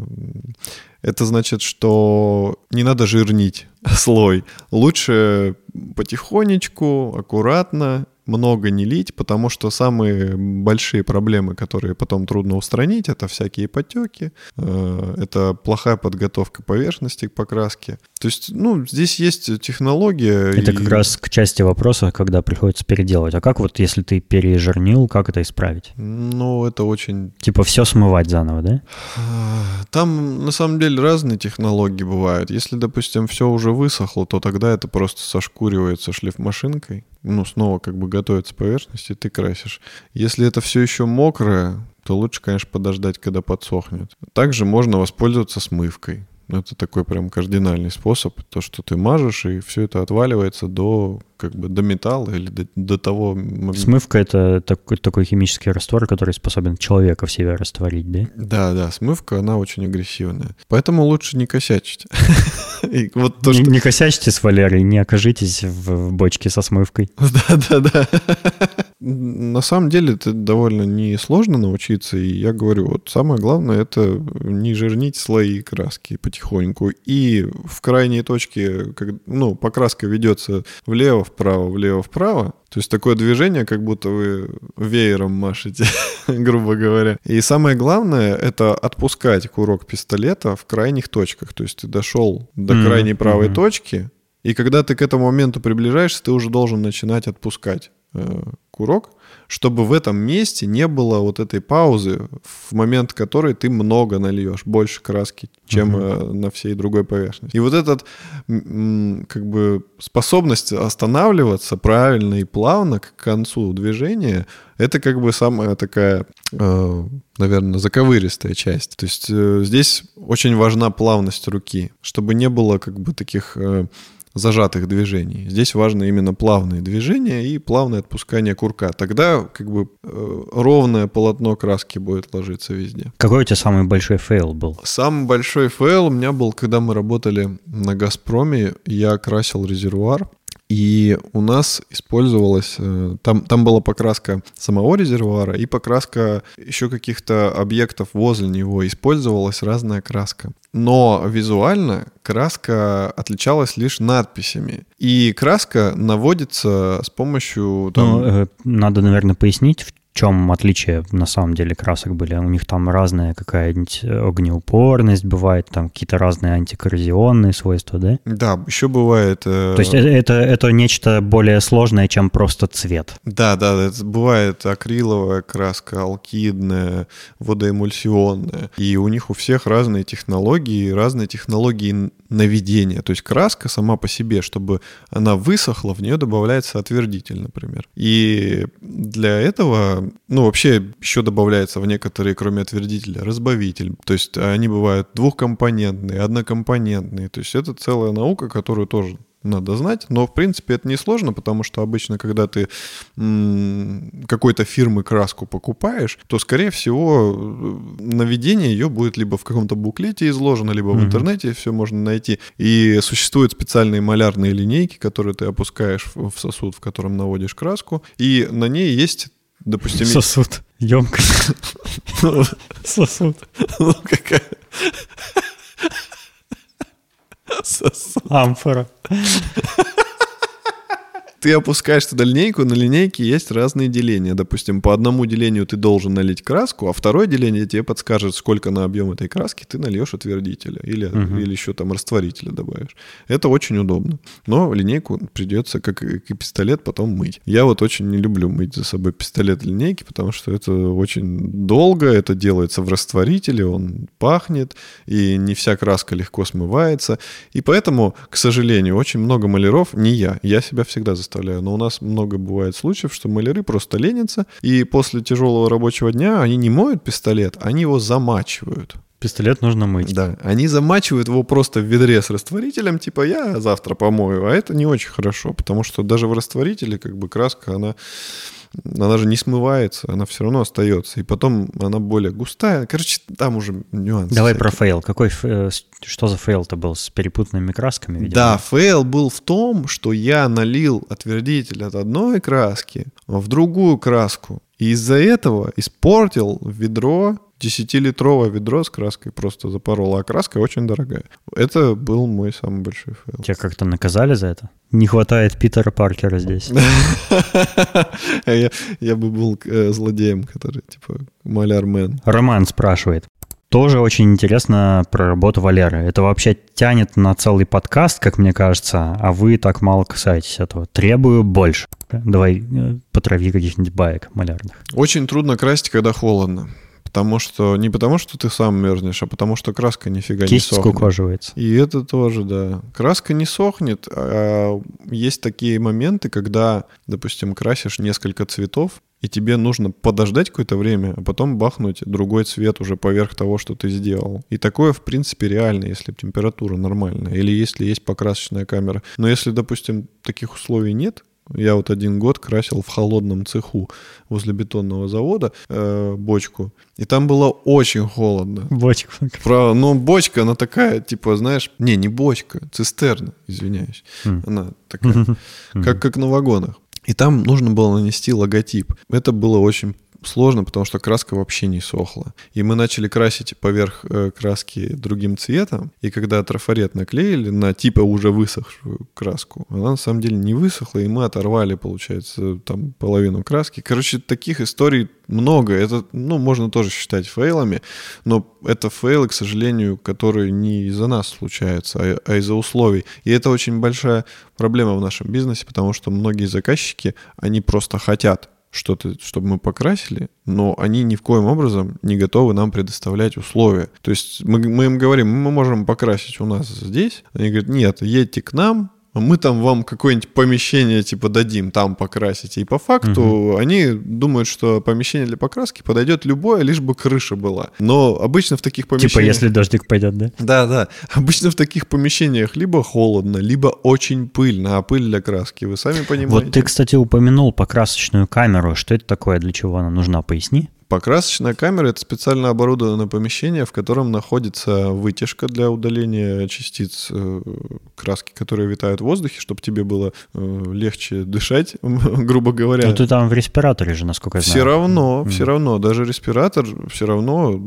это значит, что не надо жирнить <laughs> слой. Лучше потихонечку, аккуратно много не лить, потому что самые большие проблемы, которые потом трудно устранить, это всякие потеки, э, это плохая подготовка поверхности к покраске. То есть, ну, здесь есть технология. Это и... как раз к части вопроса, когда приходится переделывать. А как вот, если ты пережирнил, как это исправить? Ну, это очень... Типа все смывать заново, да? Там, на самом деле, разные технологии бывают. Если, допустим, все уже высохло, то тогда это просто сошкуривается шлифмашинкой ну, снова как бы готовится поверхность, и ты красишь. Если это все еще мокрое, то лучше, конечно, подождать, когда подсохнет. Также можно воспользоваться смывкой. Это такой прям кардинальный способ, то, что ты мажешь, и все это отваливается до как бы до металла или до, до того... Смывка — это такой, такой химический раствор, который способен человека в себе растворить, да? Да, да, смывка, она очень агрессивная. Поэтому лучше не косячить. <laughs> вот то, что... Не косячьте с Валерой, не окажитесь в бочке со смывкой. <laughs> Да, да, да. На самом деле это довольно несложно научиться, и я говорю, вот самое главное это не жирнить слои краски потихоньку. И в крайней точке, как, ну, покраска ведется влево, вправо, влево, вправо. То есть такое движение, как будто вы веером машете, <laughs> грубо говоря. И самое главное — это отпускать курок пистолета в крайних точках. То есть ты дошел до mm-hmm. крайней правой mm-hmm. точки, и когда ты к этому моменту приближаешься, ты уже должен начинать отпускать э, курок, чтобы в этом месте не было вот этой паузы, в момент которой ты много нальешь, больше краски, чем uh-huh. на всей другой поверхности. И вот этот как бы способность останавливаться правильно и плавно к концу движения, это как бы самая такая, э, наверное, заковыристая часть. То есть э, здесь очень важна плавность руки, чтобы не было как бы таких зажатых движений. Здесь важно именно плавные движения и плавное отпускание курка. Тогда как бы э, ровное полотно краски будет ложиться везде. Какой у тебя самый большой фейл был? Самый большой фейл у меня был, когда мы работали на «Газпроме», я красил резервуар. И у нас использовалась, э, там, там была покраска самого резервуара и покраска еще каких-то объектов возле него. Использовалась разная краска. Но визуально краска отличалась лишь надписями. И краска наводится с помощью... Там... Ну, э, надо, наверное, пояснить, чем отличие на самом деле красок были? У них там разная какая-нибудь огнеупорность бывает, там какие-то разные антикоррозионные свойства, да? Да, еще бывает... Э... То есть это, это, это нечто более сложное, чем просто цвет? Да, да, это бывает акриловая краска, алкидная, водоэмульсионная. И у них у всех разные технологии, разные технологии наведения. То есть краска сама по себе, чтобы она высохла, в нее добавляется отвердитель, например. И для этого ну, вообще еще добавляется в некоторые, кроме отвердителя, разбавитель. То есть они бывают двухкомпонентные, однокомпонентные. То есть это целая наука, которую тоже надо знать. Но, в принципе, это несложно, потому что обычно, когда ты какой-то фирмы краску покупаешь, то, скорее всего, наведение ее будет либо в каком-то буклете изложено, либо в интернете все можно найти. И существуют специальные малярные линейки, которые ты опускаешь в сосуд, в котором наводишь краску, и на ней есть допустим... Сосуд. Емкость. <laughs> Сосуд. Ну, какая... <laughs> Амфора ты опускаешь туда линейку, на линейке есть разные деления. Допустим, по одному делению ты должен налить краску, а второе деление тебе подскажет, сколько на объем этой краски ты нальешь отвердителя или, угу. или еще там растворителя добавишь. Это очень удобно. Но линейку придется, как и пистолет, потом мыть. Я вот очень не люблю мыть за собой пистолет линейки, потому что это очень долго, это делается в растворителе, он пахнет, и не вся краска легко смывается. И поэтому, к сожалению, очень много маляров, не я, я себя всегда заставляю представляю, но у нас много бывает случаев, что маляры просто ленятся, и после тяжелого рабочего дня они не моют пистолет, они его замачивают. Пистолет нужно мыть. Да, они замачивают его просто в ведре с растворителем, типа я завтра помою, а это не очень хорошо, потому что даже в растворителе как бы краска, она она же не смывается, она все равно остается. И потом она более густая. Короче, там уже нюансы. Давай всякие. про фейл. Какой, э, что за фейл-то был с перепутанными красками? Видимо? Да, фейл был в том, что я налил отвердитель от одной краски в другую краску. И из-за этого испортил ведро 10-литровое ведро с краской просто запорола, а краска очень дорогая. Это был мой самый большой фейл. Тебя как-то наказали за это? Не хватает Питера Паркера здесь. <laughs> Я бы был э, злодеем, который типа малярмен. Роман спрашивает. Тоже очень интересно про работу Валеры. Это вообще тянет на целый подкаст, как мне кажется, а вы так мало касаетесь этого. Требую больше. Давай э, потрави каких-нибудь баек малярных. Очень трудно красить, когда холодно. Потому что не потому, что ты сам мерзнешь, а потому что краска нифига Кисть не сохнет. скукоживается. И это тоже, да. Краска не сохнет. А есть такие моменты, когда, допустим, красишь несколько цветов, и тебе нужно подождать какое-то время, а потом бахнуть другой цвет уже поверх того, что ты сделал. И такое, в принципе, реально, если температура нормальная, или если есть покрасочная камера. Но если, допустим, таких условий нет, я вот один год красил в холодном цеху возле бетонного завода э, бочку, и там было очень холодно. Бочка. Правда, ну бочка, она такая, типа, знаешь, не, не бочка, цистерна, извиняюсь. Mm. Она такая, mm-hmm. <laughs> как, как на вагонах. И там нужно было нанести логотип. Это было очень сложно, потому что краска вообще не сохла. И мы начали красить поверх э, краски другим цветом, и когда трафарет наклеили на типа уже высохшую краску, она на самом деле не высохла, и мы оторвали, получается, там половину краски. Короче, таких историй много. Это, ну, можно тоже считать фейлами, но это фейлы, к сожалению, которые не из-за нас случаются, а, а из-за условий. И это очень большая проблема в нашем бизнесе, потому что многие заказчики, они просто хотят что-то, чтобы мы покрасили, но они ни в коем образом не готовы нам предоставлять условия. То есть мы, мы им говорим, мы можем покрасить у нас здесь. Они говорят, нет, едьте к нам, мы там вам какое-нибудь помещение типа дадим, там покрасите. И по факту угу. они думают, что помещение для покраски подойдет любое, лишь бы крыша была. Но обычно в таких типа, помещениях... Типа если дождик пойдет, да? Да, да. Обычно в таких помещениях либо холодно, либо очень пыльно, а пыль для краски, вы сами понимаете. Вот ты, кстати, упомянул покрасочную камеру. Что это такое, для чего она нужна? Поясни. Покрасочная камера — это специально оборудованное помещение, в котором находится вытяжка для удаления частиц э, краски, которые витают в воздухе, чтобы тебе было э, легче дышать, <laughs> грубо говоря. Ну ты там в респираторе же, насколько я знаю. Все равно, mm. все равно, даже респиратор все равно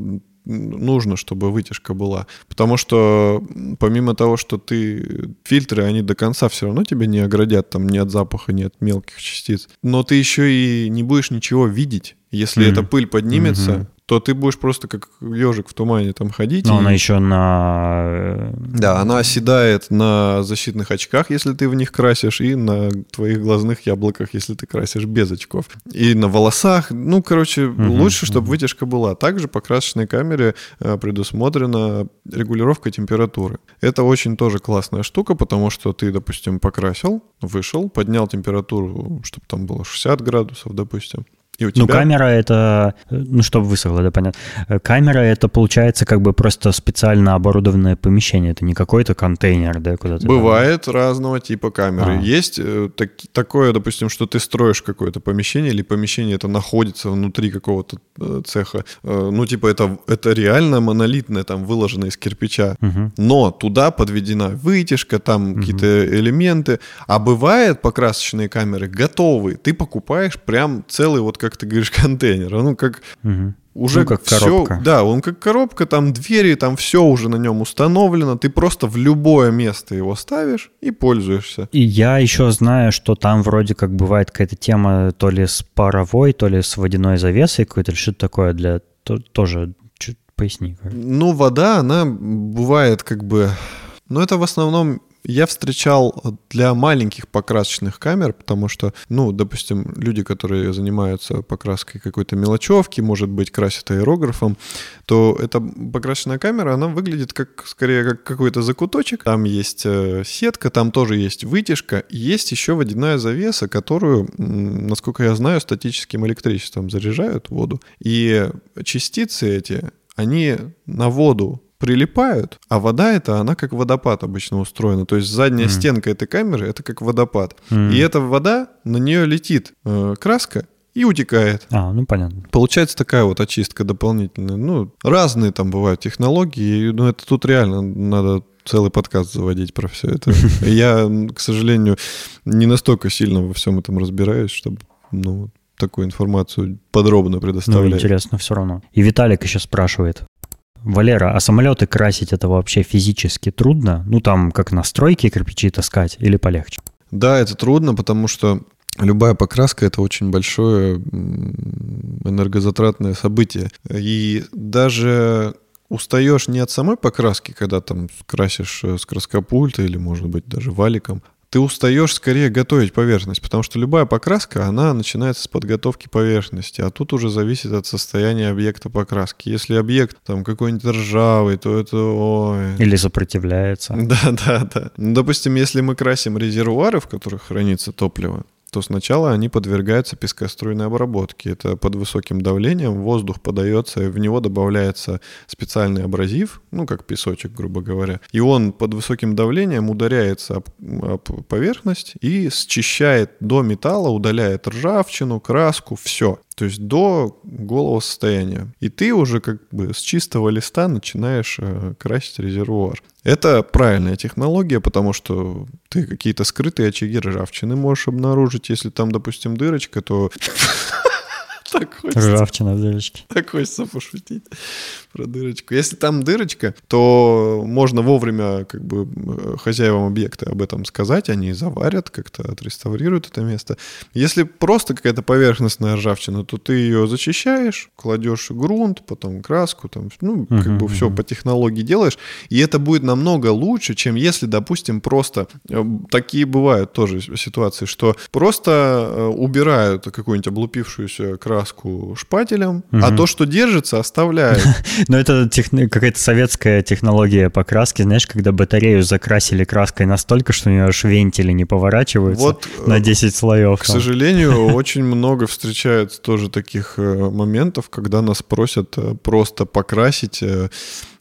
нужно, чтобы вытяжка была. Потому что помимо того, что ты фильтры, они до конца все равно тебя не оградят там ни от запаха, ни от мелких частиц. Но ты еще и не будешь ничего видеть. Если mm-hmm. эта пыль поднимется, mm-hmm то ты будешь просто как ежик в тумане там ходить. Но и... она еще на... Э, да, она оседает на защитных очках, если ты в них красишь, и на твоих глазных яблоках, если ты красишь без очков. И на волосах. Ну, короче, угу, лучше, чтобы вытяжка была. Также по красочной камере э, предусмотрена регулировка температуры. Это очень тоже классная штука, потому что ты, допустим, покрасил, вышел, поднял температуру, чтобы там было 60 градусов, допустим, И у Ну, тебя... камера это, ну, чтобы высохло, да, понятно. Э, Камера это, получается, как бы просто специально оборудованное помещение. Это не какой-то контейнер, да, куда ты... там- Бывает разного типа камеры. А. Есть э, так- такое, допустим, что ты строишь какое-то помещение, или помещение это находится внутри какого-то э, цеха. Ну, типа, это, это реально монолитное, там, выложено из кирпича. Мгм. Но туда подведена вытяжка, там какие-то элементы. А бывает покрасочные камеры готовые. Ты покупаешь прям целый, вот как ты говоришь, <laughs> контейнер. Ну, как Мгм. уже Ну, как всё- коробка. да, он как коробка, там двери, там все уже на нем установлено. Ты просто в любое место его ставишь и пользуешься. И я еще знаю, что там вроде как бывает какая-то тема то ли с паровой, то ли с водяной завесой какой-то, или что-то такое для... то- тоже чуть поясни. как. Ну, вода, она бывает как бы... Ну, это в основном я встречал для маленьких покрасочных камер, потому что, ну, допустим, люди, которые занимаются покраской какой-то мелочевки, может быть, красят аэрографом, то эта покрасочная камера, она выглядит как, скорее, как какой-то закуточек. Там есть э, сетка, там тоже есть вытяжка, есть еще водяная завеса, которую, насколько я знаю, статическим электричеством заряжают воду. И частицы эти, они на воду прилипают, а вода это, она как водопад обычно устроена. То есть задняя Мгм. стенка этой камеры это как водопад. М. И эта вода, на нее летит э, краска и утекает. А, ну понятно. Получается такая вот очистка дополнительная. Ну, разные там бывают технологии, но это тут реально надо целый подкаст заводить про все это. <laughs> Я, к сожалению, не настолько сильно во всем этом разбираюсь, чтобы, ну, такую информацию подробно Ну, предоставлять. интересно все равно. И Виталик еще спрашивает. Валера, а самолеты красить это вообще физически трудно? Ну, там, как на стройке кирпичи таскать или полегче? Да, это трудно, потому что любая покраска это очень большое энергозатратное событие. И даже устаешь не от самой покраски, когда там красишь э, с краскопульта или, может быть, даже валиком, ты устаешь скорее готовить поверхность, потому что любая покраска, она начинается с подготовки поверхности, а тут уже зависит от состояния объекта покраски. Если объект там какой-нибудь ржавый, то это... Ой, Или сопротивляется? <laughs> да, да, да. Ну, допустим, если мы красим резервуары, в которых хранится топливо, то сначала они подвергаются пескоструйной обработке. Это под высоким давлением воздух подается, в него добавляется специальный абразив, ну, как песочек, грубо говоря. И он под высоким давлением ударяется об, об поверхность и счищает до металла, удаляет ржавчину, краску, все. То есть до голого состояния. И ты уже как бы с чистого листа начинаешь э, красить резервуар. Это правильная технология, потому что ты какие-то скрытые очаги ржавчины можешь обнаружить. Если там, допустим, дырочка, то... <laughs> Так хочется, Ржавчина в дырочке. так хочется пошутить про дырочку. Если там дырочка, то можно вовремя как бы э, хозяевам объекта об этом сказать, они заварят, как-то отреставрируют это место. Если просто какая-то поверхностная ржавчина, то ты ее зачищаешь, кладешь грунт, потом краску, там, ну, как бы все по технологии делаешь, и это будет намного лучше, чем если, допустим, просто э, такие бывают тоже ситуации, что просто э, убирают какую-нибудь облупившуюся краску шпателем, а то, что держится, оставляют. <laughs> <laughs> Но это какая-то советская технология покраски, знаешь, когда батарею закрасили краской настолько, что у нее аж вентили не поворачиваются Вот, э, на 10 слоев. К там. сожалению, <laughs> очень много встречается тоже таких э, моментов, когда нас просят э, просто покрасить. э,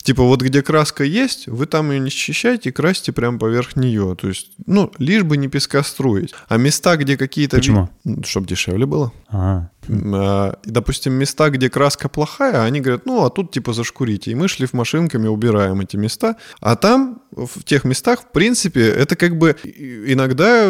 Типа вот где краска есть, вы там ее не счищайте, красьте прямо поверх нее. То есть, ну, лишь бы не пескоструить. А места, где какие-то... Почему? Чтобы дешевле было. А, допустим, места, где краска плохая, они говорят, ну, а тут типа зашкурите. И мы шлифмашинками убираем эти места. А там, в тех местах, в принципе, это как бы иногда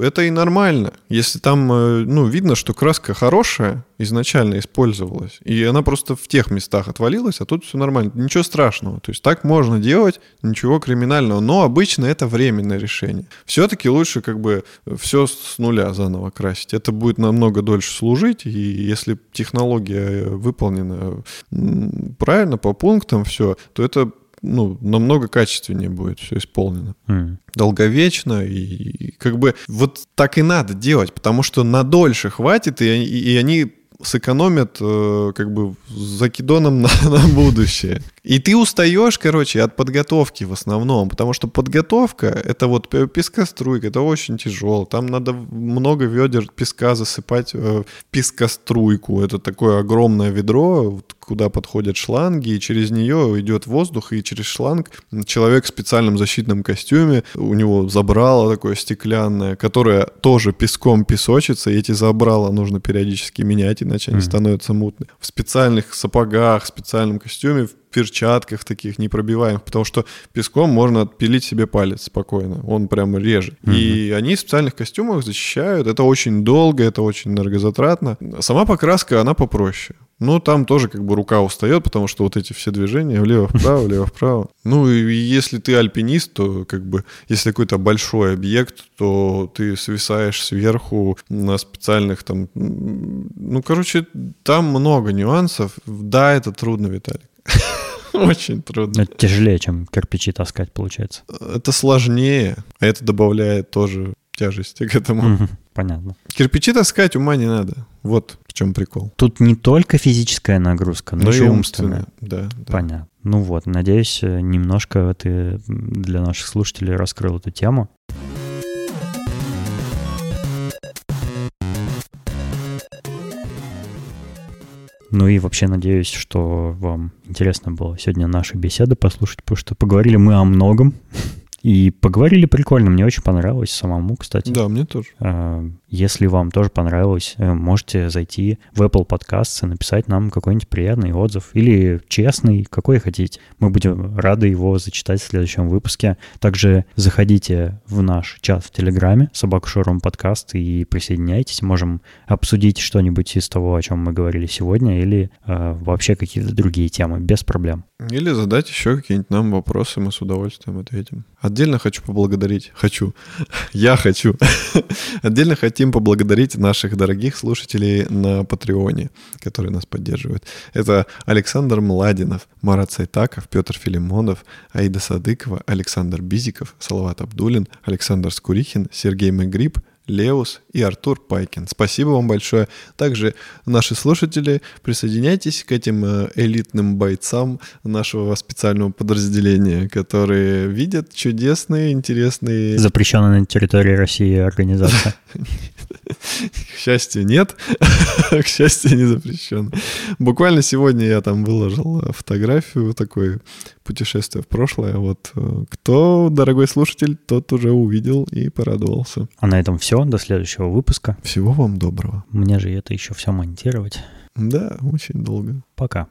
это и нормально. Если там, э, ну, видно, что краска хорошая, изначально использовалась, и она просто в тех местах отвалилась, а тут все нормально. Ничего страшного. То есть так можно делать, ничего криминального. Но обычно это временное решение. Все-таки лучше как бы все с нуля заново красить. Это будет намного дольше служить, если технология выполнена правильно, по пунктам все, то это ну, намного качественнее будет все исполнено м. долговечно, и, и как бы вот так и надо делать, потому что на дольше хватит, и, и они сэкономят э, как бы закидоном на, <laughs> на будущее. И ты устаешь, короче, от подготовки в основном, потому что подготовка — это вот пескоструйка, это очень тяжело. Там надо много ведер песка засыпать э, пескоструйку. Это такое огромное ведро, куда подходят шланги, и через нее идет воздух, и через шланг человек в специальном защитном костюме, у него забрало такое стеклянное, которое тоже песком песочится, и эти забрала нужно периодически менять, иначе они mm-hmm. становятся мутны. В специальных сапогах, в специальном костюме, в перчатках таких непробиваемых, потому что песком можно отпилить себе палец спокойно, он прямо режет. Mm-hmm. И они в специальных костюмах защищают, это очень долго, это очень энергозатратно. Сама покраска, она попроще. Ну, там тоже как бы рука устает, потому что вот эти все движения влево-вправо, <laughs> влево-вправо. Ну, и если ты альпинист, то как бы, если какой-то большой объект, то ты свисаешь сверху на специальных там... Ну, короче, там много нюансов. Да, это трудно, Виталик. <laughs> Очень трудно. Это тяжелее, чем кирпичи таскать, получается. Это сложнее, а это добавляет тоже тяжести к этому. понятно. Кирпичи таскать ума не надо. Вот в чем прикол. Тут не только физическая нагрузка, но, но еще умственная. Да, да. Понятно. Ну вот, надеюсь, немножко ты для наших слушателей раскрыл эту тему. Ну и вообще надеюсь, что вам интересно было сегодня наши беседы послушать, потому что поговорили мы о многом. <laughs> И поговорили прикольно, мне очень понравилось самому, кстати. Да, мне тоже. Если вам тоже понравилось, э, можете зайти в Apple Podcasts и написать нам какой-нибудь приятный отзыв или честный, какой хотите. Мы будем рады его зачитать в следующем выпуске. Также заходите в наш чат в Телеграме, собаку Шорум подкаст, и присоединяйтесь. Можем обсудить что-нибудь из того, о чем мы говорили сегодня, или э, вообще какие-то другие темы, без проблем. Или задать еще какие-нибудь нам вопросы, мы с удовольствием ответим. Отдельно хочу поблагодарить, хочу, <laughs> я хочу, <laughs> отдельно хотим поблагодарить наших дорогих слушателей на Патреоне, которые нас поддерживают. Это Александр Младинов, Марат Сайтаков, Петр Филимонов, Аида Садыкова, Александр Бизиков, Салават Абдулин, Александр Скурихин, Сергей Мегриб, Леус и Артур Пайкин. Спасибо вам большое. Также наши слушатели, присоединяйтесь к этим э, элитным бойцам нашего специального подразделения, которые видят чудесные, интересные... Запрещенные на территории России организация. <laughs> К счастью, нет. <laughs> К счастью, не запрещен. Буквально сегодня я там выложил фотографию такой путешествия в прошлое. Вот э, кто, дорогой слушатель, тот уже увидел и порадовался. А на этом все. До следующего выпуска. Всего вам доброго. Мне же это еще все монтировать. Да, очень долго. Пока.